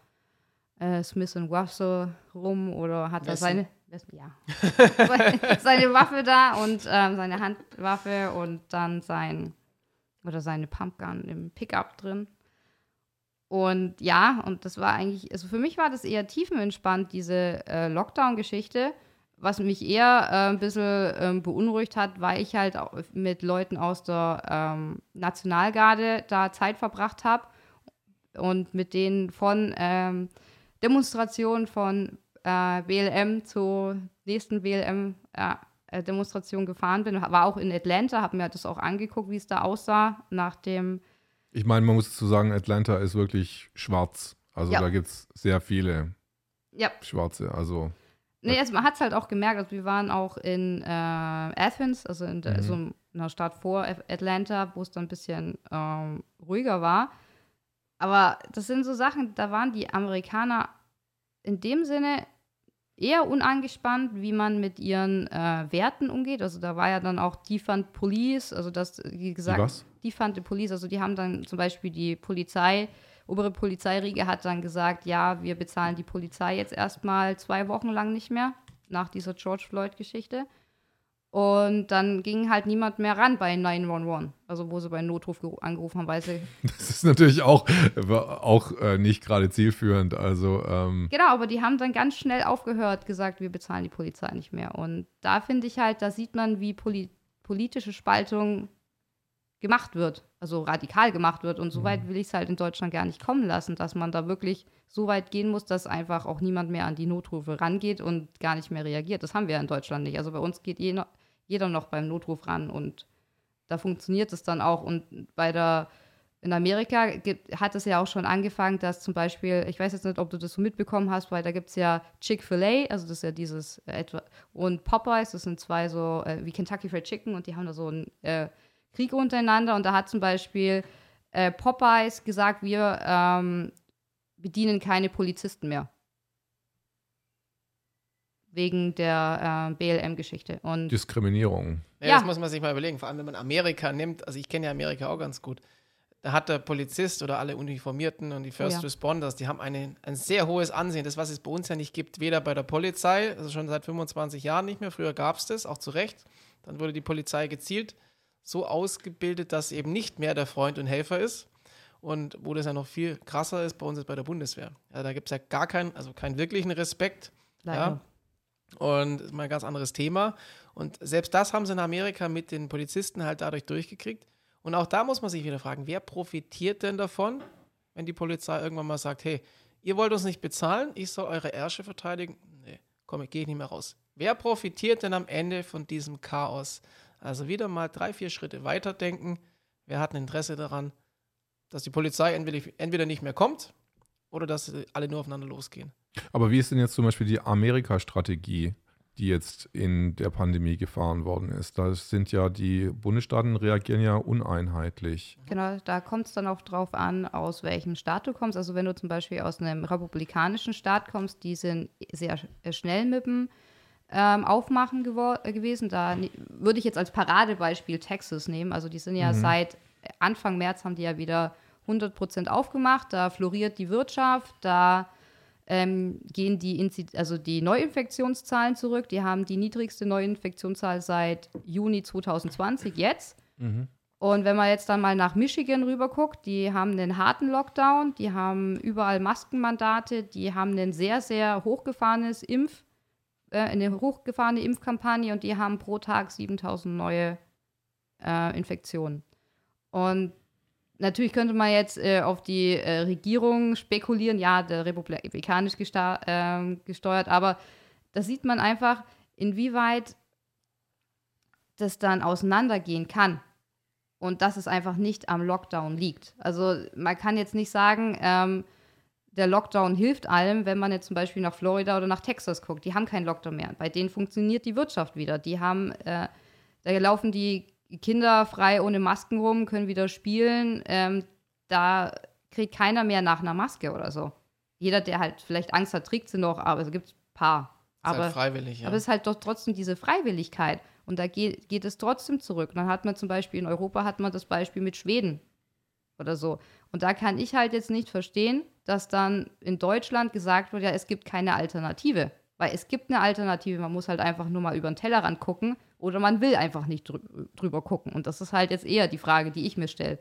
äh, Smith Wesson rum oder hat da seine, ja, [LAUGHS] [LAUGHS] seine Waffe da und ähm, seine Handwaffe und dann sein oder seine Pumpgun im Pickup drin. Und ja, und das war eigentlich, also für mich war das eher tiefenentspannt, diese äh, Lockdown-Geschichte. Was mich eher äh, ein bisschen ähm, beunruhigt hat, weil ich halt mit Leuten aus der ähm, Nationalgarde da Zeit verbracht habe und mit denen von ähm, Demonstrationen von äh, BLM zur nächsten BLM-Demonstration gefahren bin. War auch in Atlanta, habe mir das auch angeguckt, wie es da aussah nach dem Ich meine, man muss dazu sagen, Atlanta ist wirklich schwarz. Also Ja. da gibt es sehr viele Ja, Schwarze. Also Nee, also man hat es halt auch gemerkt, also wir waren auch in äh, Athens, also in der, Mhm. so einer Stadt vor At- Atlanta, wo es dann ein bisschen ähm, ruhiger war. Aber das sind so Sachen, da waren die Amerikaner in dem Sinne eher unangespannt, wie man mit ihren äh, Werten umgeht. Also da war ja dann auch Defund Police, also das, wie gesagt, die was? Defund the Police, also die haben dann zum Beispiel die Polizei, obere Polizeiriege hat dann gesagt, ja, wir bezahlen die Polizei jetzt erstmal zwei Wochen lang nicht mehr, nach dieser George Floyd-Geschichte. Und dann ging halt niemand mehr ran bei 911, also wo sie bei Notruf geru- angerufen haben, weil sie [LAUGHS] Das ist natürlich auch, auch äh, nicht gerade zielführend. Also ähm, Genau, aber die haben dann ganz schnell aufgehört, gesagt, wir bezahlen die Polizei nicht mehr. Und da finde ich halt, da sieht man, wie poli politische Spaltung gemacht wird, also radikal gemacht wird. Und so weit will ich es halt in Deutschland gar nicht kommen lassen, dass man da wirklich so weit gehen muss, dass einfach auch niemand mehr an die Notrufe rangeht und gar nicht mehr reagiert. Das haben wir in Deutschland nicht. Also bei uns geht jeder, jeder noch beim Notruf ran und da funktioniert es dann auch. Und bei der in Amerika gibt, hat es ja auch schon angefangen, dass zum Beispiel, ich weiß jetzt nicht, ob du das so mitbekommen hast, weil da gibt es ja Chick-fil-A, also das ist ja dieses äh, etwa, und Popeyes, das sind zwei so äh, wie Kentucky Fried Chicken und die haben da so einen äh, Krieg untereinander und da hat zum Beispiel äh, Popeyes gesagt, wir ähm, bedienen keine Polizisten mehr. Wegen der äh, BLM-Geschichte. Und Diskriminierung. Ja, Ja. Das muss man sich mal überlegen. Vor allem, wenn man Amerika nimmt. Also, ich kenne ja Amerika auch ganz gut. Da hat der Polizist oder alle Uniformierten und die First ja. Responders, die haben eine, ein sehr hohes Ansehen. Das, was es bei uns ja nicht gibt, weder bei der Polizei, also schon seit 25 Jahren nicht mehr. Früher gab es das, auch zu Recht. Dann wurde die Polizei gezielt so ausgebildet, dass eben nicht mehr der Freund und Helfer ist. Und wo das ja noch viel krasser ist, bei uns ist bei der Bundeswehr. Ja, da gibt es ja gar keinen, also keinen wirklichen Respekt. Leider. Ja. Und das ist mal ein ganz anderes Thema. Und selbst das haben sie in Amerika mit den Polizisten halt dadurch durchgekriegt. Und auch da muss man sich wieder fragen, wer profitiert denn davon, wenn die Polizei irgendwann mal sagt, hey, ihr wollt uns nicht bezahlen, ich soll eure Ärsche verteidigen? Nee, komm, ich gehe nicht mehr raus. Wer profitiert denn am Ende von diesem Chaos? Also wieder mal drei, vier Schritte weiterdenken. Wer hat ein Interesse daran, dass die Polizei entweder, entweder nicht mehr kommt oder dass sie alle nur aufeinander losgehen? Aber wie ist denn jetzt zum Beispiel die Amerika-Strategie, die jetzt in der Pandemie gefahren worden ist? Da sind ja die Bundesstaaten reagieren ja uneinheitlich. Genau, da kommt es dann auch drauf an, aus welchem Staat du kommst. Also wenn du zum Beispiel aus einem republikanischen Staat kommst, die sind sehr sch- schnell mit dem ähm, Aufmachen äh, gewesen. Da würde ich jetzt als Paradebeispiel Texas nehmen. Also die sind ja seit Anfang März haben die ja wieder 100% aufgemacht. Da floriert die Wirtschaft, da ähm, gehen die, also die Neuinfektionszahlen zurück. Die haben die niedrigste Neuinfektionszahl seit Juni 2020 jetzt. Und wenn man jetzt dann mal nach Michigan rüber guckt, die haben einen harten Lockdown, die haben überall Maskenmandate, die haben ein sehr, sehr hochgefahrenes Impf, äh, eine hochgefahrene Impfkampagne und die haben pro Tag 7000 neue äh, Infektionen. Und natürlich könnte man jetzt äh, auf die äh, Regierung spekulieren, ja, der republikanisch ähm, gesteuert, aber da sieht man einfach, inwieweit das dann auseinandergehen kann und dass es einfach nicht am Lockdown liegt. Also man kann jetzt nicht sagen, ähm, der Lockdown hilft allem, wenn man jetzt zum Beispiel nach Florida oder nach Texas guckt. Die haben keinen Lockdown mehr. Bei denen funktioniert die Wirtschaft wieder. Die haben, äh, da laufen die Kinder frei ohne Masken rum, können wieder spielen. Ähm, da kriegt keiner mehr nach einer Maske oder so. Jeder, der halt vielleicht Angst hat, trägt sie noch, aber es gibt ein paar. Ist Aber halt freiwillig, ja. aber es ist halt doch trotzdem diese Freiwilligkeit. Und da geht, geht es trotzdem zurück. Dann hat man zum Beispiel in Europa hat man das Beispiel mit Schweden oder so. Und da kann ich halt jetzt nicht verstehen, dass dann in Deutschland gesagt wird, ja, es gibt keine Alternative. Weil es gibt eine Alternative, man muss halt einfach nur mal über den Tellerrand gucken oder man will einfach nicht drü drüber gucken. Und das ist halt jetzt eher die Frage, die ich mir stelle.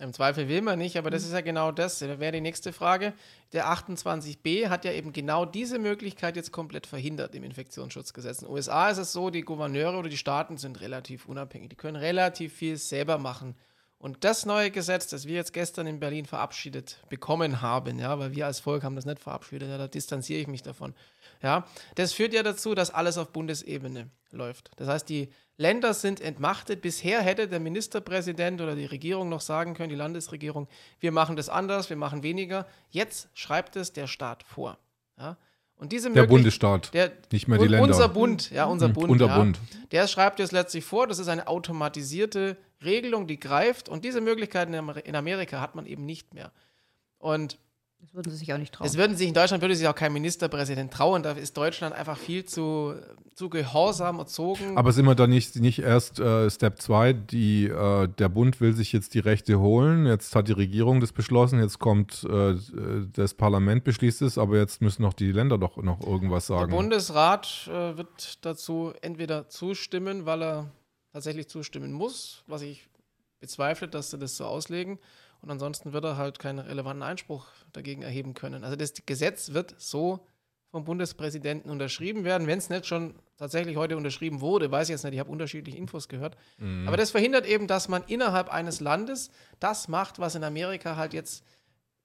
Im Zweifel will man nicht, aber das ist ja genau das. Da wäre die nächste Frage. Der 28b hat ja eben genau diese Möglichkeit jetzt komplett verhindert im Infektionsschutzgesetz. In den USA ist es so, die Gouverneure oder die Staaten sind relativ unabhängig. Die können relativ viel selber machen. Und das neue Gesetz, das wir jetzt gestern in Berlin verabschiedet bekommen haben, ja, weil wir als Volk haben das nicht verabschiedet, ja, da distanziere ich mich davon. Ja, das führt ja dazu, dass alles auf Bundesebene läuft. Das heißt, die Länder sind entmachtet. Bisher hätte der Ministerpräsident oder die Regierung noch sagen können, die Landesregierung, wir machen das anders, wir machen weniger. Jetzt schreibt es der Staat vor. Ja? Und diese Der Bundesstaat, der, nicht mehr die Länder. Unser Bund, ja, unser Mhm, Bund. unser ja. Bund. Der schreibt es letztlich vor, das ist eine automatisierte Regelung, die greift. Und diese Möglichkeiten in Amer- in Amerika hat man eben nicht mehr. Und Das würden sie sich auch nicht trauen. es würden sich in Deutschland würde sich auch kein Ministerpräsident trauen. Da ist Deutschland einfach viel zu, zu gehorsam erzogen. Aber sind wir da nicht, nicht erst äh, Step 2, äh, der Bund will sich jetzt die Rechte holen, jetzt hat die Regierung das beschlossen, jetzt kommt äh, das Parlament beschließt es, aber jetzt müssen noch die Länder doch noch irgendwas Der sagen. Bundesrat äh, wird dazu entweder zustimmen, weil er tatsächlich zustimmen muss, was ich bezweifle, dass sie das so auslegen. Und ansonsten wird er halt keinen relevanten Einspruch dagegen erheben können. Also das Gesetz wird so vom Bundespräsidenten unterschrieben werden, wenn es nicht schon tatsächlich heute unterschrieben wurde, weiß ich jetzt nicht, ich habe unterschiedliche Infos gehört. Aber das verhindert eben, dass man innerhalb eines Landes das macht, was in Amerika halt jetzt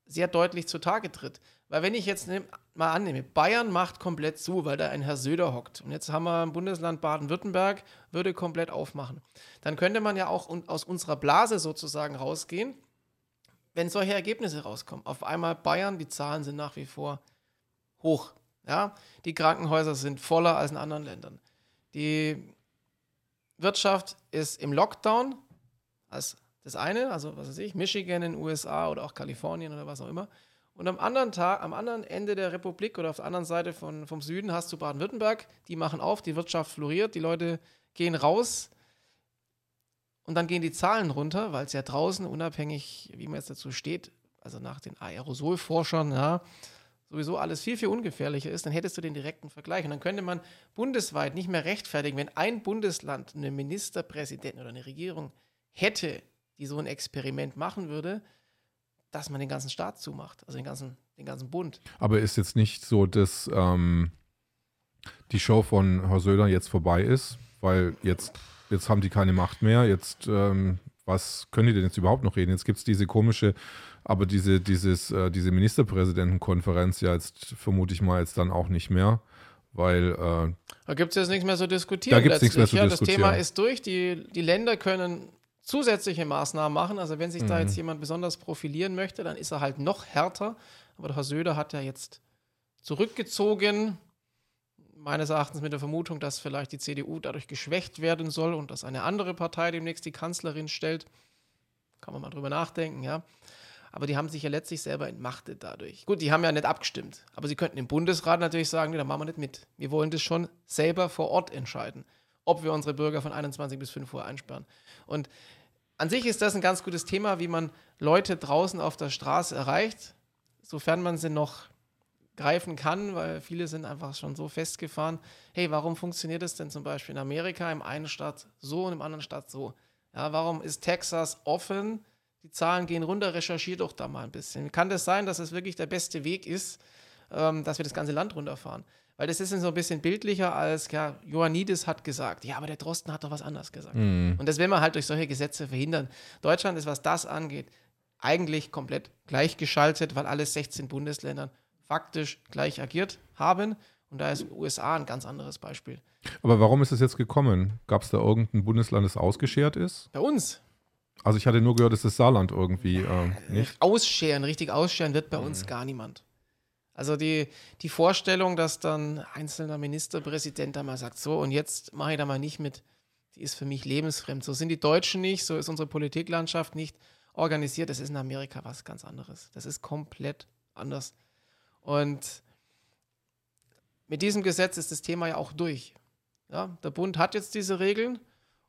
sehr deutlich zutage tritt. Weil wenn ich jetzt nehm, mal annehme, Bayern macht komplett zu, weil da ein Herr Söder hockt. Und jetzt haben wir im Bundesland Baden-Württemberg, würde komplett aufmachen. Dann könnte man ja auch aus unserer Blase sozusagen rausgehen, wenn solche Ergebnisse rauskommen. Auf einmal Bayern, die Zahlen sind nach wie vor hoch. Ja? Die Krankenhäuser sind voller als in anderen Ländern. Die Wirtschaft ist im Lockdown, als das eine, also was weiß ich, Michigan in den USA oder auch Kalifornien oder was auch immer. Und am anderen Tag, am anderen Ende der Republik oder auf der anderen Seite von, vom Süden hast du Baden-Württemberg, die machen auf, die Wirtschaft floriert, die Leute gehen raus und dann gehen die Zahlen runter, weil es ja draußen, unabhängig, wie man jetzt dazu steht, also nach den Aerosolforschern, ja, sowieso alles viel, viel ungefährlicher ist, dann hättest du den direkten Vergleich. Und dann könnte man bundesweit nicht mehr rechtfertigen, wenn ein Bundesland einen Ministerpräsidenten oder eine Regierung hätte, die so ein Experiment machen würde, dass man den ganzen Staat zumacht, also den ganzen, den ganzen Bund. Aber ist jetzt nicht so, dass ähm, die Show von Herr Söder jetzt vorbei ist, weil jetzt, jetzt haben die keine Macht mehr. Jetzt, ähm, was können die denn jetzt überhaupt noch reden? Jetzt gibt es diese komische, aber diese, dieses, äh, diese Ministerpräsidentenkonferenz ja jetzt vermute ich mal jetzt dann auch nicht mehr, weil äh, Da gibt es jetzt nichts mehr zu diskutieren. Da gibt's nichts mehr zu ja, Das diskutieren. Thema ist durch. Die, die Länder können zusätzliche Maßnahmen machen. Also wenn sich da Mhm. jetzt jemand besonders profilieren möchte, dann ist er halt noch härter. Aber der Herr Söder hat ja jetzt zurückgezogen. Meines Erachtens mit der Vermutung, dass vielleicht die CDU dadurch geschwächt werden soll und dass eine andere Partei demnächst die Kanzlerin stellt. Kann man mal drüber nachdenken, ja. Aber die haben sich ja letztlich selber entmachtet dadurch. Gut, die haben ja nicht abgestimmt. Aber sie könnten im Bundesrat natürlich sagen, nee, da machen wir nicht mit. Wir wollen das schon selber vor Ort entscheiden, ob wir unsere Bürger von 21 bis 5 Uhr einsperren. Und an sich ist das ein ganz gutes Thema, wie man Leute draußen auf der Straße erreicht, sofern man sie noch greifen kann, weil viele sind einfach schon so festgefahren. Hey, warum funktioniert es denn zum Beispiel in Amerika im einen Staat so und im anderen Staat so? Ja, warum ist Texas offen? Die Zahlen gehen runter, recherchiert doch da mal ein bisschen. Kann das sein, dass es wirklich der beste Weg ist, ähm, dass wir das ganze Land runterfahren? Weil das ist so ein bisschen bildlicher als, ja, Ioannidis hat gesagt, ja, aber der Drosten hat doch was anderes gesagt. Und das will man halt durch solche Gesetze verhindern. Deutschland ist, was das angeht, eigentlich komplett gleichgeschaltet, weil alle 16 Bundesländer faktisch gleich agiert haben. Und da ist USA ein ganz anderes Beispiel. aber warum ist es jetzt gekommen? Gab es da irgendein Bundesland, das ausgeschert ist? Bei uns, Also ich hatte nur gehört, dass das Saarland irgendwie äh, nicht. ausscheren, richtig ausscheren wird bei uns gar niemand. Also die, die Vorstellung, dass dann einzelner Ministerpräsident da mal sagt, so und jetzt mache ich da mal nicht mit, die ist für mich lebensfremd. So sind die Deutschen nicht, so ist unsere Politiklandschaft nicht organisiert. Das ist in Amerika was ganz anderes. Das ist komplett anders. Und mit diesem Gesetz ist das Thema ja auch durch. Ja, der Bund hat jetzt diese Regeln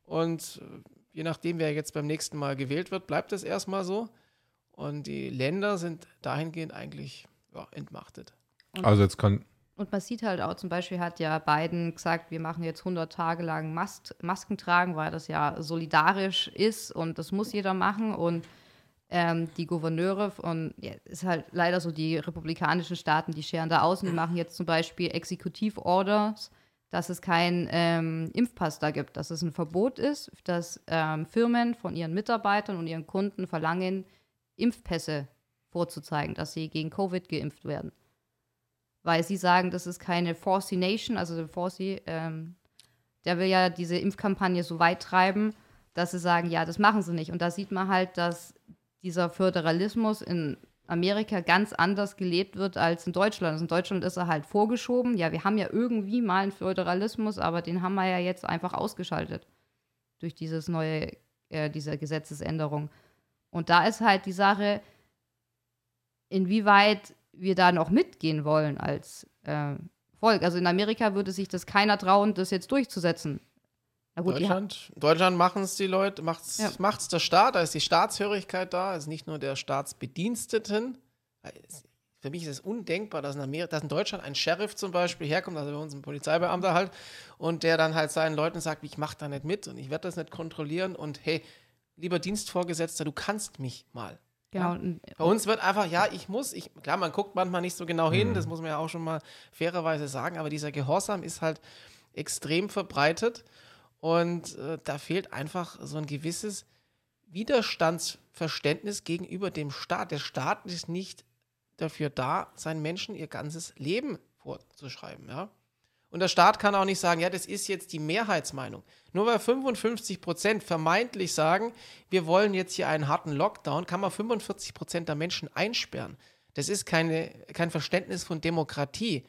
und äh, je nachdem, wer jetzt beim nächsten Mal gewählt wird, bleibt es erstmal so. Und die Länder sind dahingehend eigentlich entmachtet. Also jetzt kann. Und man sieht halt auch, zum Beispiel hat ja Biden gesagt, wir machen jetzt 100 Tage lang Mas Masken tragen, weil das ja solidarisch ist und das muss jeder machen. Und ähm, die Gouverneure von, ja, ist halt leider so, die republikanischen Staaten, die scheren da aus und die machen jetzt zum Beispiel Exekutivorders, dass es keinen ähm, Impfpass da gibt, dass es ein Verbot ist, dass ähm, Firmen von ihren Mitarbeitern und ihren Kunden verlangen, Impfpässe vorzuzeigen, dass sie gegen Covid geimpft werden weil sie sagen, das ist keine Forcy Nation, also der Forcy, ähm, der will ja diese Impfkampagne so weit treiben, dass sie sagen, ja, das machen sie nicht. Und da sieht man halt, dass dieser Föderalismus in Amerika ganz anders gelebt wird als in Deutschland. Also in Deutschland ist er halt vorgeschoben. Ja, wir haben ja irgendwie mal einen Föderalismus, aber den haben wir ja jetzt einfach ausgeschaltet durch dieses neue, äh, diese Gesetzesänderung. Und da ist halt die Sache, inwieweit wir da noch mitgehen wollen als äh, Volk. Also in Amerika würde sich das keiner trauen, das jetzt durchzusetzen. Gut, Deutschland, Deutschland machen es die Leute, macht es Ja. macht's der Staat, da ist die Staatshörigkeit da, ist nicht nur der Staatsbediensteten. Für mich ist es undenkbar, dass in, Amerika, dass in Deutschland ein Sheriff zum Beispiel herkommt, also bei uns ein Polizeibeamter halt, und der dann halt seinen Leuten sagt, ich mache da nicht mit und ich werde das nicht kontrollieren und hey, lieber Dienstvorgesetzter, du kannst mich mal. Genau, und- Bei uns wird einfach, ja, ich muss, ich, klar, man guckt manchmal nicht so genau hin, das muss man ja auch schon mal fairerweise sagen, aber dieser Gehorsam ist halt extrem verbreitet und äh, da fehlt einfach so ein gewisses Widerstandsverständnis gegenüber dem Staat. Der Staat ist nicht dafür da, seinen Menschen ihr ganzes Leben vorzuschreiben, ja. Und der Staat kann auch nicht sagen, ja, das ist jetzt die Mehrheitsmeinung. Nur weil 55 Prozent vermeintlich sagen, wir wollen jetzt hier einen harten Lockdown, kann man 45 Prozent der Menschen einsperren. Das ist keine, kein Verständnis von Demokratie.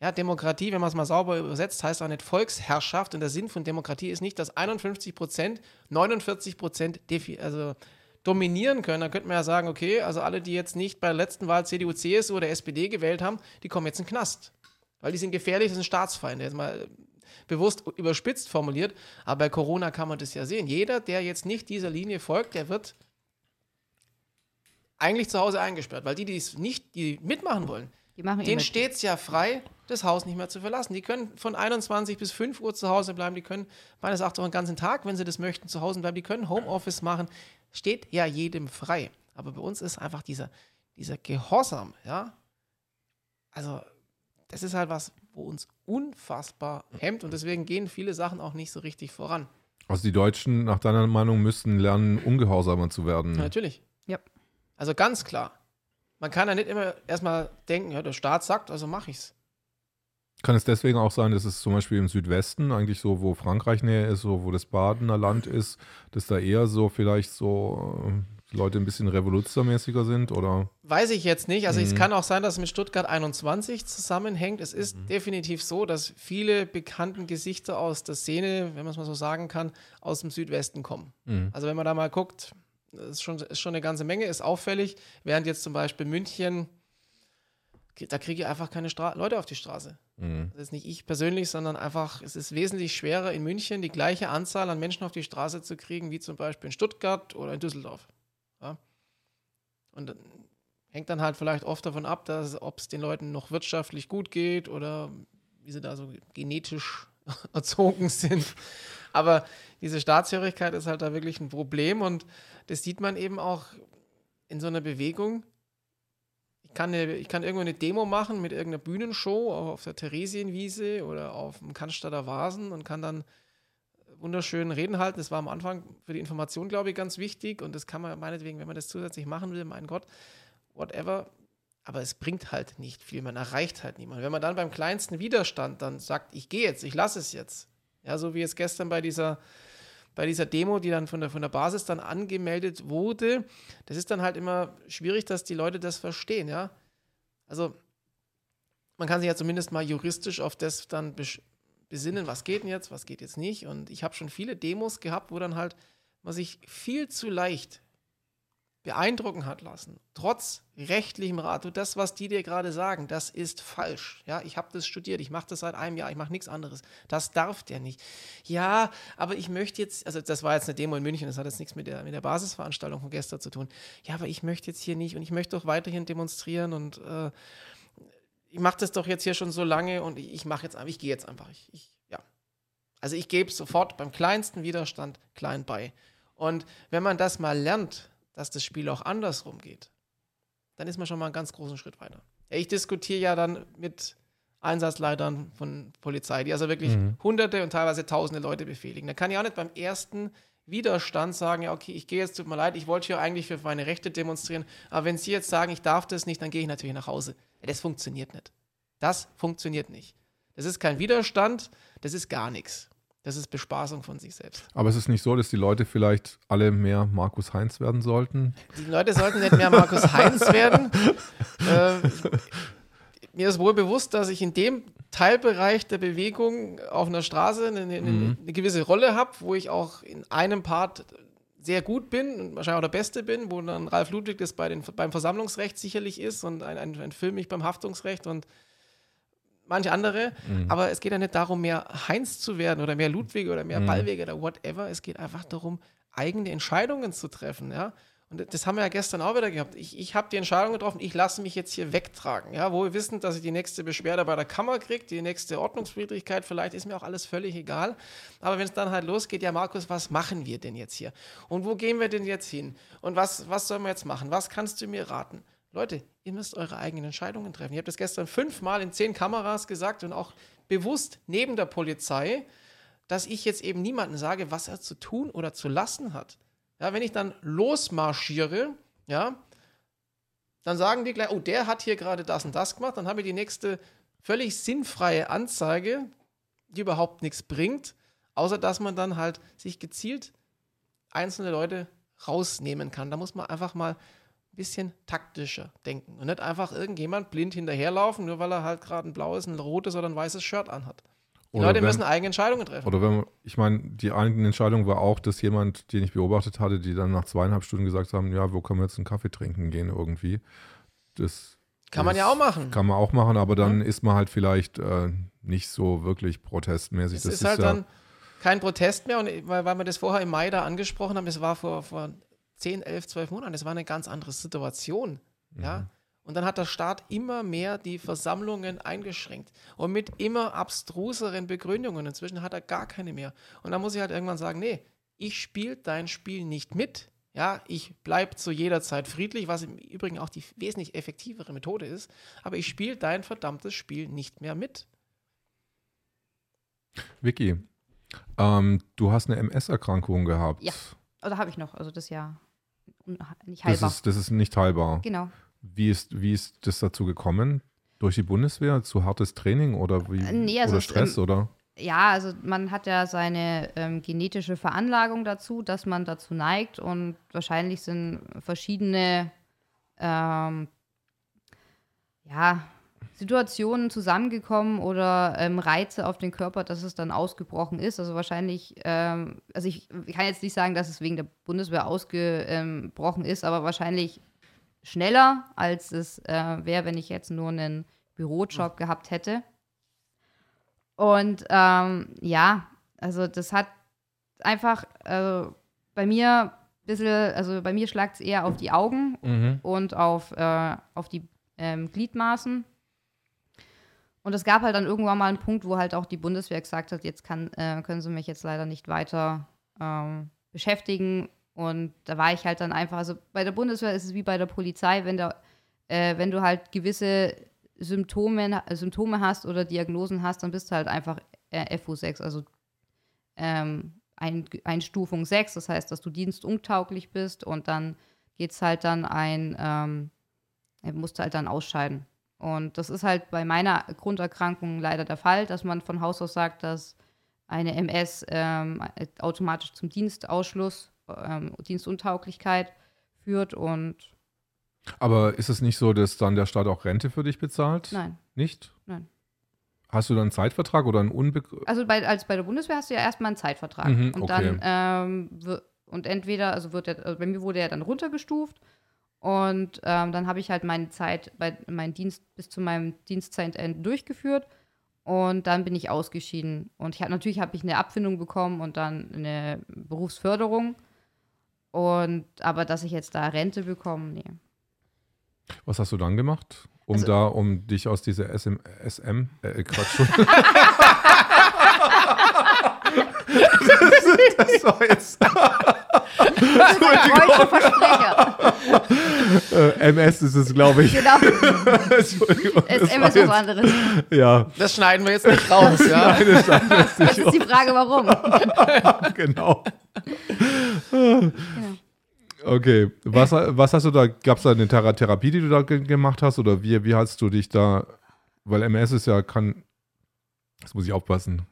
Ja, Demokratie, wenn man es mal sauber übersetzt, heißt auch nicht Volksherrschaft. Und der Sinn von Demokratie ist nicht, dass 51 Prozent, 49 Prozent also dominieren können. Dann könnte man ja sagen, okay, also alle, die jetzt nicht bei der letzten Wahl CDU, CSU oder SPD gewählt haben, die kommen jetzt in den Knast. Weil die sind gefährlich, das sind Staatsfeinde. Jetzt mal bewusst überspitzt formuliert. Aber bei Corona kann man das ja sehen. Jeder, der jetzt nicht dieser Linie folgt, der wird eigentlich zu Hause eingesperrt. Weil die, die es nicht, die mitmachen wollen, Die machen denen steht es ja frei, das Haus nicht mehr zu verlassen. Die können von 21 bis 5 Uhr zu Hause bleiben. Die können meines Erachtens auch den ganzen Tag, wenn sie das möchten, zu Hause bleiben. Die können Homeoffice machen. Steht ja jedem frei. Aber bei uns ist einfach dieser, dieser Gehorsam, ja. Also, das ist halt was, wo uns unfassbar hemmt. Und deswegen gehen viele Sachen auch nicht so richtig voran. Also die Deutschen, nach deiner Meinung, müssten lernen, ungehorsamer zu werden. Natürlich. Ja. Also ganz klar. Man kann ja nicht immer erstmal denken, ja, der Staat sagt, also mache ich's. Kann es deswegen auch sein, dass es zum Beispiel im Südwesten, eigentlich so, wo Frankreich näher ist, so wo das Badener Land ist, dass da eher so vielleicht so äh, Leute ein bisschen revoluzermäßiger sind oder Weiß ich jetzt nicht. Also es Mhm. kann auch sein, dass es mit Stuttgart 21 zusammenhängt. Es ist definitiv so, dass viele bekannten Gesichter aus der Szene, wenn man es mal so sagen kann, aus dem Südwesten kommen. Mhm. Also wenn man da mal guckt, ist schon, ist schon eine ganze Menge, ist auffällig. Während jetzt zum Beispiel München, da kriege ich einfach keine Stra Leute auf die Straße. Mhm. Das ist nicht ich persönlich, sondern einfach, es ist wesentlich schwerer in München die gleiche Anzahl an Menschen auf die Straße zu kriegen, wie zum Beispiel in Stuttgart oder in Düsseldorf. Und hängt dann halt vielleicht oft davon ab, ob es den Leuten noch wirtschaftlich gut geht oder wie sie da so genetisch [LAUGHS] erzogen sind. Aber diese Staatshörigkeit ist halt da wirklich ein Problem und das sieht man eben auch in so einer Bewegung. Ich kann, eine, ich kann irgendwo eine Demo machen mit irgendeiner Bühnenshow auf der Theresienwiese oder auf dem Cannstatter Vasen und kann dann wunderschön Reden halten. Das war am Anfang für die Information, glaube ich, ganz wichtig und das kann man meinetwegen, wenn man das zusätzlich machen will, mein Gott, whatever. Aber es bringt halt nicht viel, man erreicht halt niemanden. Wenn man dann beim kleinsten Widerstand dann sagt, ich gehe jetzt, ich lasse es jetzt, ja, so wie es gestern bei dieser, bei dieser Demo, die dann von der, von der Basis dann angemeldet wurde, das ist dann halt immer schwierig, dass die Leute das verstehen, ja. Also man kann sich ja zumindest mal juristisch auf das dann besch- besinnen, was geht denn jetzt, was geht jetzt nicht. Und ich habe schon viele Demos gehabt, wo dann halt man sich viel zu leicht beeindrucken hat lassen, trotz rechtlichem Rat. Du, das, was die dir gerade sagen, das ist falsch. Ja, ich habe das studiert, ich mache das seit einem Jahr, ich mache nichts anderes. Das darf der nicht. Ja, aber ich möchte jetzt, also das war jetzt eine Demo in München, das hat jetzt nichts mit der, mit der Basisveranstaltung von gestern zu tun. Ja, aber ich möchte jetzt hier nicht und ich möchte doch weiterhin demonstrieren und äh, ich mache das doch jetzt hier schon so lange und ich, ich mache jetzt einfach, ich gehe jetzt einfach. Ich, ich, ja. Also ich gebe sofort beim kleinsten Widerstand klein bei. Und wenn man das mal lernt, dass das Spiel auch andersrum geht, dann ist man schon mal einen ganz großen Schritt weiter. Ich diskutiere ja dann mit Einsatzleitern von Polizei, die also wirklich Mhm. hunderte und teilweise tausende Leute befehligen. Da kann ich auch nicht beim ersten Widerstand sagen, ja, okay, ich gehe jetzt, tut mir leid, ich wollte hier eigentlich für meine Rechte demonstrieren, aber wenn Sie jetzt sagen, ich darf das nicht, dann gehe ich natürlich nach Hause. Das funktioniert nicht. Das funktioniert nicht. Das ist kein Widerstand, das ist gar nichts. Das ist Bespaßung von sich selbst. Aber es ist nicht so, dass die Leute vielleicht alle mehr Markus Heinz werden sollten. Die Leute sollten nicht mehr Markus Heinz werden. [LAUGHS] Äh, mir ist wohl bewusst, dass ich in dem Teilbereich der Bewegung auf einer Straße eine, eine, Mhm. eine gewisse Rolle habe, wo ich auch in einem Part sehr gut bin und wahrscheinlich auch der Beste bin, wo dann Ralf Ludwig das bei den, beim Versammlungsrecht sicherlich ist und ein, ein, ein Film ich beim Haftungsrecht und manche andere. Mhm. Aber es geht ja nicht darum, mehr Heinz zu werden oder mehr Ludwig oder mehr Mhm. Ballwege oder whatever. Es geht einfach darum, eigene Entscheidungen zu treffen, ja. Und das haben wir ja gestern auch wieder gehabt. Ich, ich habe die Entscheidung getroffen, ich lasse mich jetzt hier wegtragen. Ja, wo wir wissen, dass ich die nächste Beschwerde bei der Kammer kriege, die nächste Ordnungswidrigkeit, vielleicht ist mir auch alles völlig egal. Aber wenn es dann halt losgeht, ja, Markus, was machen wir denn jetzt hier? Und wo gehen wir denn jetzt hin? Und was, was sollen wir jetzt machen? Was kannst du mir raten? Leute, ihr müsst eure eigenen Entscheidungen treffen. Ich habe das gestern fünfmal in zehn Kameras gesagt und auch bewusst neben der Polizei, dass ich jetzt eben niemandem sage, was er zu tun oder zu lassen hat. Ja, wenn ich dann losmarschiere, ja, dann sagen die gleich, oh, der hat hier gerade das und das gemacht, dann habe ich die nächste völlig sinnfreie Anzeige, die überhaupt nichts bringt, außer dass man dann halt sich gezielt einzelne Leute rausnehmen kann. Da muss man einfach mal ein bisschen taktischer denken und nicht einfach irgendjemand blind hinterherlaufen, nur weil er halt gerade ein blaues, ein rotes oder ein weißes Shirt anhat. Die Leute wenn- müssen eigene Entscheidungen treffen. Oder wenn man, ich meine, die eigene Entscheidung war auch, dass jemand, den ich beobachtet hatte, die dann nach zweieinhalb Stunden gesagt haben, ja, wo können wir jetzt einen Kaffee trinken gehen irgendwie. Das Kann man ja auch machen. kann man auch machen, aber dann ist man halt vielleicht äh, nicht so wirklich protestmäßig. Es das ist halt ja, dann kein Protest mehr, und weil, weil wir das vorher im Mai da angesprochen haben, das war vor, vor 10, 11, 12 Monaten, das war eine ganz andere Situation. Mhm. Ja? Und dann hat der Staat immer mehr die Versammlungen eingeschränkt und mit immer abstruseren Begründungen. Inzwischen hat er gar keine mehr. Und dann muss ich halt irgendwann sagen, nee, ich spiele dein Spiel nicht mit. Ja, ich bleibe zu jeder Zeit friedlich, was im Übrigen auch die wesentlich effektivere Methode ist. Aber ich spiele dein verdammtes Spiel nicht mehr mit. Vicky, ähm, du hast eine MS-Erkrankung gehabt. Ja. Oder habe ich noch, also das Jahr un- nicht Das heilbar. ist, das ist nicht heilbar. genau. Wie ist, wie ist das dazu gekommen? Durch die Bundeswehr? Zu hartes Training oder wie? Äh, nee, also oder es, Stress ähm, oder? Ja, also man hat ja seine ähm, genetische Veranlagung dazu, dass man dazu neigt und wahrscheinlich sind verschiedene ähm, ja, Situationen zusammengekommen oder ähm, Reize auf den Körper, dass es dann ausgebrochen ist. Also wahrscheinlich, ähm, also ich, ich kann jetzt nicht sagen, dass es wegen der Bundeswehr ausgebrochen ist, aber wahrscheinlich schneller, als es äh, wäre, wenn ich jetzt nur einen Bürojob gehabt hätte. Und ähm, ja, also das hat einfach äh, bei mir ein bisschen, also bei mir schlagt es eher auf die Augen Mhm. und auf, äh, auf die ähm, Gliedmaßen. Und es gab halt dann irgendwann mal einen Punkt, wo halt auch die Bundeswehr gesagt hat, jetzt kann, äh, können sie mich jetzt leider nicht weiter ähm, beschäftigen. Und da war ich halt dann einfach, also bei der Bundeswehr ist es wie bei der Polizei, wenn, der, äh, wenn du halt gewisse Symptome, Symptome hast oder Diagnosen hast, dann bist du halt einfach äh, FU6, also ähm, ein, Einstufung 6, das heißt, dass du dienstuntauglich bist und dann geht es halt dann ein, ähm, er musste halt dann ausscheiden. Und das ist halt bei meiner Grunderkrankung leider der Fall, dass man von Haus aus sagt, dass eine MS ähm, automatisch zum Dienstausschluss, ähm, Dienstuntauglichkeit führt und Aber ist es nicht so, dass dann der Staat auch Rente für dich bezahlt? nein. Nicht? Nein. Hast du dann einen Zeitvertrag oder einen Unbe Also bei, als bei der Bundeswehr hast du ja erstmal einen Zeitvertrag. Mhm, und okay. dann ähm, und entweder, also wird der, also bei mir wurde er dann runtergestuft und ähm, dann habe ich halt meine Zeit bei meinen Dienst bis zu meinem Dienstzeitende durchgeführt und dann bin ich ausgeschieden. Und ich hab, natürlich habe ich eine Abfindung bekommen und dann eine Berufsförderung. Und aber dass ich jetzt da Rente bekomme, nee. Was hast du dann gemacht? Um Also- da, um dich aus dieser SM, SM äh, Quatsch. [LAUGHS] [LAUGHS] das, das war jetzt. Äh, MS ist es, glaube ich. Genau. [LAUGHS] Entschuldigung. ist was jetzt- anderes. Ja, Das schneiden wir jetzt nicht raus, ja. Nein, das Das ist die Frage, warum. [LAUGHS] genau. Okay, was, was hast du da, gab es da eine Thera Therapie, die du da ge gemacht hast oder wie, wie hast du dich da, weil MS ist ja, kann, das muss ich aufpassen,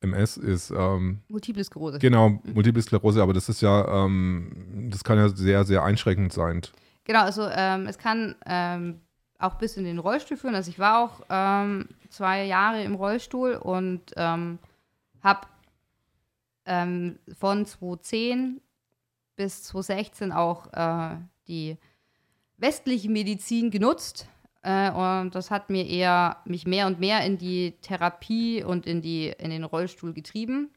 MS ist, ähm, Multiple Sklerose. genau, Multiple Sklerose, aber das ist ja, ähm, das kann ja sehr, sehr einschränkend sein. Genau, also ähm, es kann ähm, auch bis in den Rollstuhl führen. Also ich war auch ähm, zwei Jahre im Rollstuhl und ähm, habe von 2010 bis 2016 auch äh, die westliche Medizin genutzt. Äh, und das hat mir eher mich mehr und mehr in die Therapie und in, die, in den Rollstuhl getrieben.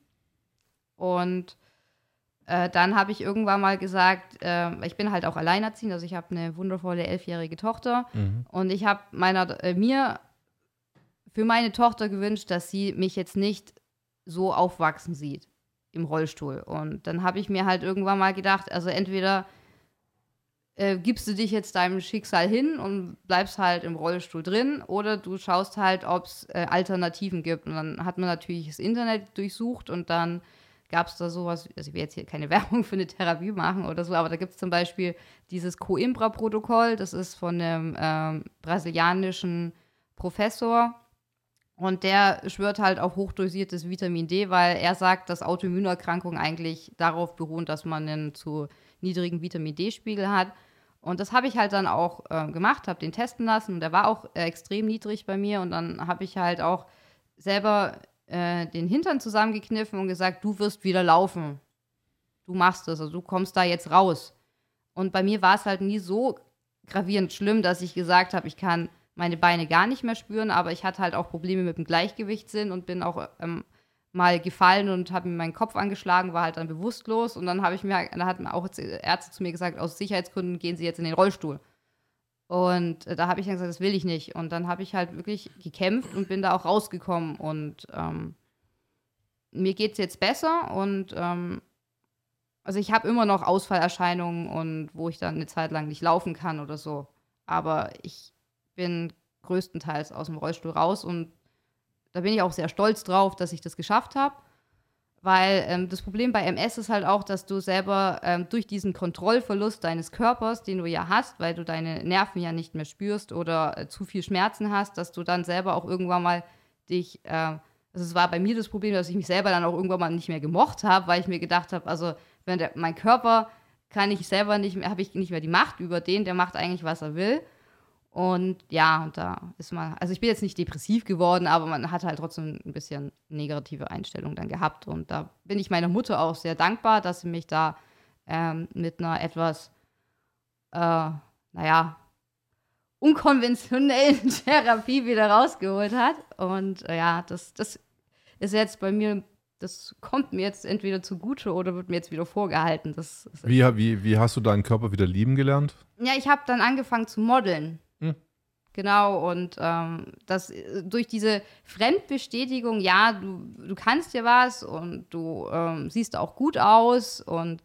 Und äh, dann habe ich irgendwann mal gesagt, äh, ich bin halt auch alleinerziehend, also ich habe eine wundervolle elfjährige Tochter und ich habe meiner äh, mir für meine Tochter gewünscht, dass sie mich jetzt nicht so aufwachsen sieht im Rollstuhl. Und dann habe ich mir halt irgendwann mal gedacht, also entweder äh, gibst du dich jetzt deinem Schicksal hin und bleibst halt im Rollstuhl drin oder du schaust halt, ob es äh, Alternativen gibt. Und dann hat man natürlich das Internet durchsucht und dann gab es da sowas, also ich will jetzt hier keine [LAUGHS] Werbung für eine Therapie machen oder so, aber da gibt es zum Beispiel dieses Coimbra-Protokoll, das ist von einem ähm, brasilianischen Professor und der schwört halt auf hochdosiertes Vitamin D, weil er sagt, dass Autoimmunerkrankungen eigentlich darauf beruhen, dass man einen zu niedrigen Vitamin D-Spiegel hat. Und das habe ich halt dann auch äh, gemacht, habe den testen lassen und der war auch äh, extrem niedrig bei mir und dann habe ich halt auch selber äh, den Hintern zusammengekniffen und gesagt, du wirst wieder laufen. Du machst es, also du kommst da jetzt raus. Und bei mir war es halt nie so gravierend schlimm, dass ich gesagt habe, ich kann meine Beine gar nicht mehr spüren, aber ich hatte halt auch Probleme mit dem Gleichgewichtssinn und bin auch ähm, mal gefallen und habe mir meinen Kopf angeschlagen, war halt dann bewusstlos und dann habe ich mir, dann hatten auch Ärzte zu mir gesagt, aus Sicherheitsgründen gehen Sie jetzt in den Rollstuhl. Und äh, da habe ich dann gesagt, das will ich nicht. Und dann habe ich halt wirklich gekämpft und bin da auch rausgekommen. Und ähm, mir geht es jetzt besser und ähm, also ich habe immer noch Ausfallerscheinungen und wo ich dann eine Zeit lang nicht laufen kann oder so. Aber ich bin größtenteils aus dem Rollstuhl raus und da bin ich auch sehr stolz drauf, dass ich das geschafft habe. Weil ähm, das Problem bei MS ist halt auch, dass du selber ähm, durch diesen Kontrollverlust deines Körpers, den du ja hast, weil du deine Nerven ja nicht mehr spürst oder äh, zu viel Schmerzen hast, dass du dann selber auch irgendwann mal dich, äh, also es war bei mir das Problem, dass ich mich selber dann auch irgendwann mal nicht mehr gemocht habe, weil ich mir gedacht habe, also wenn der, mein Körper kann ich selber nicht mehr, habe ich nicht mehr die Macht über den, der macht eigentlich, was er will. Und ja, und da ist man, also ich bin jetzt nicht depressiv geworden, aber man hat halt trotzdem ein bisschen negative Einstellung dann gehabt. Und da bin ich meiner Mutter auch sehr dankbar, dass sie mich da ähm, mit einer etwas, äh, naja, unkonventionellen [LAUGHS] Therapie wieder rausgeholt hat. Und äh, ja, das, das ist jetzt bei mir, das kommt mir jetzt entweder zugute oder wird mir jetzt wieder vorgehalten. Das, das Wie, wie, wie hast du deinen Körper wieder lieben gelernt? ja, ich habe dann angefangen zu modeln. Genau, und ähm, das äh, durch diese Fremdbestätigung, ja, du, du kannst dir was und du ähm, siehst auch gut aus und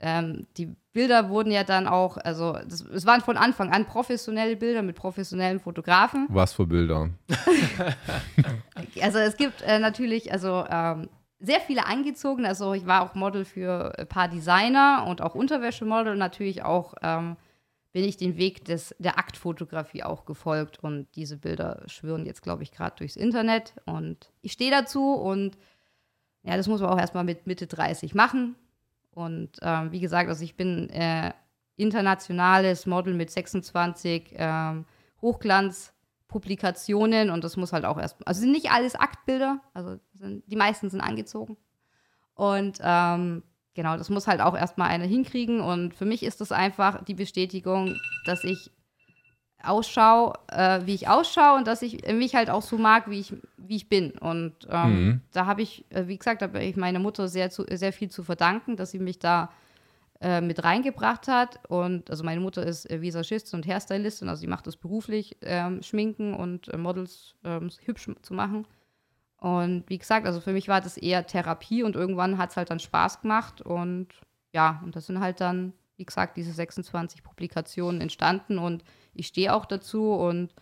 ähm, die Bilder wurden ja dann auch, also das, es waren von Anfang an professionelle Bilder mit professionellen Fotografen. Was für Bilder? Also es gibt äh, natürlich, also ähm, sehr viele angezogen. Also ich war auch Model für ein paar Designer und auch Unterwäschemodel. Und natürlich auch ähm, bin ich den Weg des, der Aktfotografie auch gefolgt. Und diese Bilder schwirren jetzt, glaube ich, gerade durchs Internet. Und ich stehe dazu und ja, das muss man auch erstmal mit Mitte 30 machen. Und ähm, wie gesagt, also ich bin äh, internationales Model mit 26 ähm, Hochglanzpublikationen und das muss halt auch erst, also sind nicht alles Aktbilder, also sind, die meisten sind angezogen. Und ähm, genau, das muss halt auch erstmal einer hinkriegen und für mich ist das einfach die Bestätigung, dass ich ausschaue, äh, wie ich ausschaue und dass ich mich halt auch so mag, wie ich, wie ich bin. Und ähm, Mhm. da habe ich, äh, wie gesagt, habe ich meiner Mutter sehr, zu, sehr viel zu verdanken, dass sie mich da äh, mit reingebracht hat. Und also meine Mutter ist äh, Visagistin und Hairstylistin, also sie macht das beruflich, ähm, Schminken und äh, Models ähm, hübsch zu machen. Und wie gesagt, also für mich war das eher Therapie und irgendwann hat es halt dann Spaß gemacht. Und ja, und das sind halt dann, wie gesagt, diese 26 Publikationen entstanden und ich stehe auch dazu und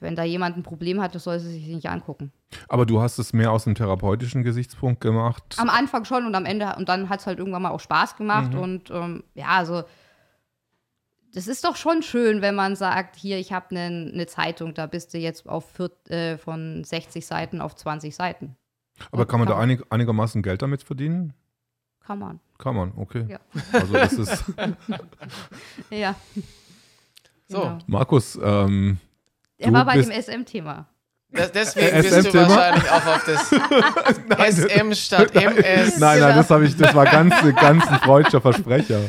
wenn da jemand ein Problem hat, das soll sie sich nicht angucken. Aber du hast es mehr aus einem therapeutischen Gesichtspunkt gemacht. Am Anfang schon und am Ende und dann hat es halt irgendwann mal auch Spaß gemacht Mhm. und ähm, ja, also das ist doch schon schön, wenn man sagt, hier, ich habe eine ne Zeitung, da bist du jetzt auf vier, äh, von 60 Seiten auf 20 Seiten. Aber kann man da kann- einig, einigermaßen Geld damit verdienen? Kann man. Kann man, okay. Ja. Also das ist, [LAUGHS] Ja. So. Genau. Markus, ähm, Er war bei dem SM-Thema. Das, deswegen bist du SM-Thema? wahrscheinlich auch auf das [LAUGHS] SM statt MS. nein, nein, das habe ich, das war ganz, ganz ein freudscher Versprecher.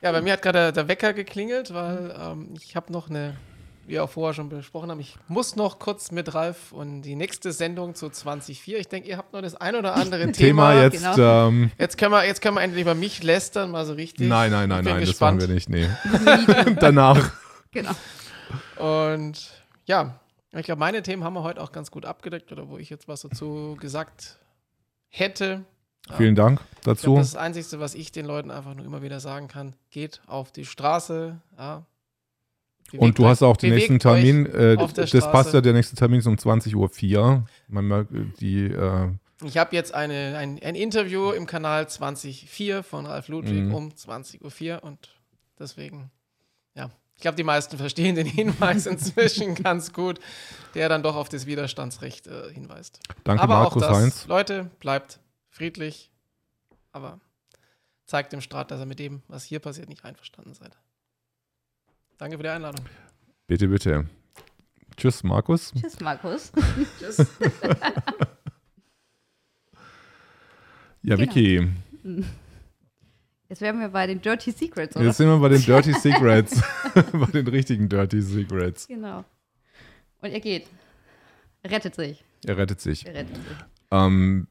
Ja, bei mir hat gerade der, Wecker geklingelt, weil ähm, ich habe noch eine, wie wir auch vorher schon besprochen haben, ich muss noch kurz mit Ralf und die nächste Sendung zu 2004. Ich denke, ihr habt noch das ein oder andere [LAUGHS] Thema. Thema jetzt, genau. ähm, Jetzt können, wir, jetzt können wir endlich über mich lästern, mal so richtig. nein, nein, nein, nein, das gespannt. machen wir nicht, nee. [LAUGHS] Danach. genau. Und ja, ich glaube, meine Themen haben wir heute auch ganz gut abgedeckt oder wo ich jetzt was dazu gesagt hätte. Vielen Dank dazu. das ist das Einzige, was ich den Leuten einfach nur immer wieder sagen kann. Geht auf die Straße. Ja. Und du hast auch den nächsten Termin, äh, das passt ja, der nächste Termin ist um 20.04 Uhr. Man merkt, äh, die, äh, Ich habe jetzt eine, ein, ein Interview im Kanal 2004 von Ralf Ludwig Mhm. um 20.04 Uhr und deswegen, ja, ich glaube, die meisten verstehen den Hinweis [LAUGHS] inzwischen ganz gut, der dann doch auf das Widerstandsrecht äh, hinweist. danke aber Markus auch das, Heinz. Leute, bleibt friedlich, aber zeigt dem Staat, dass er mit dem, was hier passiert, nicht einverstanden seid. Danke für die Einladung. Bitte, bitte. Tschüss, Markus. Tschüss, Markus. [LAUGHS] Tschüss. Ja, Genau. Vicky, Jetzt wären wir bei den Dirty Secrets, oder? jetzt sind wir bei den Dirty [LAUGHS] Secrets. [LAUGHS] bei den richtigen Dirty Secrets. Genau. Und er geht. Rettet sich. Er rettet sich. Er rettet sich. Ähm,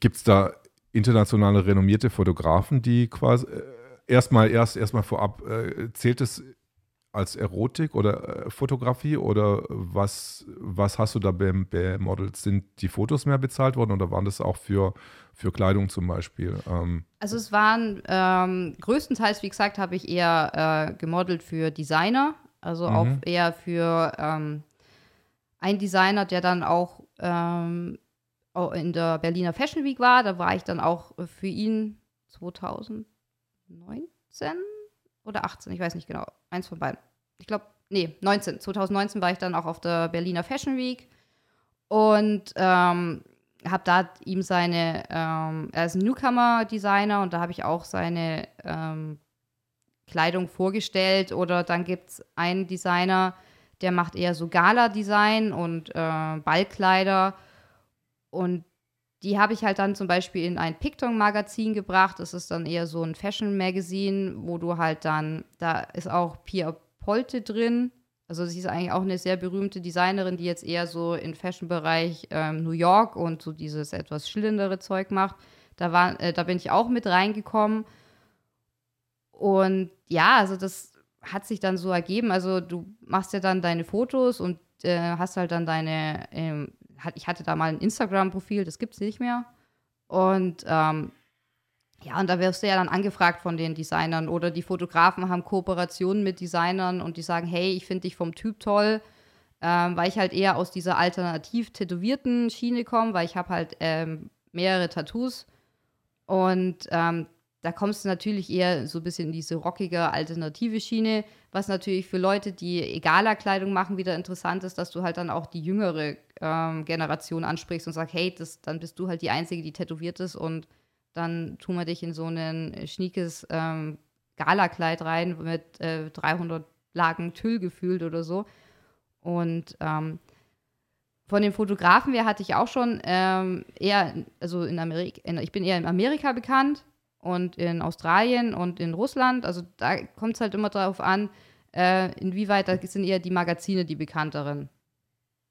Gibt es da internationale renommierte Fotografen, die quasi äh, erstmal erst erstmal vorab äh, zählt es als Erotik oder äh, Fotografie oder was, was hast du da bem- bemodelt? Sind die Fotos mehr bezahlt worden oder waren das auch für, für Kleidung zum Beispiel? Ähm, Also es waren ähm, größtenteils, wie gesagt, habe ich eher äh, gemodelt für Designer, also Mhm. auch eher für ähm, einen Designer, der dann auch ähm, auch in der Berliner Fashion Week war. Da war ich dann auch für ihn 2019 oder 18, ich weiß nicht genau, eins von beiden. Ich glaube, nee, 19. 2019 war ich dann auch auf der Berliner Fashion Week und ähm, habe da ihm seine, ähm, er ist ein Newcomer-Designer und da habe ich auch seine ähm, Kleidung vorgestellt. Oder dann gibt es einen Designer, der macht eher so Gala-Design und äh, Ballkleider. Und die habe ich halt dann zum Beispiel in ein Picton-Magazin gebracht. Das ist dann eher so ein Fashion-Magazin, wo du halt dann, da ist auch Pia Polte drin. Also sie ist eigentlich auch eine sehr berühmte Designerin, die jetzt eher so im Fashion-Bereich ähm, New York und so dieses etwas schillendere Zeug macht. Da, war, äh, da bin ich auch mit reingekommen. Und ja, also das hat sich dann so ergeben. Also du machst ja dann deine Fotos und äh, hast halt dann deine, ähm, ich hatte da mal ein Instagram-Profil, das gibt es nicht mehr. Und ähm, ja, und da wirst du ja dann angefragt von den Designern oder die Fotografen haben Kooperationen mit Designern und die sagen, hey, ich finde dich vom Typ toll, ähm, weil ich halt eher aus dieser alternativ tätowierten Schiene komme, weil ich habe halt ähm, mehrere Tattoos und ähm, da kommst du natürlich eher so ein bisschen in diese rockige, alternative Schiene, was natürlich für Leute, die egaler Kleidung machen, wieder interessant ist, dass du halt dann auch die jüngere ähm, Generation ansprichst und sagst, hey, das, dann bist du halt die Einzige, die tätowiert ist und dann tun wir dich in so ein schniekes ähm, Galakleid rein mit äh, 300 Lagen Tüll gefühlt oder so. Und ähm, von den Fotografen her hatte ich auch schon ähm, eher, also in Amerika, ich bin eher in Amerika bekannt und in Australien und in Russland. Also da kommt es halt immer darauf an, äh, inwieweit da sind eher die Magazine die bekannteren.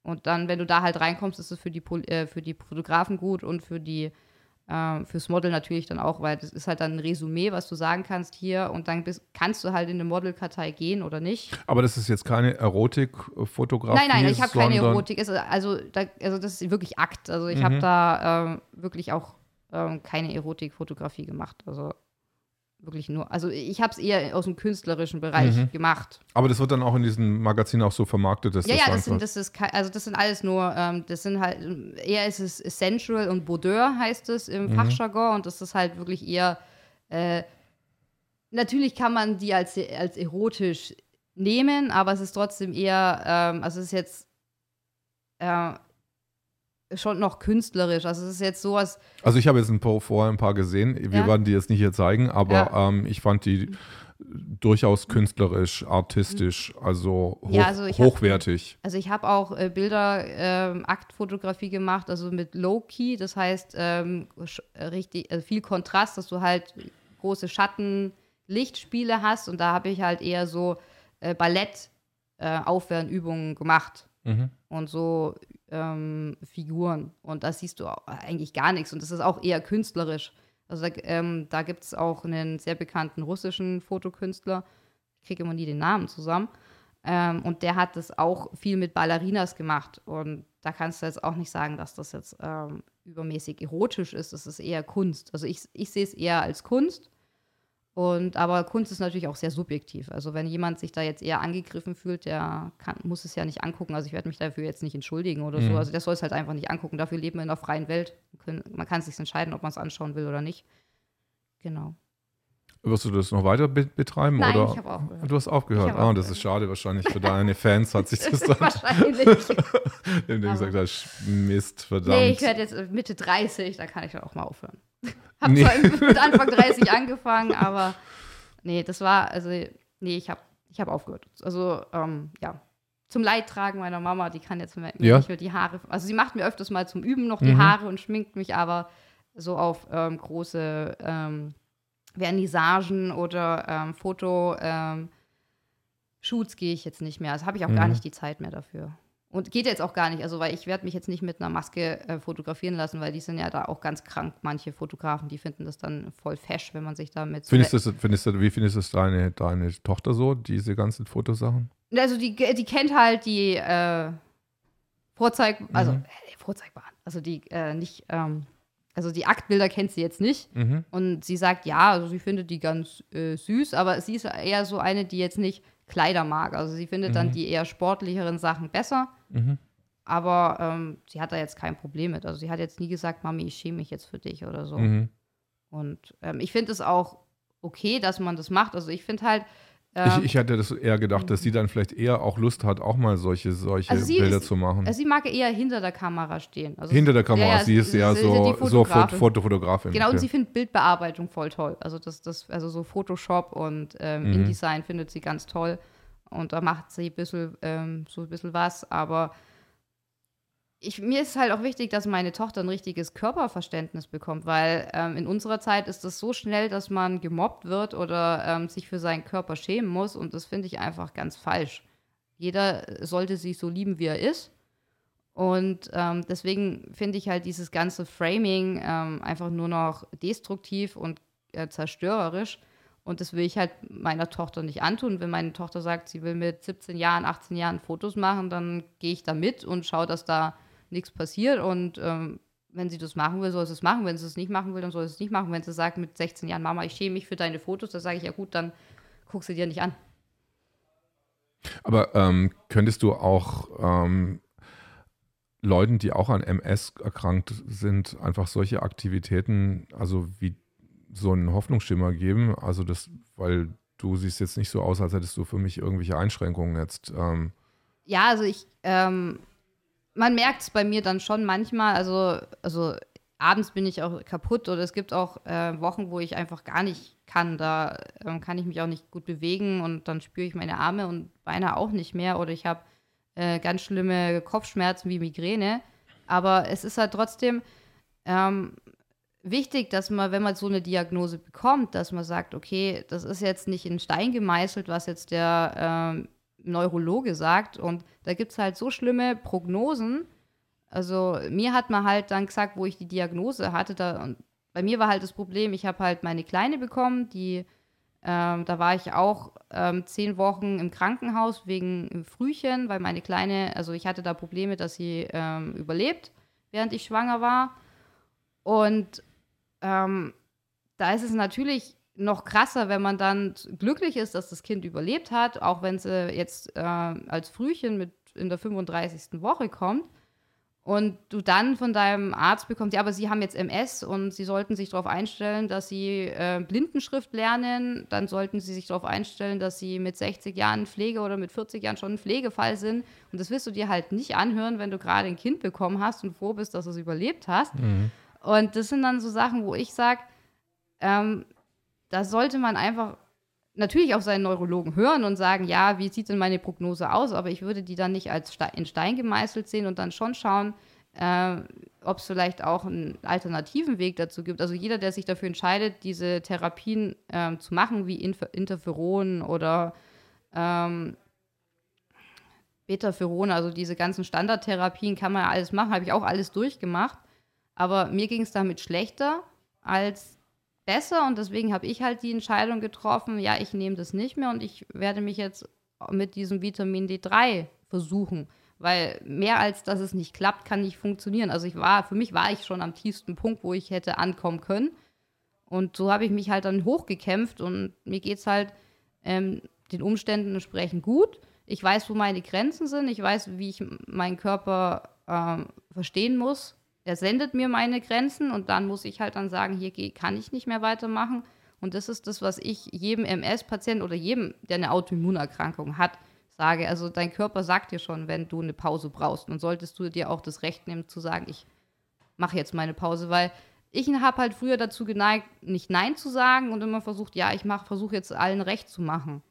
Und dann, wenn du da halt reinkommst, ist es für die, Pol- äh, für die Fotografen gut und für die äh, fürs Model natürlich dann auch, weil das ist halt dann ein Resümee, was du sagen kannst hier und dann bist, kannst du halt in eine Modelkartei gehen oder nicht. aber das ist jetzt keine Erotikfotografie. Nein, nein, ich habe keine Erotik. Also, da, also das ist wirklich Akt. Also ich habe Mhm. da ähm, wirklich auch ähm, keine Erotikfotografie gemacht. Also wirklich nur. Also ich habe es eher aus dem künstlerischen Bereich Mhm. gemacht. Aber das wird dann auch in diesem Magazin auch so vermarktet, dass Ja, ja, das sind, das ist, also das sind alles nur, ähm, das sind halt, eher ist es Sensual und Boudoir heißt es im Mhm. Fachjargon und das ist halt wirklich eher, äh, natürlich kann man die als, als erotisch nehmen, aber es ist trotzdem eher, ähm, also es ist jetzt äh, schon noch künstlerisch, also es ist jetzt sowas, Also ich habe jetzt ein paar, vorher ein paar gesehen. Wir Ja. werden die jetzt nicht hier zeigen, aber Ja. ähm, ich fand die durchaus künstlerisch, artistisch, also, hoch, Ja, also ich hab- hochwertig. Also ich habe auch äh, Bilder, ähm, Aktfotografie gemacht, also mit Low-Key, das heißt ähm, äh, richtig äh, viel Kontrast, dass du halt große Schatten, Lichtspiele hast und da habe ich halt eher so äh, Ballett äh, Aufwärmübungen gemacht Mhm. und so ähm, Figuren und da siehst du eigentlich gar nichts und das ist auch eher künstlerisch. Also da, ähm, da gibt es auch einen sehr bekannten russischen Fotokünstler, ich kriege immer nie den Namen zusammen, ähm, und der hat das auch viel mit Ballerinas gemacht. Und da kannst du jetzt auch nicht sagen, dass das jetzt ähm, übermäßig erotisch ist. Das ist eher Kunst. Also ich, ich sehe es eher als Kunst. Und, aber Kunst ist natürlich auch sehr subjektiv. Also wenn jemand sich da jetzt eher angegriffen fühlt, der kann, muss es ja nicht angucken. Also ich werde mich dafür jetzt nicht entschuldigen oder so. Mhm. Also der soll es halt einfach nicht angucken. Dafür leben wir in einer freien Welt. Man kann sich entscheiden, ob man es anschauen will oder nicht. Genau. Wirst du das noch weiter be betreiben? Nein, oder? ich habe aufgehört. Du hast aufgehört. Ah, das aufgehört. ist schade wahrscheinlich für deine Fans hat sich das [LAUGHS] dann Wahrscheinlich. [LAUGHS] Aber- gesagt hast, Mist, verdammt. Nee, ich werde jetzt äh, Mitte 30, da kann ich dann auch mal aufhören. [LAUGHS] Hab Nee. zwar mit Anfang 30 angefangen, aber nee, das war, also, nee, ich habe ich hab aufgehört. Also, ähm, ja. Zum Leidtragen meiner Mama, die kann jetzt mir Ja. nicht mehr die Haare, also sie macht mir öfters mal zum Üben noch die Mhm. Haare und schminkt mich aber so auf ähm, große ähm, Vernissagen oder ähm, Foto, ähm, Shoots gehe ich jetzt nicht mehr. Also habe ich auch gar Mhm. nicht die Zeit mehr dafür. Und geht jetzt auch gar nicht, also weil ich werde mich jetzt nicht mit einer Maske äh, fotografieren lassen, weil die sind ja da auch ganz krank, manche Fotografen, die finden das dann voll fesch, wenn man sich damit Findest du, findest du, wie findest du deine, deine Tochter so, diese ganzen Fotosachen? Also die, die kennt halt die äh, Vorzeig, also Mhm. äh, Vorzeigbaren, also die äh, nicht, ähm, also die Aktbilder kennt sie jetzt nicht. Mhm. Und sie sagt, ja, also sie findet die ganz äh, süß, aber sie ist eher so eine, die jetzt nicht Kleider mag. Also sie findet dann Mhm. die eher sportlicheren Sachen besser. Mhm. Aber ähm, sie hat da jetzt kein Problem mit. Also sie hat jetzt nie gesagt, Mami, ich schäme mich jetzt für dich oder so. Mhm. Und ähm, ich finde es auch okay, dass man das macht. Also ich finde halt, Ich, ich hatte das eher gedacht, dass sie dann vielleicht eher auch Lust hat, auch mal solche, solche Also Bilder ist- zu machen. also sie mag eher hinter der Kamera stehen. Also Hinter der Kamera, ja, sie ist ja so, so Fot Fotografin. Fotofotografin. Genau, und okay. sie findet Bildbearbeitung voll toll. Also das, das, also so Photoshop und ähm, Mhm. InDesign findet sie ganz toll. Und da macht sie ein bisschen, ähm, so ein bisschen was. Aber ich, mir ist halt auch wichtig, dass meine Tochter ein richtiges Körperverständnis bekommt, weil ähm, in unserer Zeit ist es so schnell, dass man gemobbt wird oder ähm, sich für seinen Körper schämen muss. Und das finde ich einfach ganz falsch. Jeder sollte sich so lieben, wie er ist. Und ähm, deswegen finde ich halt dieses ganze Framing ähm, einfach nur noch destruktiv und äh, zerstörerisch. Und das will ich halt meiner Tochter nicht antun. Wenn meine Tochter sagt, sie will mit 17 Jahren, 18 Jahren Fotos machen, dann gehe ich da mit und schaue, dass da nichts passiert. Und ähm, wenn sie das machen will, soll sie es machen. Wenn sie es nicht machen will, dann soll sie es nicht machen. Wenn sie sagt mit 16 Jahren, Mama, ich schäme mich für deine Fotos, dann sage ich, ja gut, dann guck sie dir nicht an. Aber ähm, könntest du auch ähm, Leuten, die auch an MS erkrankt sind, einfach solche Aktivitäten, also wie so einen Hoffnungsschimmer geben? Also das, weil du siehst jetzt nicht so aus, als hättest du für mich irgendwelche Einschränkungen jetzt. Ähm, Ja, also ich, ähm, man merkt es bei mir dann schon manchmal, also, also abends bin ich auch kaputt oder es gibt auch äh, Wochen, wo ich einfach gar nicht kann. Da ähm, kann ich mich auch nicht gut bewegen und dann spüre ich meine Arme und Beine auch nicht mehr oder ich habe äh, ganz schlimme Kopfschmerzen wie Migräne. Aber es ist halt trotzdem ähm, wichtig, dass man, wenn man so eine Diagnose bekommt, dass man sagt, okay, das ist jetzt nicht in Stein gemeißelt, was jetzt der ähm, Neurologe sagt. Und da gibt es halt so schlimme Prognosen. Also mir hat man halt dann gesagt, wo ich die Diagnose hatte, da, und bei mir war halt das Problem, ich habe halt meine Kleine bekommen, die, ähm, da war ich auch ähm, zehn Wochen im Krankenhaus wegen im Frühchen, weil meine Kleine, also ich hatte da Probleme, dass sie ähm, überlebt, während ich schwanger war. Und ähm, da ist es natürlich noch krasser, wenn man dann glücklich ist, dass das Kind überlebt hat, auch wenn sie jetzt äh, als Frühchen mit in der 35. Woche kommt und du dann von deinem Arzt bekommst, ja, aber sie haben jetzt MS und sie sollten sich darauf einstellen, dass sie äh, Blindenschrift lernen, dann sollten sie sich darauf einstellen, dass sie mit 60 Jahren Pflege oder mit 40 Jahren schon ein Pflegefall sind und das willst du dir halt nicht anhören, wenn du gerade ein Kind bekommen hast und froh bist, dass du es überlebt hast. Und das sind dann so Sachen, wo ich sage, ähm, da sollte man einfach natürlich auf seinen Neurologen hören und sagen, ja, wie sieht denn meine Prognose aus? Aber ich würde die dann nicht als in Stein gemeißelt sehen und dann schon schauen, äh, ob es vielleicht auch einen alternativen Weg dazu gibt. Also jeder, der sich dafür entscheidet, diese Therapien ähm, zu machen, wie Inf Interferon oder ähm, Betaferon, also diese ganzen Standardtherapien kann man ja alles machen, habe ich auch alles durchgemacht. Aber mir ging es damit schlechter als besser und deswegen habe ich halt die Entscheidung getroffen, ja, ich nehme das nicht mehr und ich werde mich jetzt mit diesem Vitamin D3 versuchen, weil mehr als dass es nicht klappt, kann nicht funktionieren. Also ich war, für mich war ich schon am tiefsten Punkt, wo ich hätte ankommen können und so habe ich mich halt dann hochgekämpft und mir geht es halt ähm, den Umständen entsprechend gut. Ich weiß, wo meine Grenzen sind, ich weiß, wie ich meinen Körper ähm, verstehen muss er sendet mir meine Grenzen und dann muss ich halt dann sagen, hier kann ich nicht mehr weitermachen. Und das ist das, was ich jedem MS-Patienten oder jedem, der eine Autoimmunerkrankung hat, sage. Also dein Körper sagt dir schon, wenn du eine Pause brauchst. Und solltest du dir auch das Recht nehmen zu sagen, ich mache jetzt meine Pause, weil ich habe halt früher dazu geneigt, nicht Nein zu sagen und immer versucht, ja, ich versuche jetzt allen recht zu machen.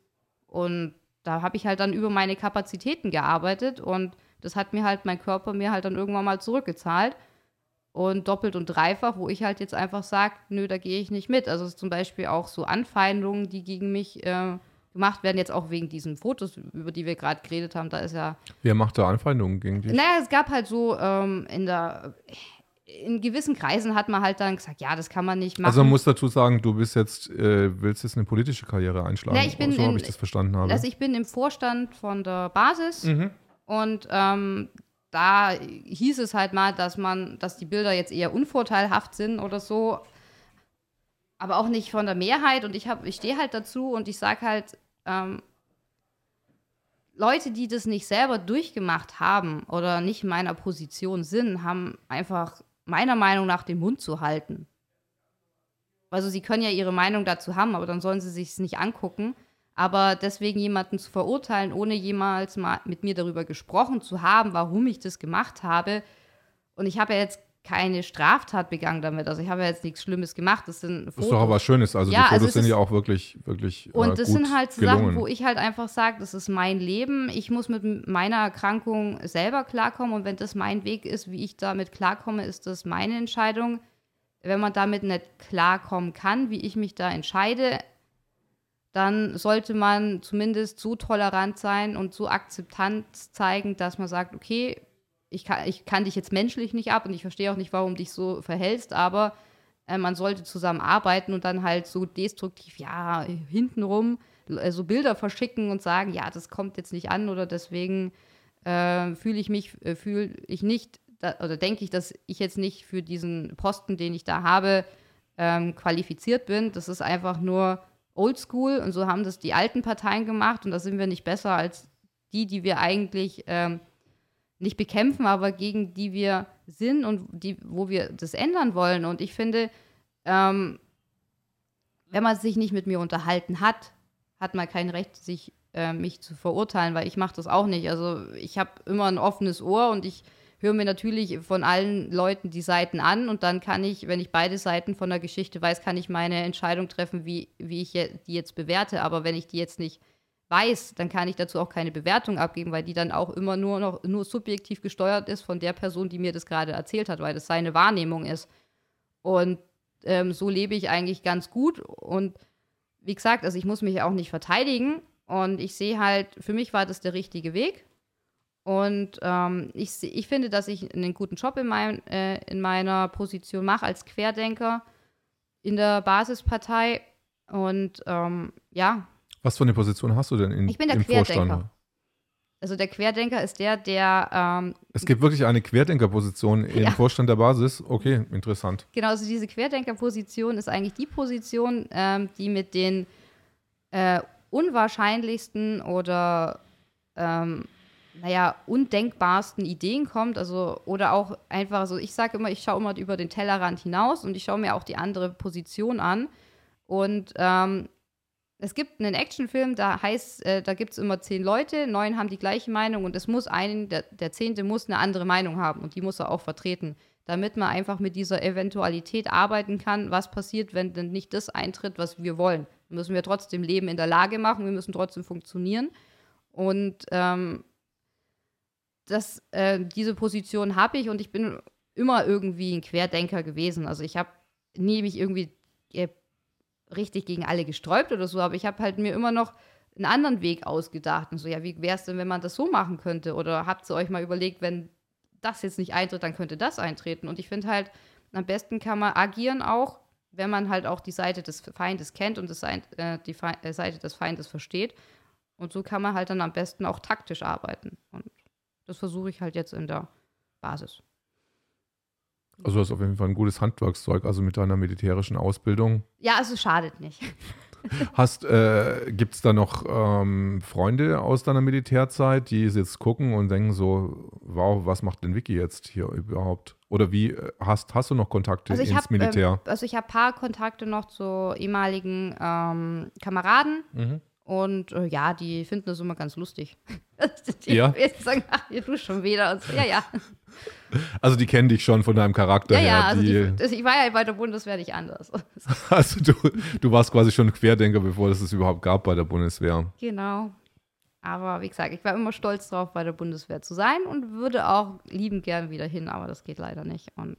Und da habe ich halt dann über meine Kapazitäten gearbeitet und das hat mir halt mein Körper mir halt dann irgendwann mal zurückgezahlt und doppelt und dreifach, wo ich halt jetzt einfach sage, nö, da gehe ich nicht mit. Also zum Beispiel auch so Anfeindungen, die gegen mich äh, gemacht werden, jetzt auch wegen diesen Fotos, über die wir gerade geredet haben. Da ist ja Wer macht da Anfeindungen gegen dich? naja, es gab halt so ähm, in der in gewissen Kreisen hat man halt dann gesagt, ja, das kann man nicht machen. Also man muss dazu sagen, du bist jetzt, äh, willst jetzt eine politische Karriere einschlagen. Ja, ich bin so habe ich das verstanden habe. also ich bin im Vorstand von der Basis Mhm. und ähm, da hieß es halt mal, dass man, dass die Bilder jetzt eher unvorteilhaft sind oder so, aber auch nicht von der Mehrheit. Und ich habe, ich stehe halt dazu und ich sage halt, ähm, Leute, die das nicht selber durchgemacht haben oder nicht in meiner Position sind, haben einfach meiner Meinung nach den Mund zu halten. Also sie können ja ihre Meinung dazu haben, aber dann sollen sie sich nicht angucken. Aber deswegen jemanden zu verurteilen, ohne jemals mal mit mir darüber gesprochen zu haben, warum ich das gemacht habe. Und ich habe ja jetzt keine Straftat begangen damit. Also ich habe ja jetzt nichts Schlimmes gemacht. Das sind Das ist doch aber was Schönes. Also Ja, die also Fotos es sind ja auch wirklich, wirklich und äh, das sind halt so gelungen. Sachen, wo ich halt einfach sage, das ist mein Leben. Ich muss mit meiner Erkrankung selber klarkommen. Und wenn das mein Weg ist, wie ich damit klarkomme, ist das meine Entscheidung. Wenn man damit nicht klarkommen kann, wie ich mich da entscheide, dann sollte man zumindest so tolerant sein und so Akzeptanz zeigen, dass man sagt, okay, ich kann, ich kann dich jetzt menschlich nicht ab und ich verstehe auch nicht, warum du dich so verhältst, aber äh, man sollte zusammen arbeiten und dann halt so destruktiv, ja, hintenrum äh, so Bilder verschicken und sagen, ja, das kommt jetzt nicht an oder deswegen äh, fühle ich mich, äh, fühle ich nicht, da, oder denke ich, dass ich jetzt nicht für diesen Posten, den ich da habe, ähm, qualifiziert bin. Das ist einfach nur oldschool und so haben das die alten Parteien gemacht und da sind wir nicht besser als die, die wir eigentlich ähm, nicht bekämpfen, aber gegen die wir sind und die, wo wir das ändern wollen. Und ich finde, ähm, wenn man sich nicht mit mir unterhalten hat, hat man kein Recht, sich äh, mich zu verurteilen, weil ich mache das auch nicht. Also ich habe immer ein offenes Ohr und ich höre mir natürlich von allen Leuten die Seiten an und dann kann ich, wenn ich beide Seiten von der Geschichte weiß, kann ich meine Entscheidung treffen, wie, wie ich die jetzt bewerte. Aber wenn ich die jetzt nicht weiß, dann kann ich dazu auch keine Bewertung abgeben, weil die dann auch immer nur noch nur subjektiv gesteuert ist von der Person, die mir das gerade erzählt hat, weil das seine Wahrnehmung ist. Und ähm, so lebe ich eigentlich ganz gut. Und wie gesagt, also ich muss mich auch nicht verteidigen. Und ich sehe halt, für mich war das der richtige Weg. Und ähm, ich, ich finde, dass ich einen guten Job in, mein, äh, in meiner Position mache als Querdenker in der Basispartei. Und ähm, ja, Was für eine Position hast du denn in, Ich bin der im Vorstand? Querdenker. also der Querdenker ist der, der ähm, Es gibt wirklich eine Querdenkerposition im Ja. Vorstand der Basis. Okay, interessant. Genau, also diese Querdenkerposition ist eigentlich die Position, ähm, die mit den äh, unwahrscheinlichsten oder ähm, naja, undenkbarsten Ideen kommt. Also, oder auch einfach, also ich sage immer, ich schaue immer über den Tellerrand hinaus und ich schaue mir auch die andere Position an. Und ähm, es gibt einen Actionfilm, da heißt, äh, da gibt es immer zehn Leute, neun haben die gleiche Meinung und es muss einen, der, der zehnte muss eine andere Meinung haben und die muss er auch vertreten, damit man einfach mit dieser Eventualität arbeiten kann, was passiert, wenn denn nicht das eintritt, was wir wollen. Müssen wir trotzdem Leben in der Lage machen, wir müssen trotzdem funktionieren. Und ähm, das, äh, diese Position habe ich und ich bin immer irgendwie ein Querdenker gewesen. Also ich habe nie mich irgendwie äh, richtig gegen alle gesträubt oder so, aber ich habe halt mir immer noch einen anderen Weg ausgedacht. Und so, ja, wie wäre es denn, wenn man das so machen könnte? Oder habt ihr euch mal überlegt, wenn das jetzt nicht eintritt, dann könnte das eintreten? Und ich finde halt, am besten kann man agieren auch, wenn man halt auch die Seite des Feindes kennt und das, äh, die Fei- äh, Seite des Feindes versteht. Und so kann man halt dann am besten auch taktisch arbeiten. Und das versuche ich halt jetzt in der Basis. Also du hast auf jeden Fall ein gutes Handwerkszeug, also mit deiner militärischen Ausbildung. Ja, also schadet nicht. [LAUGHS] Hast, äh, gibt es da noch ähm, Freunde aus deiner Militärzeit, die jetzt gucken und denken so, wow, was macht denn Vicky jetzt hier überhaupt? Oder wie äh, hast, hast du noch Kontakte Also ich ins habe Militär? ähm, also ich habe paar Kontakte noch zu ehemaligen ähm, Kameraden Mhm. Und äh, ja, die finden das immer ganz lustig. [LAUGHS] die Ja? [LAUGHS] jetzt sagen, ach, du schon wieder und so. Ja, ja. [LAUGHS] Also die kennen dich schon von deinem Charakter Ja, her. ja, also die, ich war ja bei der Bundeswehr nicht anders. also du, du warst quasi schon Querdenker, bevor es es überhaupt gab bei der Bundeswehr. genau. Aber wie gesagt, ich war immer stolz drauf, bei der Bundeswehr zu sein und würde auch liebend gern wieder hin, aber das geht leider nicht. Und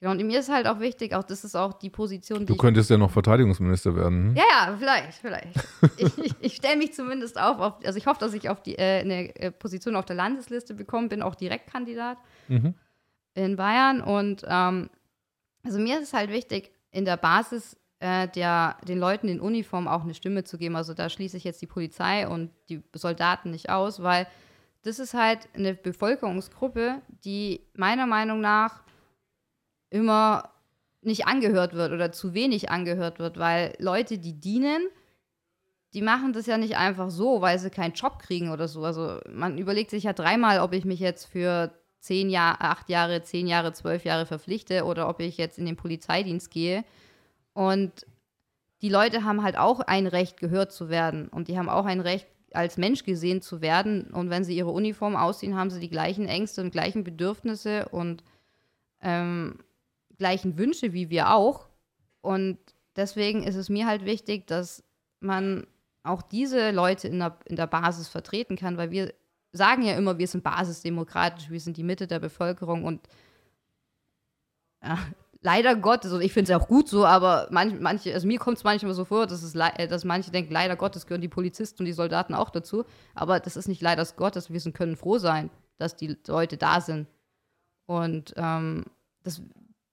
Genau, und mir ist halt auch wichtig, auch das ist auch die Position, die Du könntest ja noch Verteidigungsminister werden. hm? Ja, ja, vielleicht, vielleicht. ich ich, ich stelle mich zumindest auf, auf, also ich hoffe, dass ich auf die, äh, eine äh, Position auf der Landesliste bekomme, bin auch Direktkandidat Mhm. in Bayern und ähm, also mir ist es halt wichtig, in der Basis äh, der, den Leuten in Uniform auch eine Stimme zu geben. Also da schließe ich jetzt die Polizei und die Soldaten nicht aus, weil das ist halt eine Bevölkerungsgruppe, die meiner Meinung nach immer nicht angehört wird oder zu wenig angehört wird, weil Leute, die dienen, die machen das ja nicht einfach so, weil sie keinen Job kriegen oder so. Also man überlegt sich ja dreimal, ob ich mich jetzt für zehn Jahre, acht Jahre, zehn Jahre, zwölf Jahre verpflichte oder ob ich jetzt in den Polizeidienst gehe. Und die Leute haben halt auch ein Recht, gehört zu werden. Und die haben auch ein Recht, als Mensch gesehen zu werden. Und wenn sie ihre Uniform ausziehen, haben sie die gleichen Ängste und gleichen Bedürfnisse und ähm, gleichen Wünsche wie wir auch. Und deswegen ist es mir halt wichtig, dass man auch diese Leute in der, in der Basis vertreten kann, weil wir sagen ja immer, wir sind basisdemokratisch, wir sind die Mitte der Bevölkerung und ja, [LAUGHS] leider Gottes, und ich finde es auch gut so, aber manch, manche, also mir kommt es manchmal so vor, dass, es, äh, dass manche denken, leider Gottes gehören die Polizisten und die Soldaten auch dazu, aber das ist nicht leider Gottes, wir sind, können froh sein, dass die Leute da sind. Und ähm, das,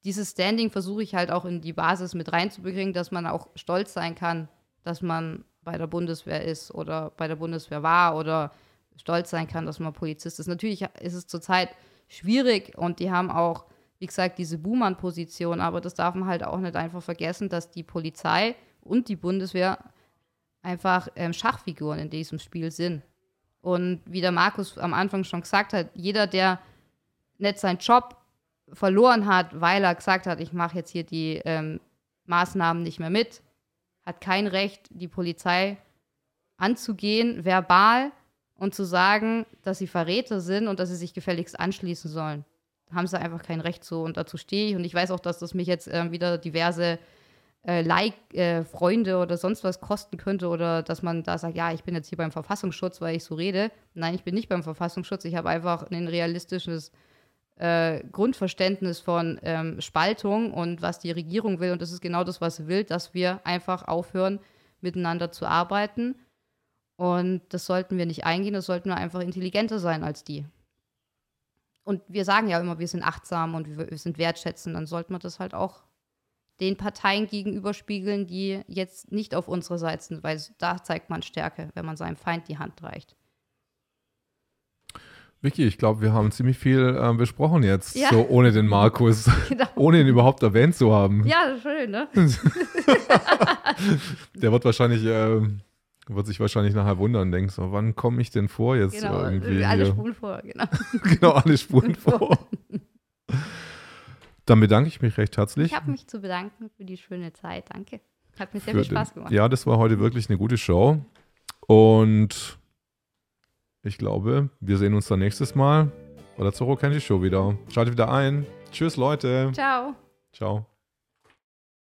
dieses Standing versuche ich halt auch in die Basis mit reinzubringen, dass man auch stolz sein kann, dass man bei der Bundeswehr ist oder bei der Bundeswehr war oder stolz sein kann, dass man Polizist ist. Natürlich ist es zurzeit schwierig und die haben auch, wie gesagt, diese Buhmann-Position, aber das darf man halt auch nicht einfach vergessen, dass die Polizei und die Bundeswehr einfach ähm, Schachfiguren in diesem Spiel sind. Und wie der Markus am Anfang schon gesagt hat, jeder, der nicht seinen Job verloren hat, weil er gesagt hat, ich mache jetzt hier die ähm, Maßnahmen nicht mehr mit, hat kein Recht, die Polizei anzugehen, verbal und zu sagen, dass sie Verräter sind und dass sie sich gefälligst anschließen sollen. Da haben sie einfach kein Recht zu und dazu stehe ich. Und ich weiß auch, dass das mich jetzt ähm, wieder diverse äh, Like, äh, Freunde oder sonst was kosten könnte oder dass man da sagt, ja, ich bin jetzt hier beim Verfassungsschutz, weil ich so rede. Nein, ich bin nicht beim Verfassungsschutz. Ich habe einfach ein realistisches äh, Grundverständnis von ähm, Spaltung und was die Regierung will. Und das ist genau das, was sie will, dass wir einfach aufhören, miteinander zu arbeiten. Und das sollten wir nicht eingehen, das sollten wir einfach intelligenter sein als die. Und wir sagen ja immer, wir sind achtsam und wir, wir sind wertschätzend, dann sollte man das halt auch den Parteien gegenüberspiegeln, die jetzt nicht auf unserer Seite sind, weil da zeigt man Stärke, wenn man seinem Feind die Hand reicht. Vicky, ich glaube, wir haben ziemlich viel äh, besprochen jetzt, Ja. so ohne den Markus, [LAUGHS] Genau. ohne ihn überhaupt erwähnt zu haben. Ja, schön, ne? [LAUGHS] Der wird wahrscheinlich, äh, wird sich wahrscheinlich nachher wundern, denkt so, wann komme ich denn vor jetzt Genau, irgendwie alle hier? Spuren vor, genau. [LAUGHS] genau, alle Spuren vor. Dann bedanke ich mich recht herzlich. Ich habe mich zu bedanken für die schöne Zeit, danke. Hat mir sehr für viel Spaß den- gemacht. Ja, das war heute wirklich eine gute Show. Und ich glaube, wir sehen uns dann nächstes Mal bei der Zorro Kenji Show wieder. Schaltet wieder ein. Tschüss, Leute. Ciao. Ciao.